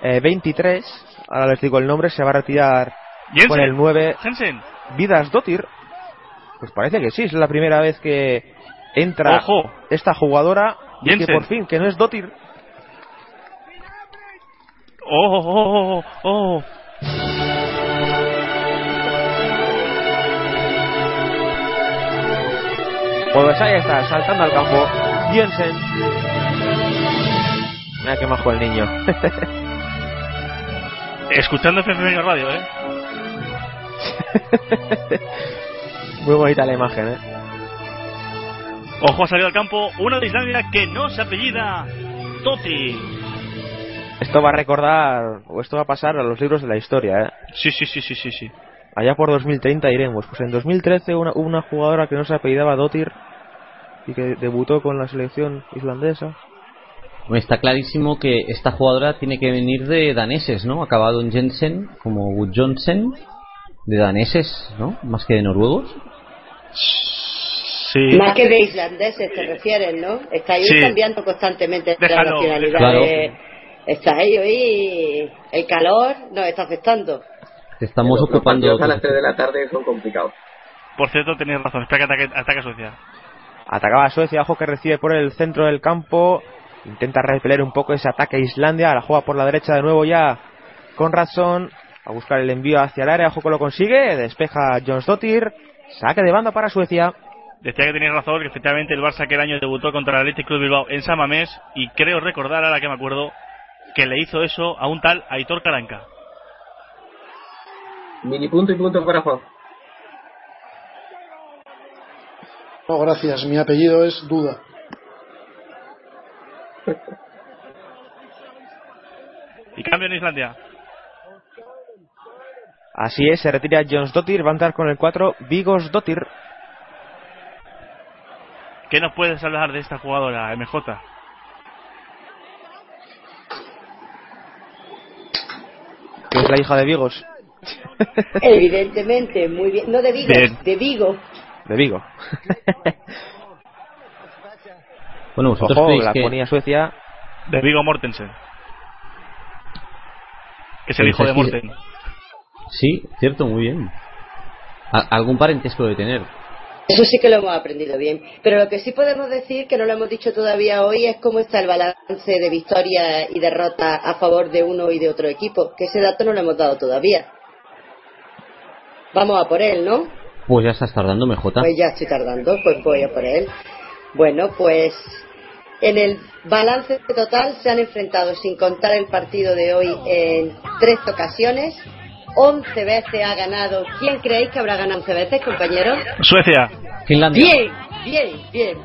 eh, 23, ahora les digo el nombre, se va a retirar Jensen. con el 9 Jensen. Vidas Dotir. Pues parece que sí, es la primera vez que entra Ojo. esta jugadora y que Jensen. por fin, que no es Dotir. ¡Oh, oh, oh, oh, Pues ahí está, saltando al campo. Jensen. Mira qué majo el niño. Escuchando FFM Radio, ¿eh? Muy bonita la imagen, ¿eh? Ojo, ha salido al campo una de Islandia que no se apellida Totti. Esto va a recordar, o esto va a pasar a los libros de la historia, ¿eh? Sí, sí, sí, sí, sí, sí. Allá por 2030 iremos. Pues en 2013 una, una jugadora que no se apellidaba Dotir y que debutó con la selección islandesa. Está clarísimo que esta jugadora tiene que venir de daneses, ¿no? Acabado en Jensen, como Wood Johnson, de daneses, ¿no? Más que de noruegos. Sí. Más que de islandeses te refieres, ¿no? Estáis Sí. cambiando constantemente la nacionalidad. déjalo. de- Estáis hoy. El calor nos está afectando. Estamos Los ocupando. partidos a las 3 de la tarde son complicados. Por cierto, tenéis razón. Espera que ataque, ataque a Suecia. Atacaba a Suecia, ojo que recibe por el centro del campo. Intenta repeler un poco ese ataque a Islandia. La juega por la derecha de nuevo ya con Ratson. A buscar el envío hacia el área. Ojo que lo consigue. Despeja Jonsdottir. Saque de banda para Suecia. Decía que tenéis razón, que efectivamente el Barça aquel año debutó contra el Athletic Club Bilbao en San Mamés y creo recordar, ahora que me acuerdo, que le hizo eso a un tal Aitor Caranca. Mini punto y punto para Juan. No, gracias. Mi apellido es Duda. Y cambio en Islandia. Así es, se retira Jonsdottir. Va a entrar con el 4 Vigosdottir. ¿Qué nos puedes hablar de esta jugadora, MJ? Que es la hija de Vigos. Evidentemente, muy bien. No de Vigo, Bien. de Vigo. De Vigo. Bueno, vosotros Ojo, la que- ponía Suecia. De Vigo Mortensen. Que es el hijo de Morten. Sí, cierto, muy bien. Algún parentesco de tener. Eso sí que lo hemos aprendido bien. Pero lo que sí podemos decir, que no lo hemos dicho todavía hoy, es cómo está el balance de victorias y derrotas a favor de uno y de otro equipo. Que ese dato no lo hemos dado todavía. Vamos a por él, ¿no? Pues ya estás tardando, MJ. Pues ya estoy tardando, pues voy a por él. Bueno, pues en el balance total se han enfrentado, sin contar el partido de hoy, en tres ocasiones. 11 veces ha ganado. ¿Quién creéis que habrá ganado 11 veces, compañeros? Suecia. Finlandia. Bien, bien, bien.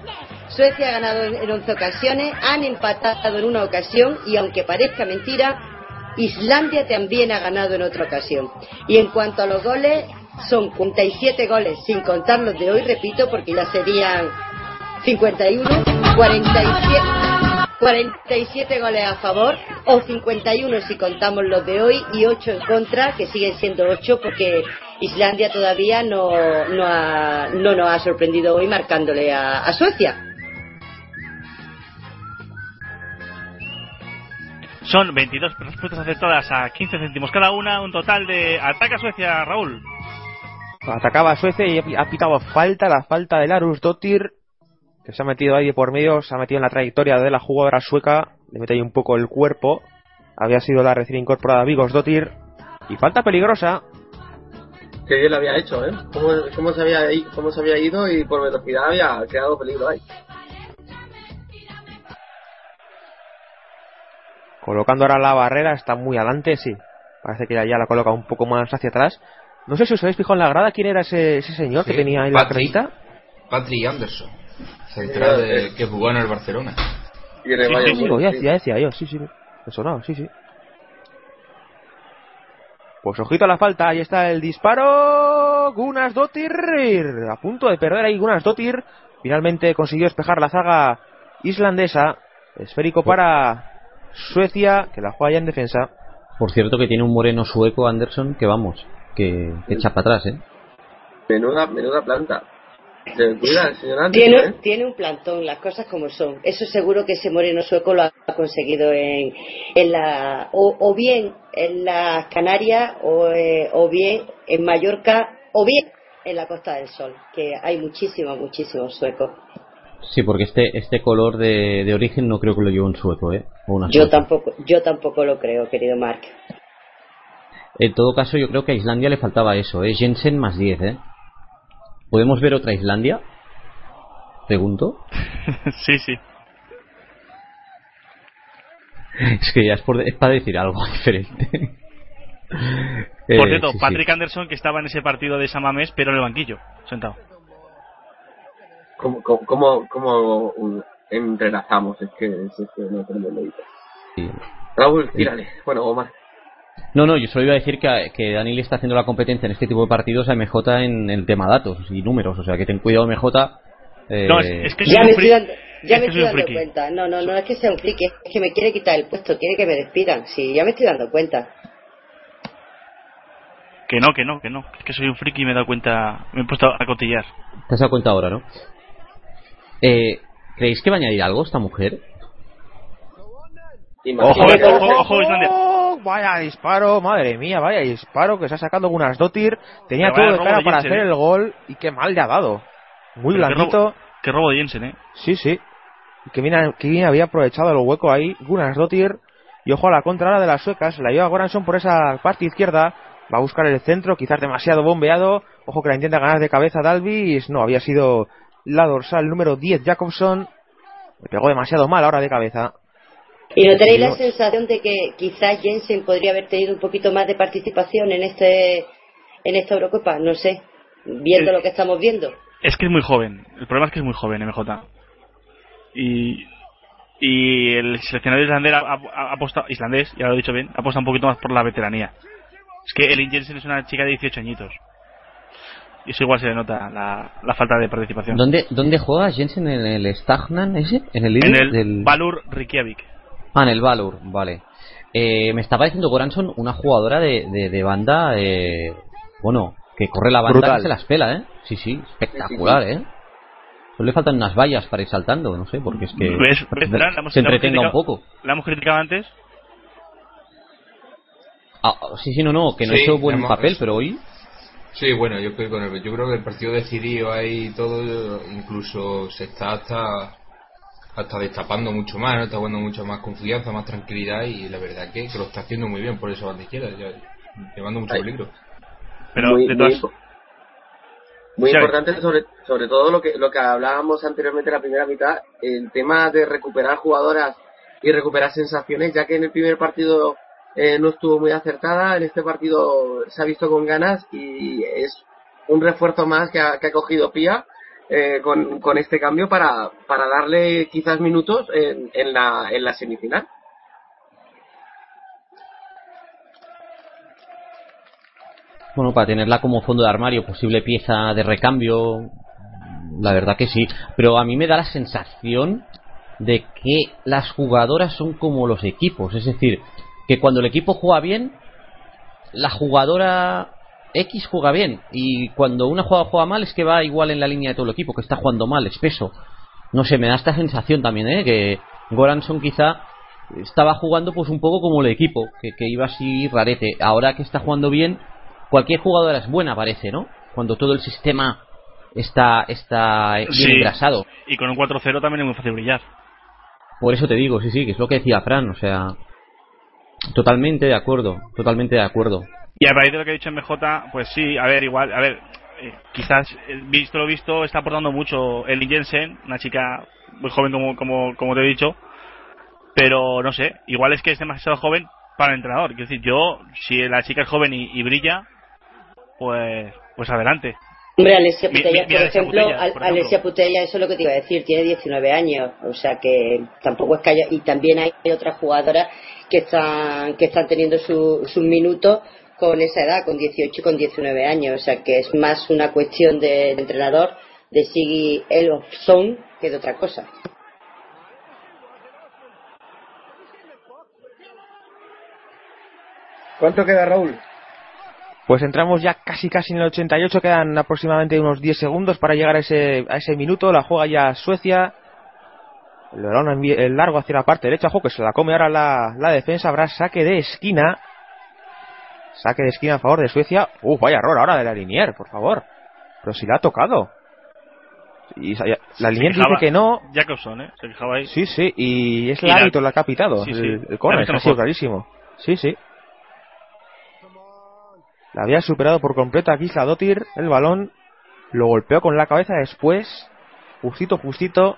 Suecia ha ganado en en 11 ocasiones, han empatado en una ocasión y aunque parezca mentira, Islandia también ha ganado en otra ocasión. Y en cuanto a los goles, son 47 goles, sin contar los de hoy, repito, porque ya serían 51, 47, 47 goles a favor o 51 si contamos los de hoy y 8 en contra, que siguen siendo 8 porque Islandia todavía no, no, ha- no nos ha sorprendido hoy marcándole a, a Suecia. Son 22 respuestas aceptadas a 15 céntimos cada una, un total de... Ataca Suecia, Raúl. Atacaba Suecia y ha pitado falta, la falta de Larus Dottir, que se ha metido ahí de por medio, se ha metido en la trayectoria de la jugadora sueca, le mete ahí un poco el cuerpo. Había sido la recién incorporada Vigos Dottir. Y falta peligrosa. Que bien lo había hecho, ¿eh? Cómo, cómo se había, cómo se había ido y por velocidad había creado peligro ahí. Colocando ahora la barrera, está muy adelante, sí. Parece que ya, ya la coloca un poco más hacia atrás. No sé si os habéis fijado en la grada quién era ese, ese señor que tenía ahí la Patrick. cremita. Patrick Anderson, central de, que jugó en el Barcelona. Y en el Sí, sí, sí, ya, ya decía yo, sí, sí, me sonaba, sí, sí. Pues ojito a la falta, ahí está el disparo. Gunas Dottir, a punto de perder ahí Gunas Dottir. Finalmente consiguió despejar la zaga islandesa. Esférico para Suecia, que la juega ya en defensa. Por cierto que tiene un moreno sueco, Anderson, que vamos, que, que echa para atrás, ¿eh? Menuda, menuda planta. Se cuida el señor Anderson, Tiene, ¿eh? tiene un plantón, las cosas como son. Eso seguro que ese moreno sueco lo ha conseguido en, en la, o, o bien en las Canarias, o, eh, o bien en Mallorca, o bien en la Costa del Sol, que hay muchísimos, muchísimos suecos. Sí, porque este este color de, de origen no creo que lo lleve un sueco, ¿eh? O una Yo sueca. tampoco, yo tampoco lo creo, querido Mark. En todo caso, yo creo que a Islandia le faltaba eso, ¿eh? Jensen más 10, ¿eh? ¿Podemos ver otra Islandia? Pregunto. sí, sí. Es que ya es, por, es para decir algo diferente. Por Eh, cierto, sí. Patrick Anderson que estaba en ese partido de Samamés, pero en el banquillo, sentado. ¿Cómo, cómo, cómo, cómo, entrelazamos? Es que, es que no tenemos medita. Sí. Raúl, tírale. Bueno, Omar. No, no, yo solo iba a decir que, que Dani le está haciendo la competencia en este tipo de partidos a MJ en el tema datos y números. O sea, que ten cuidado, MJ. eh, No, es- es que Ya me estoy dando, ya Es me estoy dando cuenta. No, no, no es que sea un friki, es que me quiere quitar el puesto, quiere que me despidan. Sí, ya me estoy dando cuenta. Que no, que no, que no. Es que soy un friki y me he dado cuenta. Me he puesto a cotillar. Te has dado cuenta ahora, ¿no? Eh, ¿Creéis que va a añadir algo esta mujer? Ojo, ojo, ojo, Islandia. Oh, Vaya disparo, madre mía, vaya disparo que se ha sacado Gunas Dottir. Tenía todo de cara de para Jensen, hacer ¿eh? el gol y qué mal le ha dado. Muy Pero qué blandito. robo- Qué robo de Jensen, ¿eh? Sí, sí. Que bien, que bien había aprovechado el hueco ahí Gunas Dottir. Y ojo a la contra ahora de las suecas. La lleva Goranson por esa parte izquierda. Va a buscar el centro, quizás demasiado bombeado. Ojo que la intenta ganar de cabeza Dalvis. No, había sido la dorsal número 10 Jacobson. Le pegó demasiado mal ahora de cabeza. ¿Y no tenéis la sensación de que quizás Jensen podría haber tenido un poquito más de participación en este en esta Eurocopa? No sé, viendo lo que estamos viendo. Es que es muy joven. El problema es que es muy joven, MJ. Y, y el seleccionador islandés ha, ha- ha apostado, islandés, ya lo he dicho bien, ha apostado un poquito más por la veteranía. Es que Elin Jensen es una chica de 18 añitos. Y eso igual se le nota la, la falta de participación. ¿Dónde, ¿Dónde juega Jensen? ¿En el Stagnan ese? ¿En el líder En el del... Valur Reykjavik. Ah, en el Valur, vale. Eh, me estaba diciendo Goranson, una jugadora de, de, de banda, eh, bueno, que corre la banda Brutal. que se las pela, ¿eh? Sí, sí, espectacular, ¿eh? Solo le faltan unas vallas para ir saltando, no sé, porque es que ¿Ves? ¿Ves, Fran? La hemos- se la hemos entretenga un criticado- poco. La hemos criticado antes. Ah, sí, sí, no, no, que no Sí, ha hecho buen hemos- papel, pero hoy Sí, bueno, yo estoy con el, yo creo que el partido decidido ahí y todo, incluso se está hasta hasta destapando mucho más, ¿no? está jugando mucho más confianza, más tranquilidad y la verdad que, que lo está haciendo muy bien por esa banda izquierda, ya- llevando mucho peligro. Pero muy, de muy todas- muy Sí, ver. importante sobre, sobre todo lo que lo que hablábamos anteriormente en la primera mitad el tema de recuperar jugadoras y recuperar sensaciones ya que en el primer partido eh, no estuvo muy acertada. En este partido se ha visto con ganas y es un refuerzo más que ha, que ha cogido Pía eh, con, con este cambio para, para darle quizás minutos en, en la, en la semifinal. Bueno, para tenerla como fondo de armario, posible pieza de recambio, la verdad que sí. Pero a mí me da la sensación de que las jugadoras son como los equipos, es decir, que cuando el equipo juega bien, la jugadora X juega bien y cuando una jugadora juega mal es que va igual en la línea de todo el equipo, que está jugando mal, espeso. No sé, me da esta sensación también, ¿eh? que Goranson quizá estaba jugando pues un poco como el equipo, que, que iba así rarete. Ahora que está jugando bien, cualquier jugadora es buena, parece, ¿no? Cuando todo el sistema está, está bien Sí. engrasado. Y con un 4-0 también es muy fácil brillar. Por eso te digo, sí, sí, que es lo que decía Fran, o sea, totalmente de acuerdo, totalmente de acuerdo. Y a raíz de lo que he dicho en BJ, pues sí, a ver, igual, a ver, eh, quizás eh, visto lo visto está aportando mucho Elin Jensen, una chica muy joven como, como, como te he dicho, pero no sé, igual es que es demasiado joven para el entrenador. Quiero decir, yo, si la chica es joven y, y brilla, pues, pues adelante. Hombre, Alessia Putella, mi- mi por ejemplo, Putella, Al- por ejemplo. Alessia Putella, eso es lo que te iba a decir, tiene 19 años, o sea que tampoco es que haya, y también hay otras jugadoras que están, que están teniendo su- sus minutos con esa edad, con 18 y con 19 años, o sea que es más una cuestión de, de entrenador de Siggy Elofsson que de otra cosa. ¿Cuánto queda, Raúl? Pues entramos ya casi casi en el 88, quedan aproximadamente unos 10 segundos para llegar a ese, a ese minuto, la juega ya Suecia, el balón envi- el largo hacia la parte derecha, ojo que se la come ahora la, la defensa, habrá saque de esquina, saque de esquina a favor de Suecia, ¡uh, vaya error ahora de la Linier, por favor! Pero si la ha tocado. Y la Linier dice que no, Jacobson, ¿eh? Se fijaba ahí. sí, sí, y es Y la- árbitro la que ha pitado, Sí, sí. el, el córner, La ha sido clarísimo. Sí, sí. La había superado por completo aquí Dotir, el balón, lo golpeó con la cabeza después, justito, justito,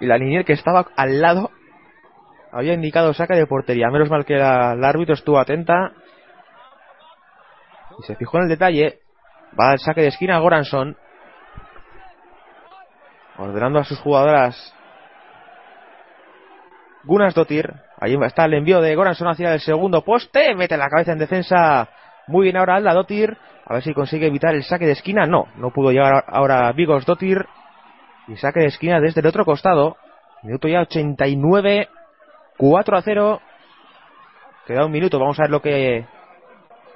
y la línea que estaba al lado había indicado saque de portería. Menos mal que la, el árbitro estuvo atenta y se fijó en el detalle. Va al saque de esquina Goranson, ordenando a sus jugadoras Gunas Dotir. Ahí está el envío de Goranson hacia el segundo poste. Mete la cabeza en defensa. Muy bien ahora Alda Dotir. A ver si consigue evitar el saque de esquina. No, no pudo llegar ahora Vigos Dotir. Y saque de esquina desde el otro costado. Minuto ya 89. 4 a 0. Queda un minuto. Vamos a ver lo que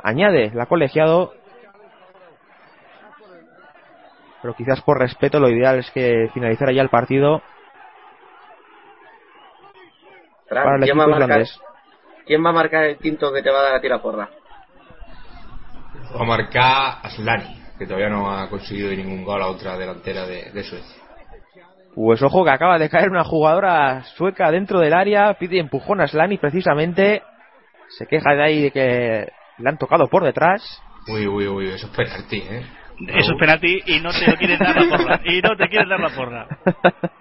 añade la colegiado. Pero quizás por respeto lo ideal es que finalizara ya el partido. Fran, para el ¿quién, va a marcar, quién va a marcar el quinto que te va a dar a ti la porra? Va a marcar Aslani, que todavía no ha conseguido ningún gol a otra delantera de, de Suecia. Pues ojo que acaba de caer una jugadora sueca dentro del área, pide empujón a Slani precisamente. Se queja de ahí de que le han tocado por detrás. Uy, uy, uy, eso es penalti, ¿eh? Eso es penalti y no te lo quieres dar la porra. Y no te quieres dar la porra.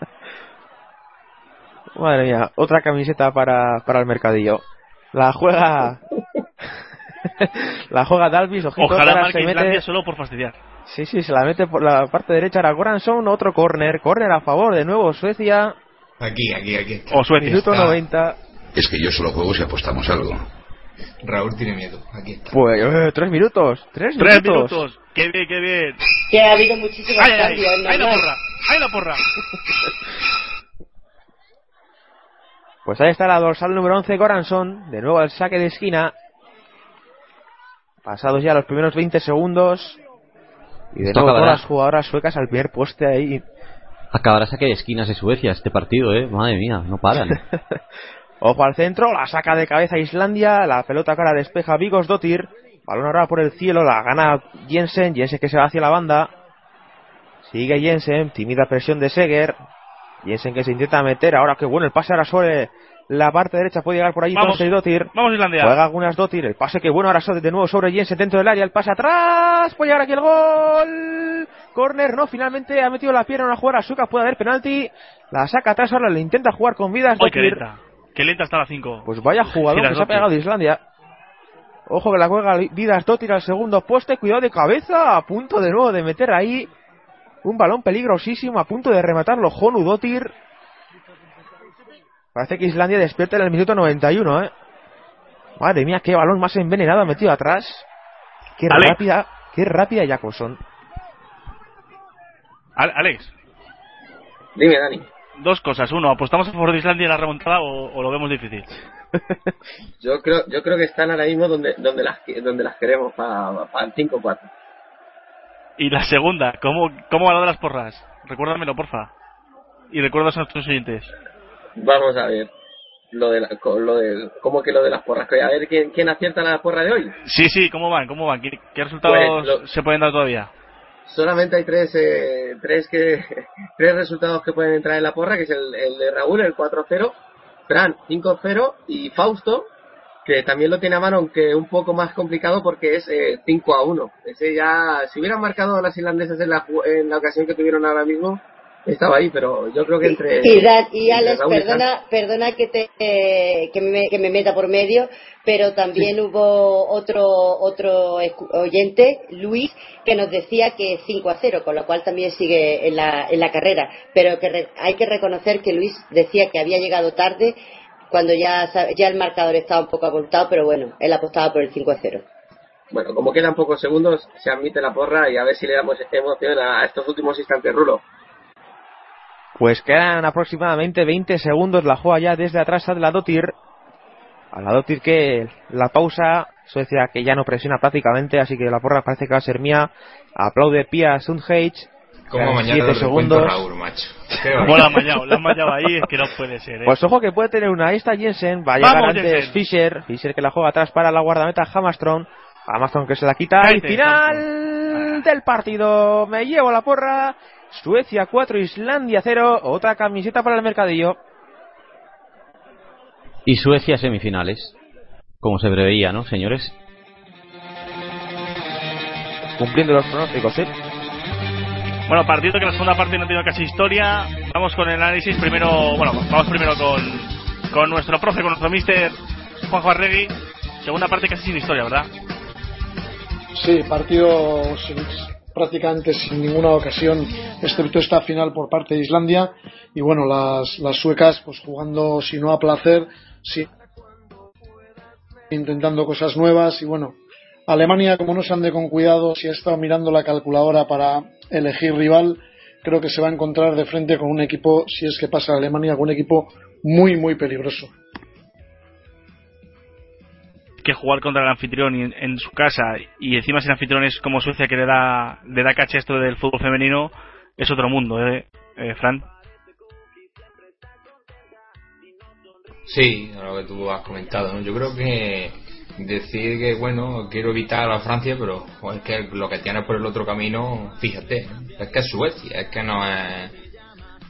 Madre mía, otra camiseta para, para el mercadillo. La juega. la juega Dalvis, ojito, Ojalá marque Islandia mete. solo por fastidiar. Sí, sí, se la mete por la parte derecha a Goranson, otro córner, córner a favor de nuevo Suecia, Aquí, aquí, aquí está. O Suecia. minuto Está. 90. Es que yo solo juego si apostamos algo. Raúl tiene miedo. Aquí está. Pues, eh, tres minutos, tres, Tres minutos. minutos. Qué bien, qué bien. Que ha habido muchísimos Ay, ay, cambios, ay, ay, la porra. Ay, la porra. Pues ahí está la dorsal número 11, Goranson. De nuevo al saque de esquina. Pasados ya los primeros 20 segundos. Y de nuevo todas las jugadoras suecas al primer poste ahí. Acabará saque de esquinas de Suecia este partido, eh. Madre mía, no paran. Ojo al centro, la saca de cabeza Islandia. La pelota cara despeja Vigos Dotir. Balón ahora por el cielo, la gana Jensen. Jensen que se va hacia la banda. Sigue Jensen, tímida presión de Seger. Jensen que se intenta meter. Ahora que bueno, el pase ahora sobre la parte derecha puede llegar por allí. Vamos. Tonse Dotir. Vamos, Islandia. Juega algunas Dotir. El pase que bueno ahora sobre- de nuevo sobre Jensen dentro del área. El pase atrás. Puede llegar aquí el gol. Corner, no. Finalmente ha metido la pierna a una jugadora sueca. Puede haber penalti. La saca atrás. Ahora le intenta jugar con vidas. Qué lenta. Qué lenta está la 5. Pues vaya jugador que se ha pegado de Islandia. Ojo que la juega Vidas Dotir al segundo poste. Cuidado de cabeza. A punto de nuevo de meter ahí un balón peligrosísimo. A punto de rematarlo Honu Dotir. Parece que Islandia despierta en el minuto 91, ¿eh? Madre mía, qué balón más envenenado ha metido atrás. Qué Alex. rápida, qué rápida Jacobson. Al- Alex, Dime, Dani. dos cosas. Uno, ¿apostamos a favor de Islandia en la remontada o, o lo vemos difícil? Yo creo, yo creo que están ahora mismo donde, donde las, donde las queremos para el 5-4. Y la segunda, ¿cómo, cómo va lo de las porras? Recuérdamelo, porfa. Y recuerdas a nuestros oyentes. Vamos a ver. Lo de, la- lo de ¿Cómo que lo de las porras? A ver, ¿quién, quién acierta la porra de hoy? Sí, sí, ¿cómo van? ¿Cómo van? ¿Qué, qué resultados Pues, lo- se pueden dar todavía? Solamente hay tres, eh, tres, que, tres resultados que pueden entrar en la porra, que es el, el de Raúl, el 4-0, Fran 5-0 y Fausto, que también lo tiene a mano, aunque un poco más complicado porque es eh, 5-1. Ese ya, si hubieran marcado las irlandesas en la, en la ocasión que tuvieron ahora mismo, estaba ahí, pero yo creo que entre... Y, y entre Alex, y perdona, perdona que te eh, que, me, que me meta por medio, pero también hubo otro otro oyente, Luis, que nos decía que 5 a 0, con lo cual también sigue en la, en la carrera. Pero que re- hay que reconocer que Luis decía que había llegado tarde cuando ya, ya el marcador estaba un poco abultado, pero bueno, él apostaba por el 5 a 0. Bueno, como quedan pocos segundos, se admite la porra y a ver si le damos emoción a estos últimos instantes, Rulo. Pues quedan aproximadamente 20 segundos. La juega ya desde atrás a la Dotir. A la Dotir que la pausa. Suecia que ya no presiona prácticamente. Así que la porra parece que va a ser mía. Aplaude Pia Sundhage. Como mañana recuento, segundos. Raúl, macho. ¿Cómo la han mallado? La han mallado ahí, es que no puede ser, ¿eh? Pues ojo que puede tener una. Ahí está Jensen. Va a llegar Vamos, antes Jensen. Fischer. Fischer que la juega atrás para la guardameta Hamastron. Hamastron que se la quita. Y Cállate, final del partido. Me llevo la porra. Suecia 4, Islandia 0. Otra camiseta para el mercadillo. Y Suecia semifinales. Como se preveía, ¿no, señores? Cumpliendo los pronósticos, ¿eh? Bueno, partido que la segunda parte no ha tenido casi historia. Vamos con el análisis. Primero, bueno, vamos primero con, con nuestro profe, con nuestro mister Juanjo Arregui. Segunda parte casi sin historia, ¿verdad? Sí, partido sin- prácticamente sin ninguna ocasión, excepto esta final por parte de Islandia. Y bueno, las, suecas, pues jugando, si no a placer, sí, intentando cosas nuevas. Y bueno, Alemania, como no se ande con cuidado, si ha estado mirando la calculadora para elegir rival, creo que se va a encontrar de frente con un equipo, si es que pasa a Alemania, con un equipo muy, muy peligroso. Jugar contra el anfitrión en, en su casa y encima sin anfitriones como Suecia que le da, le da caché esto del fútbol femenino es otro mundo, ¿eh, eh Fran? Sí, lo que tú has comentado. Yo creo que decir que, bueno, quiero evitar a Francia, pero es que lo que tiene por el otro camino, fíjate, es que es Suecia, es que no es...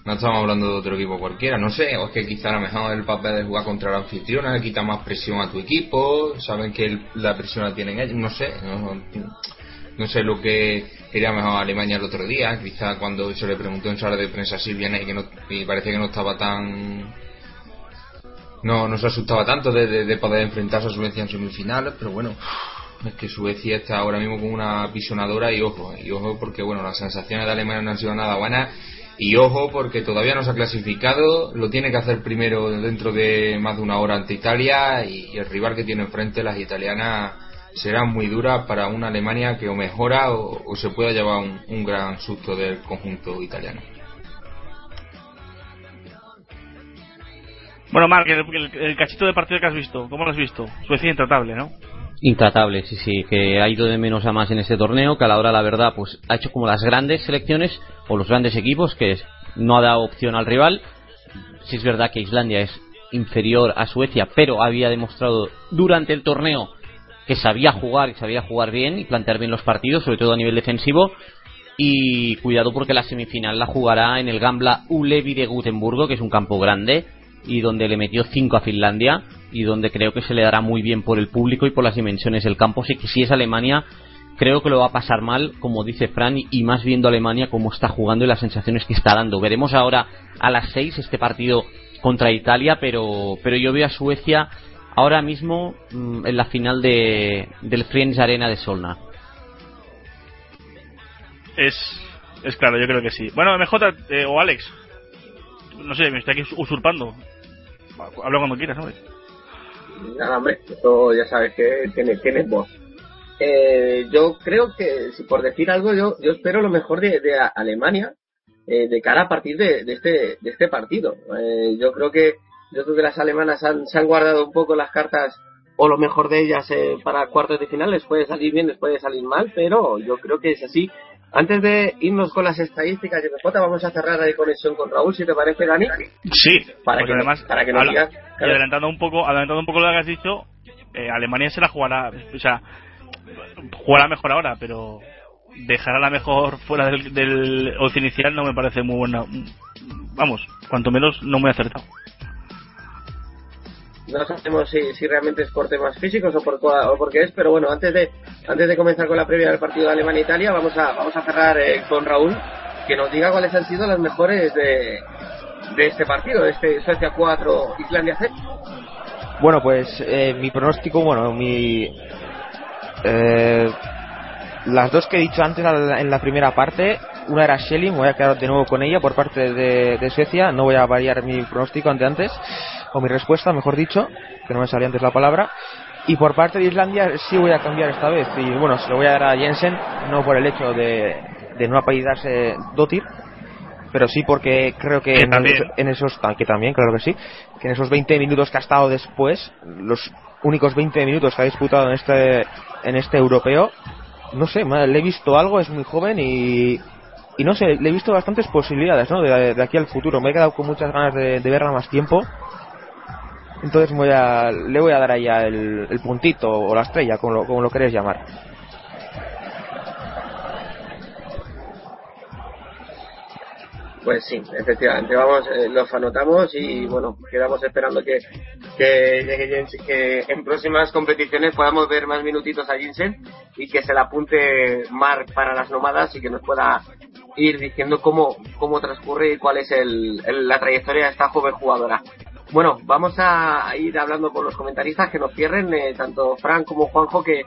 No estamos hablando de otro equipo cualquiera, no sé, o es que quizá a lo mejor el papel de jugar contra la anfitriona le quita más presión a tu equipo, saben que la presión la tienen ellos, no sé, no, sé lo que quería mejor Alemania el otro día, quizá cuando se le preguntó en sala de prensa a Silvia Ney que no, y parece que no estaba tan no, no se asustaba tanto de, de- de poder enfrentarse a Suecia en semifinales, pero bueno, es que Suecia está ahora mismo con una pisonadora y ojo, y ojo porque bueno, las sensaciones de Alemania no han sido nada buenas y ojo porque todavía no se ha clasificado, lo tiene que hacer primero dentro de más de una hora ante Italia y, el rival que tiene enfrente, las italianas, será muy dura para una Alemania que o mejora o, o se pueda llevar un, gran susto del conjunto italiano. Bueno, Marc, el, el- el cachito de partido que has visto, ¿cómo lo has visto? Suecia intratable, ¿no? Intratable, sí, sí, que ha ido de menos a más en este torneo, que a la hora, la verdad, pues ha hecho como las grandes selecciones o los grandes equipos, que no ha dado opción al rival. Si es verdad que Islandia es inferior a Suecia, pero había demostrado durante el torneo que sabía jugar y sabía jugar bien y plantear bien los partidos, sobre todo a nivel defensivo. Y cuidado porque la semifinal la jugará en el Gambla Ulevi de Gutenburgo, que es un campo grande y donde le metió 5 a Finlandia y donde creo que se le dará muy bien por el público y por las dimensiones del campo. Así que si es Alemania, creo que lo va a pasar mal, como dice Fran, y- más viendo Alemania cómo está jugando y las sensaciones que está dando. Veremos ahora a las 6 este partido contra Italia, pero, pero yo veo a Suecia ahora mismo mm, en la final de, del Friends Arena de Solna. Es, es claro, yo creo que sí. Bueno, MJ eh, o Alex, no sé, me está aquí usurpando. Habla cuando quieras, ¿sabes? Nada, hombre, esto ya sabes que tiene, tienes voz. Eh, yo creo que, si por decir algo, yo, yo espero lo mejor de, de Alemania, eh, de cara a partir de, de este, de este partido. Eh, yo creo que yo creo que las alemanas han, se han guardado un poco las cartas o lo mejor de ellas eh, para cuartos de final. Les puede salir bien, les puede salir mal, pero yo creo que es así. Antes de irnos con las estadísticas de PJ, vamos a cerrar la conexión con Raúl, si te parece, Dani. Sí, Para porque que- además, para que nos habla- digas- y adelantando un poco, adelantando un poco lo que has dicho, eh, Alemania se la jugará, o sea, jugará mejor ahora, pero dejar a la mejor fuera del, del once inicial no me parece muy buena. Vamos, cuanto menos no muy acertado. No sabemos si, realmente es por temas físicos o por o por qué es, pero bueno, antes de antes de comenzar con la previa del partido de Alemania-Italia, vamos a vamos a cerrar eh, con Raúl que nos diga cuáles han sido las mejores de, de este partido, de este Suecia 4, Islandia 0. Bueno, pues eh, mi pronóstico, bueno, mi. eh, las dos que he dicho antes en la primera parte, una era Shelly, me voy a quedar de nuevo con ella por parte de Suecia, no voy a variar mi pronóstico ante antes, o mi respuesta, mejor dicho, que no me salía antes la palabra. Y por parte de Islandia sí voy a cambiar esta vez, y bueno, se lo voy a dar a Jensen, no por el hecho de, de no apellidarse Dotir, pero sí porque creo que, Que en, esos- en esos que también claro que sí que en esos 20 minutos que ha estado después los únicos 20 minutos que ha disputado en este en este europeo no sé le he visto algo es muy joven y y no sé le he visto bastantes posibilidades no de, de aquí al futuro. Me he quedado con muchas ganas de, de verla más tiempo entonces voy a, le voy a dar a ella el, puntito o la estrella como lo, como lo queréis llamar Pues sí, efectivamente, vamos, eh, los anotamos y bueno, quedamos esperando que, que Jensen, que en próximas competiciones podamos ver más minutitos a Jensen y que se la apunte Mark para las nómadas y que nos pueda ir diciendo cómo, cómo transcurre y cuál es el, el- la trayectoria de esta joven jugadora. Bueno, vamos a ir hablando con los comentaristas que nos cierren, eh, tanto Fran como Juanjo, que,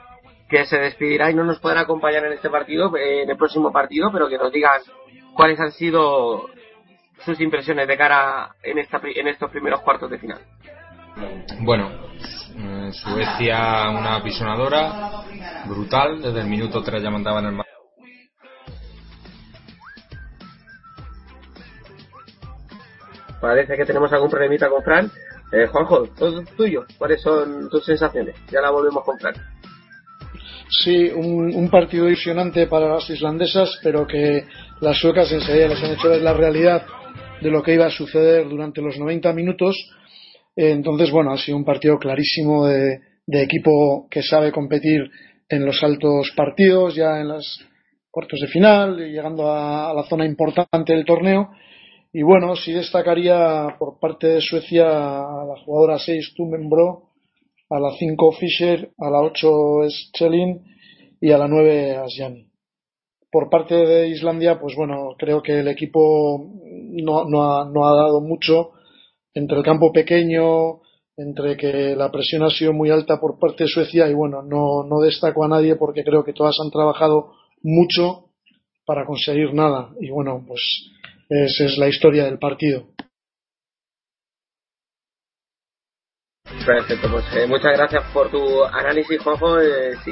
que se despedirá y no nos podrá acompañar en este partido, eh, en el próximo partido, pero que nos digan cuáles han sido sus impresiones de cara en, esta, en estos primeros cuartos de final. Bueno, eh, Suecia una apisonadora, brutal, desde el minuto 3 ya mandaban el Parece que tenemos algún problemita con Fran. Eh, Juanjo, todo tuyo, ¿cuáles son tus sensaciones? Ya la volvemos con Fran. Sí, un, partido ilusionante para las islandesas, pero que las suecas enseguida les han hecho ver la realidad de lo que iba a suceder durante los 90 minutos. Entonces, bueno, ha sido un partido clarísimo de, de equipo que sabe competir en los altos partidos, ya en los cuartos de final, y llegando a, a la zona importante del torneo. Y bueno, sí destacaría por parte de Suecia a la jugadora 6 Tumenbro, a la 5 Fischer, a la 8 Schelin y a la 9 Asjani. Por parte de Islandia, pues bueno, creo que el equipo no, no, ha, no ha dado mucho entre el campo pequeño, entre que la presión ha sido muy alta por parte de Suecia y bueno, no, no destaco a nadie porque creo que todas han trabajado mucho para conseguir nada. Y bueno, pues esa es la historia del partido. Perfecto, pues eh, muchas gracias por tu análisis, Juanjo. Eh, si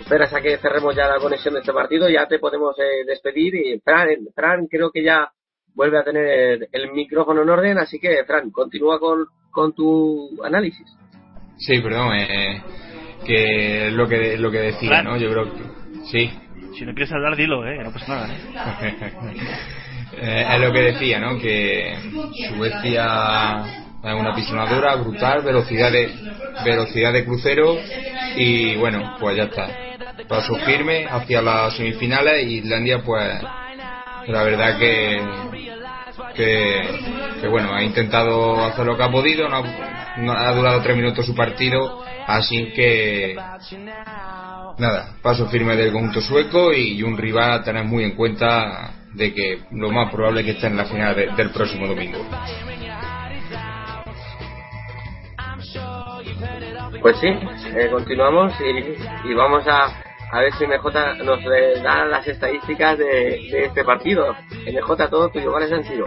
esperas a que cerremos ya la conexión de este partido, ya te podemos eh, despedir. Y Fran, Fran, creo que ya vuelve a tener el, micrófono en orden, así que, Fran, continúa con, con tu análisis. Sí, perdón, eh, que es lo que, lo que decía, Fran. ¿no? Yo creo que. Sí. Si no quieres hablar, dilo, eh, no pasa nada. ¿eh? Eh, es lo que decía, ¿no? Que Suecia es una pisonadora brutal, velocidad de, velocidad de crucero y bueno, pues ya está. Paso firme hacia las semifinales y Islandia pues la verdad que, que, bueno, ha intentado hacer lo que ha podido, no ha, no ha durado tres minutos su partido, así que nada, paso firme del conjunto sueco y un rival a tener muy en cuenta de que lo más probable es que esté en la final de- del próximo domingo. Pues sí, eh, continuamos y, vamos a, a ver si MJ nos da las estadísticas de, este partido. MJ, todo tuyo, ¿cuáles han sido?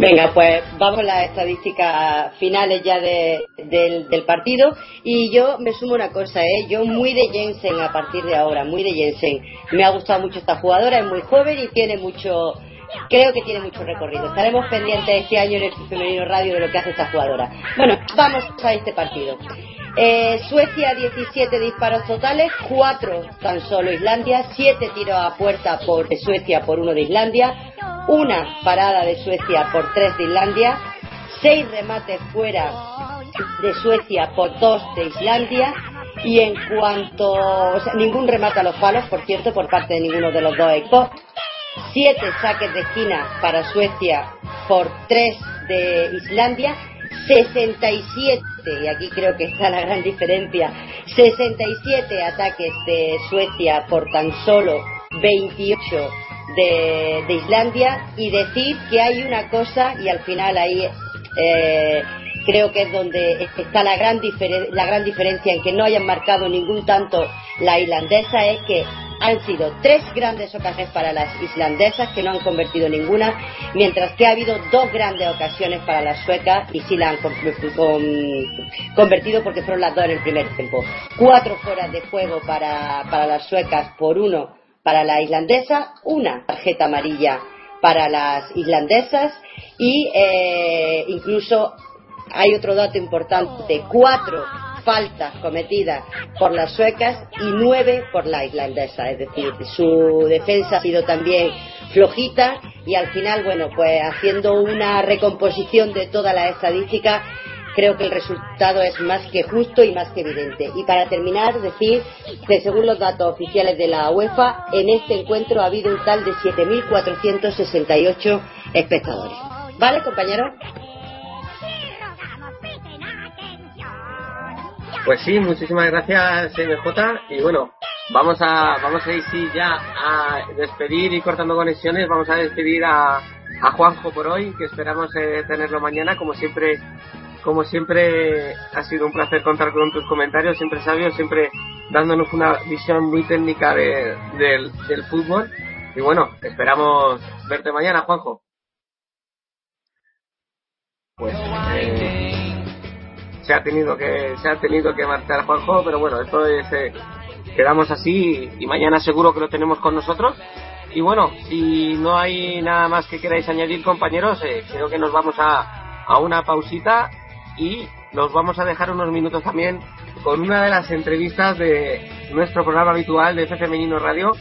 Venga, pues vamos a las estadísticas finales ya de- del, del partido. Y yo me sumo una cosa, ¿eh? Yo muy de Jensen a partir de ahora, muy de Jensen. Me ha gustado mucho esta jugadora, es muy joven y tiene mucho creo que tiene mucho recorrido. Estaremos pendientes este año en el femenino radio de lo que hace esta jugadora. Bueno, vamos a este partido. Eh, Suecia 17 disparos totales, 4 tan solo Islandia, 7 tiros a puerta por de Suecia por uno de Islandia, una parada de Suecia por 3 de Islandia, 6 remates fuera de Suecia por 2 de Islandia y en cuanto, o sea, ningún remate a los palos, por cierto, por parte de ninguno de los dos equipos, 7 saques de esquina para Suecia por 3 de Islandia 67, y aquí creo que está la gran diferencia, 67 ataques de Suecia por tan solo 28 de, de Islandia y decir que hay una cosa y al final ahí eh, creo que es donde está la gran, la gran diferencia en que no hayan marcado ningún tanto la irlandesa es que han sido tres grandes ocasiones para las islandesas que no han convertido ninguna, mientras que ha habido dos grandes ocasiones para las suecas y sí la han con- con- convertido porque fueron las dos en el primer tiempo. Cuatro fueras de juego para, para las suecas por uno para la islandesa, una tarjeta amarilla para las islandesas y eh, incluso hay otro dato importante, cuatro faltas cometidas por las suecas y nueve por la islandesa, es decir, su defensa ha sido también flojita y al final, bueno, pues haciendo una recomposición de todas las estadísticas, creo que el resultado es más que justo y más que evidente. Y para terminar, decir que según los datos oficiales de la UEFA, en este encuentro ha habido un tal de 7.468 espectadores. ¿Vale, compañeros? Pues sí, muchísimas gracias MJ y bueno, vamos a vamos a ir sí ya a despedir y cortando conexiones, vamos a despedir a, Juanjo por hoy, que esperamos eh, tenerlo mañana, como siempre como siempre ha sido un placer contar con tus comentarios, siempre sabios, siempre dándonos una visión muy técnica de- del, del fútbol. Y bueno, esperamos verte mañana, Juanjo. Pues eh, se ha tenido que se ha tenido que marchar Juanjo, pero bueno, esto es eh, quedamos así y, mañana seguro que lo tenemos con nosotros. Y bueno, si no hay nada más que queráis añadir, compañeros, eh, creo que nos vamos a, a una pausita y nos vamos a dejar unos minutos también con una de las entrevistas de nuestro programa habitual de F Femenino Radio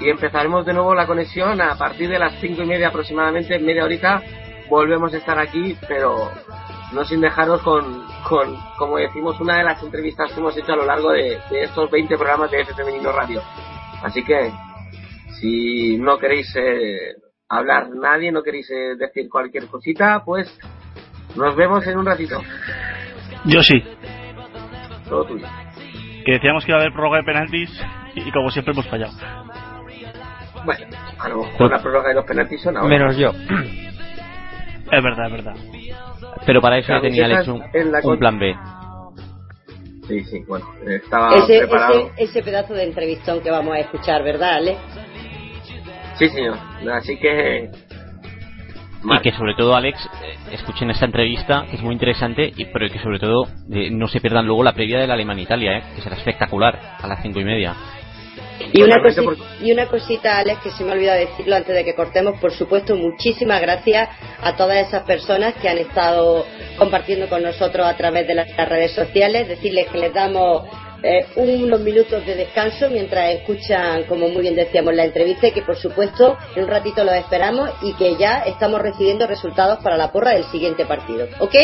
y empezaremos de nuevo la conexión a partir de las cinco y media aproximadamente, media horita volvemos a estar aquí, pero no sin dejaros con, con, como decimos, una de las entrevistas que hemos hecho a lo largo de, de estos 20 programas de F Femenino Radio. Así que, si no queréis eh, hablar nadie, no queréis eh, decir cualquier cosita, pues nos vemos en un ratito. Yo sí, Todo tuyo. que decíamos que iba a haber prórroga de penaltis y, y como siempre hemos fallado. Bueno, a lo mejor la prórroga de los penaltis son ahora. Menos yo. Es verdad, es verdad. Pero para eso ya tenía hecho un, plan B. Sí, sí, bueno, estaba Ese, preparado. ese, ese pedazo de entrevistón que vamos a escuchar, ¿verdad, Ale? Sí, señor. Así que Y que sobre todo, Alex, eh, escuchen esta entrevista, que es muy interesante, y, pero que sobre todo eh, no se pierdan luego la previa del Alemania-Italia, eh, que será espectacular, a las cinco y media. Y una, Totalmente cosi- y una cosita, Alex, que se me ha olvidado decirlo antes de que cortemos, por supuesto, muchísimas gracias a todas esas personas que han estado compartiendo con nosotros a través de las, las redes sociales, decirles que les damos eh, unos minutos de descanso mientras escuchan, como muy bien decíamos, la entrevista y que, por supuesto, en un ratito los esperamos y que ya estamos recibiendo resultados para la porra del siguiente partido. ¿Ok?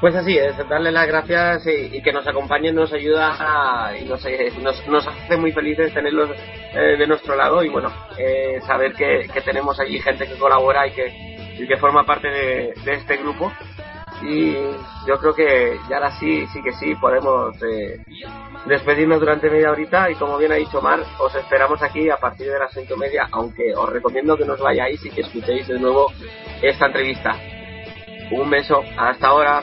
Pues así es, darle las gracias y, que nos acompañen nos ayuda a- y nos, eh, nos, nos hace muy felices tenerlos eh, de nuestro lado y bueno, eh, saber que, que tenemos allí gente que colabora y que, y que forma parte de, de este grupo. Y yo creo que ya ahora sí, sí que sí, podemos eh, despedirnos durante media horita y como bien ha dicho Mar, os esperamos aquí a partir de las cinco y media, aunque os recomiendo que nos vayáis y que escuchéis de nuevo esta entrevista. Un beso, hasta ahora.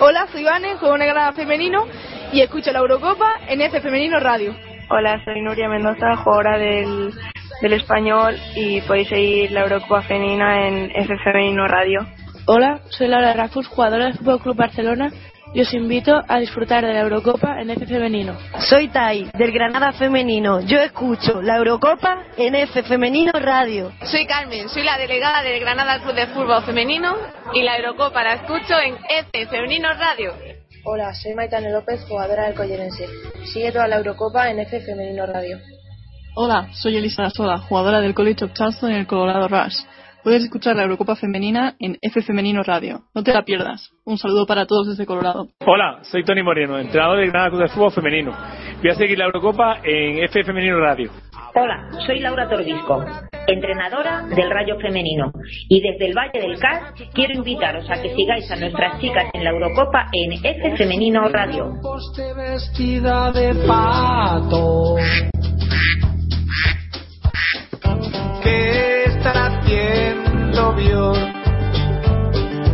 Hola, soy Vane, juego en el Granada Femenino y escucho la Eurocopa en F Femenino Radio. Hola, soy Nuria Mendoza, jugadora del, del Español y podéis seguir la Eurocopa Femenina en F Femenino Radio. Hola, soy Laura Rafus, jugadora del Fútbol Club Barcelona y os invito a disfrutar de la Eurocopa en F femenino. Soy Tai, del Granada Femenino. Yo escucho la Eurocopa en F Femenino Radio. Soy Carmen, soy la delegada del Granada Club de Fútbol Femenino y la Eurocopa la escucho en F Femenino Radio. Hola, soy Maitane López, jugadora del Collerense. Sigue toda la Eurocopa en F Femenino Radio. Hola, soy Elisa Sola, jugadora del College of Charleston en el Colorado Rush. Puedes escuchar la Eurocopa Femenina en F Femenino Radio. No te la pierdas. Un saludo para todos desde Colorado. Hola, soy Tony Moreno, entrenador del Granada Club de Fútbol Femenino. Voy a seguir la Eurocopa en F Femenino Radio. Hola, soy Laura Tordisco, entrenadora del Rayo Femenino. Y desde el Valle del Cas quiero invitaros a que sigáis a nuestras chicas en la Eurocopa en F Femenino Radio. vestida de pato. ¿Qué estará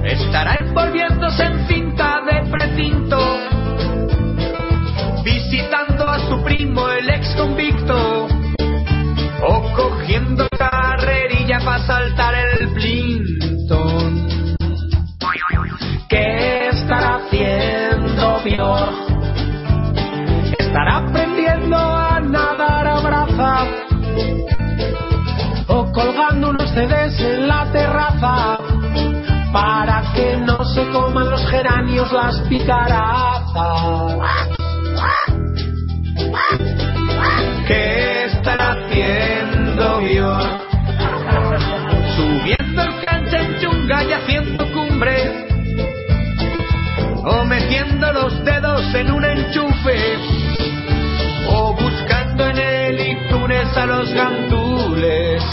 Estará envolviéndose en cinta de precinto, visitando a su primo el ex convicto, o cogiendo CDs en la terraza para que no se coman los geranios las picarazas. ¿Qué estará haciendo Bjork? Subiendo el cancha en chunga y haciendo cumbre o metiendo los dedos en un enchufe o buscando en el iTunes a los gandules.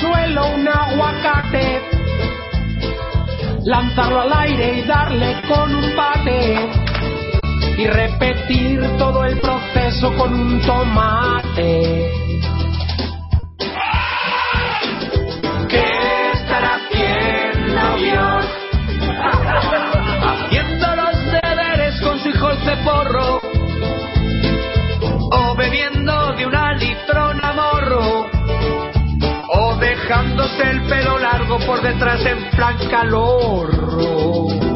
Suelo un aguacate, lanzarlo al aire y darle con un bate y repetir todo el proceso con un tomate. ¿Qué estará haciendo Bjork? Haciendo los deberes con su hijo el ceporro dejándose el pelo largo por detrás en plan calor.